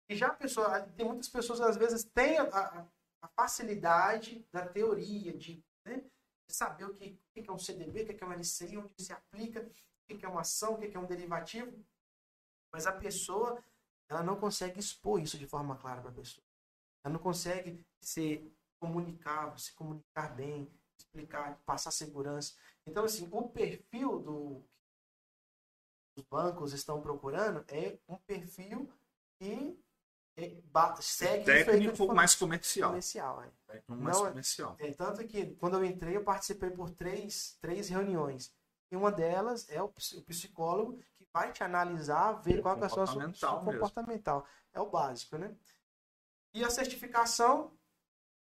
E já a pessoa, tem muitas pessoas às vezes têm a, a- facilidade da teoria, de, né, de saber o que, o que é um CDB, o que é um LCI, onde se aplica, o que é uma ação, o que é um derivativo. Mas a pessoa, ela não consegue expor isso de forma clara para a pessoa. Ela não consegue se comunicar, se comunicar bem, explicar, passar segurança. Então, assim, o perfil do os bancos estão procurando é um perfil que segue Técnico mais comercial. comercial. É. Técnico mais Não é- comercial. É, tanto que quando eu entrei, eu participei por três, três reuniões. E uma delas é o ps- o psicólogo que vai te analisar, ver qual que é a sua Comportamental mesmo. comportamental. É o básico, né? E a certificação,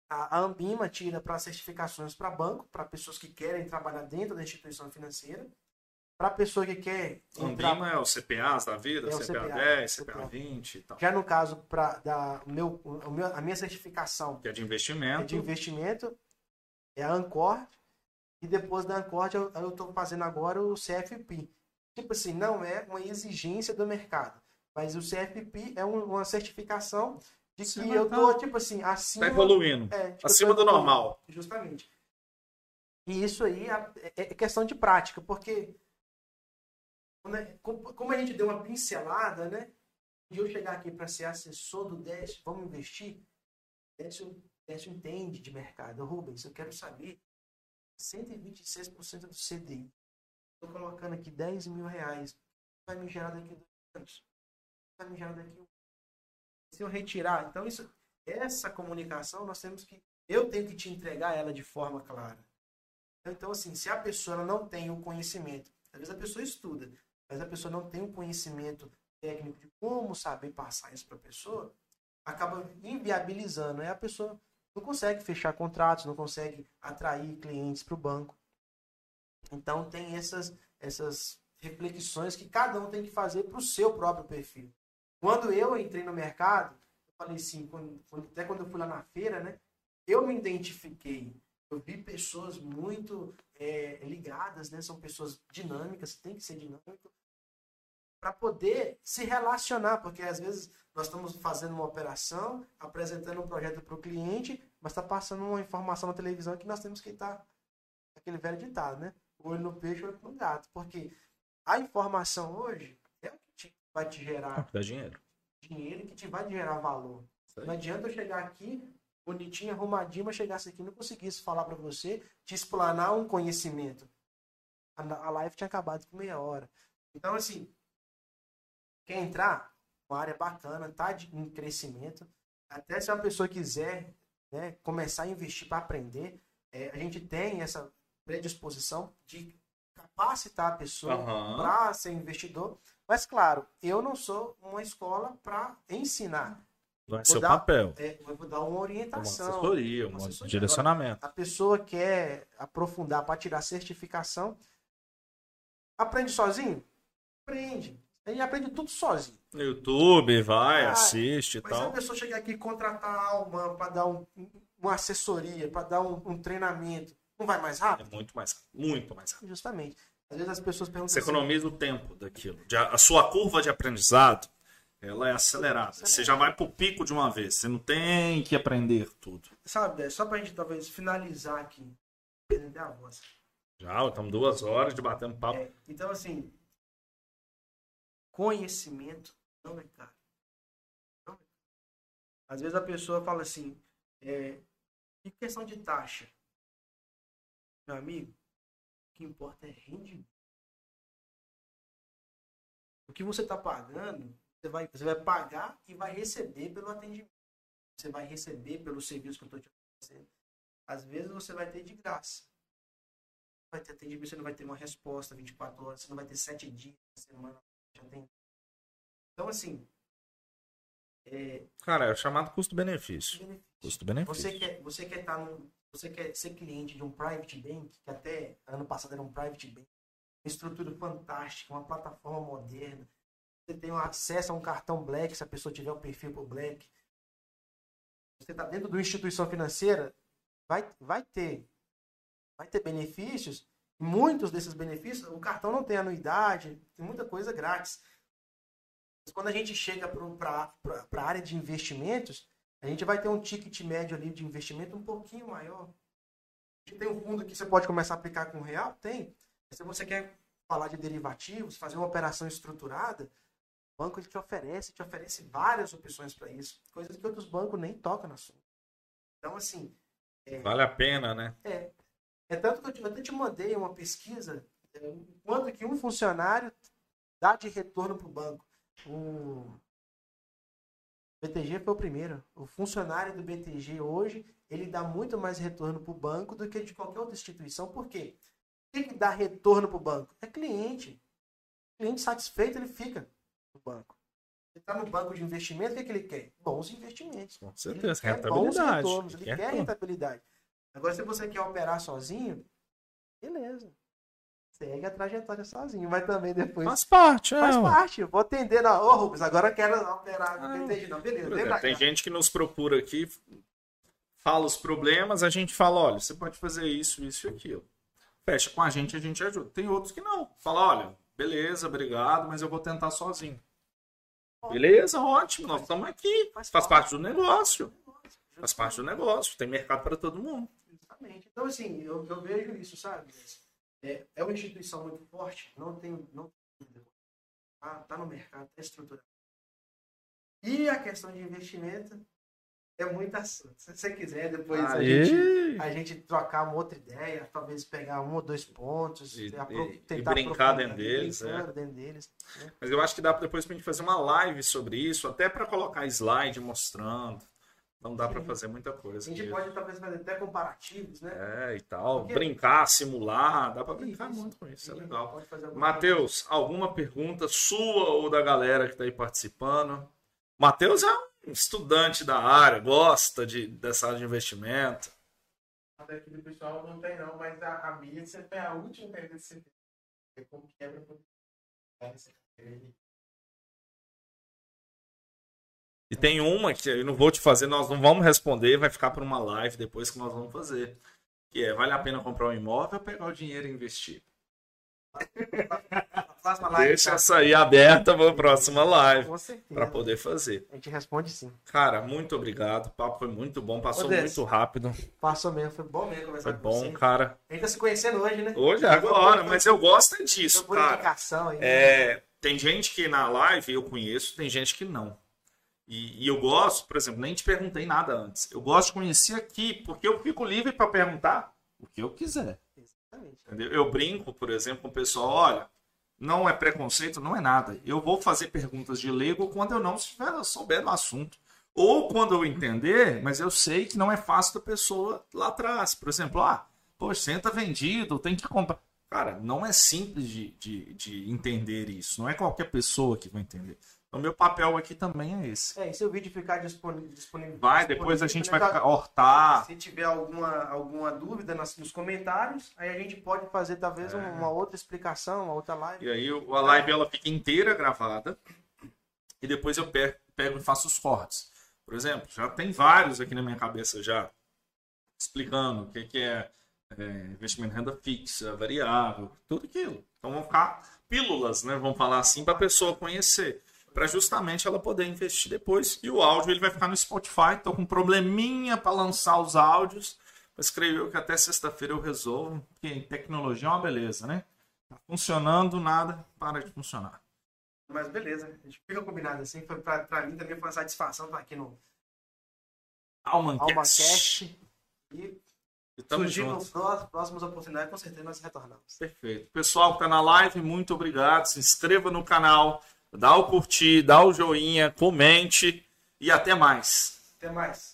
a Ambima tira para certificações para banco, para pessoas que querem trabalhar dentro da instituição financeira. Para a pessoa que quer entrar... Ambima é o CPAs da vida, é CPA, CPA 10, CPA, CPA 20 e tal. Já no caso para da meu, o meu, a minha certificação, que é de investimento, é de investimento, é a Ancor. E depois da Ancor eu estou fazendo agora o CFP. Tipo assim, não é uma exigência do mercado, mas o CFP é um, uma certificação de que Sim, eu tô, tipo assim, acima. Tá evoluindo. É, tipo, acima do normal. Justamente. E isso aí é, é, é questão de prática, porque né, como a gente deu uma pincelada, né? E eu chegar aqui para ser assessor do Décio, vamos investir? Décio, Décio entende de mercado. Rubens, eu quero saber 126% do CDI. Estou colocando aqui 10 mil reais. Vai me gerar daqui dois anos. Vai me gerar daqui um Se eu retirar. Então, isso, essa comunicação nós temos que. Eu tenho que te entregar ela de forma clara. Então, assim, se a pessoa não tem o conhecimento, às vezes a pessoa estuda, mas a pessoa não tem o conhecimento técnico de como saber passar isso para a pessoa, acaba inviabilizando. Aí a pessoa não consegue fechar contratos, não consegue atrair clientes para o banco. Então tem essas, essas reflexões que cada um tem que fazer para o seu próprio perfil. Quando eu entrei no mercado, eu falei assim, quando, até quando eu fui lá na feira, né? Eu me identifiquei. Eu vi pessoas muito é, ligadas, né? São pessoas dinâmicas, tem que ser dinâmico para poder se relacionar, porque às vezes nós estamos fazendo uma operação, apresentando um projeto para o cliente, mas está passando uma informação na televisão que nós temos que estar aquele velho ditado, né? O olho no peixe, o olho no gato, porque a informação hoje é o que te, vai te gerar dá dinheiro, dinheiro que te vai gerar valor. Não adianta eu chegar aqui bonitinho, arrumadinho, mas chegasse aqui e não conseguisse falar para você, te explanar um conhecimento. A, a live tinha acabado com meia hora. Então, assim, quer entrar? Uma área bacana, tá de, em crescimento. Até se uma pessoa quiser né, começar a investir para aprender, é, a gente tem essa predisposição de capacitar a pessoa uhum. para ser investidor. Mas, claro, eu não sou uma escola para ensinar. Vai ser o papel. É, vou dar uma orientação. Uma assessoria, um assessoria. direcionamento. Agora, a pessoa quer aprofundar para tirar certificação. Aprende sozinho? Aprende. Ele aprende tudo sozinho. No YouTube, vai, ah, assiste e tal. Mas se a pessoa chegar aqui e contratar a para dar um, uma assessoria, para dar um, um, treinamento, não vai mais rápido? É muito mais rápido. Muito mais rápido. Justamente. Às vezes as pessoas perguntam Você assim, economiza o tempo daquilo. A sua curva de aprendizado ela é acelerada. Você já vai pro pico de uma vez. Você não tem que aprender tudo. Sabe, só pra gente talvez finalizar aqui. Entender a voz. Já, estamos duas horas de batendo papo. É, então, assim, conhecimento não é caro. Não é caro. Às vezes a pessoa fala assim, é, em questão de taxa, meu amigo, o que importa é rendimento. O que você está pagando você vai, você vai pagar e vai receber pelo atendimento. Você vai receber pelo serviço que eu estou te oferecendo. Às vezes você vai ter de graça. Vai ter atendimento, você não vai ter uma resposta 24 horas, você não vai ter 7 dias na semana. Então, assim. É... Cara, é chamado custo-benefício. Custo-benefício. Você quer, você quer estar tá num, você quer ser cliente de um private bank, que até ano passado era um private bank, uma estrutura fantástica, uma plataforma moderna, você tem acesso a um cartão Black, se a pessoa tiver um perfil por Black. Você está dentro de uma instituição financeira, vai, vai ter vai ter benefícios. Muitos desses benefícios, o cartão não tem anuidade, tem muita coisa grátis. Mas quando a gente chega para a área de investimentos, a gente vai ter um ticket médio ali de investimento um pouquinho maior. Tem um fundo que você pode começar a aplicar com real? Tem. Se você quer falar de derivativos, fazer uma operação estruturada, o banco te oferece, te oferece várias opções para isso, coisas que outros bancos nem tocam na assunto. Então, assim. É, vale a pena, né? É. É tanto que eu, eu até te mandei uma pesquisa é, quanto que um funcionário dá de retorno para o banco. O BTG foi o primeiro. O funcionário do BTG hoje ele dá muito mais retorno para o banco do que de qualquer outra instituição. Por quê? O que, dá retorno para o banco? É cliente. Cliente satisfeito, ele fica banco. Ele está no banco de investimento, o que, é que ele quer? Bons investimentos. Com certeza, ele rentabilidade. Bons retornos, ele quer quer rentabilidade. Agora, se você quer operar sozinho, beleza. Segue a trajetória sozinho, mas também depois. Faz parte, é. Faz parte. Eu vou atender na. Ô, Rubens, agora eu quero operar. Ah, entendi, não, beleza. exemplo, tem gente que nos procura aqui, fala os problemas, a gente fala: olha, você pode fazer isso, isso e aquilo. Fecha com a gente, a gente ajuda. Tem outros que não. Fala: olha, beleza, obrigado, mas eu vou tentar sozinho. Beleza, ótimo, nós estamos aqui. Faz, parte do negócio. Faz parte do negócio. Tem mercado para todo mundo. Exatamente. Então, assim, eu, eu vejo isso, sabe? É, é uma instituição muito forte, não tem. Não, tá, tá no mercado, está estruturado. E a questão de investimento é muito assunto. Se você quiser, depois a gente, a gente, trocar uma outra ideia, talvez pegar um ou dois pontos e, e, tentar e brincar dentro deles. É. dentro deles né? Mas eu acho que dá depois para a gente fazer uma live sobre isso, até para colocar slide mostrando. Não dá para fazer muita coisa. A gente pode talvez fazer até comparativos, né? É, e tal. Porque... Brincar, simular, dá para brincar isso. muito com isso, é legal. Matheus, alguma pergunta sua ou da galera que está aí participando? Matheus é um estudante da área, gosta de, dessa área de investimento. Aqui do pessoal não tem não, mas a, a minha sempre é a última que você É como quebra e tem uma que eu não vou te fazer, nós não vamos responder, vai ficar para uma live depois que nós vamos fazer. Que é, vale a pena comprar um imóvel ou pegar o dinheiro e investir? Live, Deixa essa aí aberta para a próxima live. Para poder fazer. A gente responde sim. Cara, muito obrigado. O papo foi muito bom. Passou muito rápido. Passou mesmo. Foi bom mesmo conversar Foi bom, cara. A gente tá se conhecendo hoje, né? Hoje, agora. Mas eu gosto disso, cara. Aí, é, né? Tem gente que na live eu conheço, tem gente que não. E, e, eu gosto, por exemplo, nem te perguntei nada antes. Eu gosto de conhecer aqui, porque eu fico livre para perguntar o que eu quiser. Entendeu? Eu brinco, por exemplo, com o pessoal, olha, não é preconceito, não é nada. Eu vou fazer perguntas de leigo quando eu não souber do assunto. Ou quando eu entender, mas eu sei que não é fácil da pessoa lá atrás. Por exemplo, ah, poxa, senta vendido, tem que comprar. Cara, não é simples de, de, de entender isso. Não é qualquer pessoa que vai entender. O meu papel aqui também é esse. É, e se o vídeo ficar disponível. disponível vai, depois a gente vai hortar. Se tiver alguma, alguma dúvida nas, nos comentários, aí a gente pode fazer talvez é. uma outra explicação, uma outra live. E aí a live ela fica inteira gravada. E depois eu pego, pego e faço os cortes. Por exemplo, já tem vários aqui na minha cabeça já explicando o que, que é, é investimento em renda fixa, variável, tudo aquilo. Então vão ficar pílulas, né? Vamos falar assim, para a pessoa conhecer para justamente ela poder investir depois. E o áudio ele vai ficar no Spotify. Estou com um probleminha para lançar os áudios, mas creio eu que até sexta-feira eu resolvo, porque tecnologia é uma beleza, né? Tá funcionando, nada para de funcionar. Mas beleza, a gente fica combinado assim. Foi para mim também foi uma satisfação estar aqui no Almancast. E surgindo próximas oportunidades, com certeza nós retornamos. Perfeito. Pessoal que está na live, muito obrigado. Se inscreva no canal dá o curtir, dá o joinha, comente e até mais. Até mais.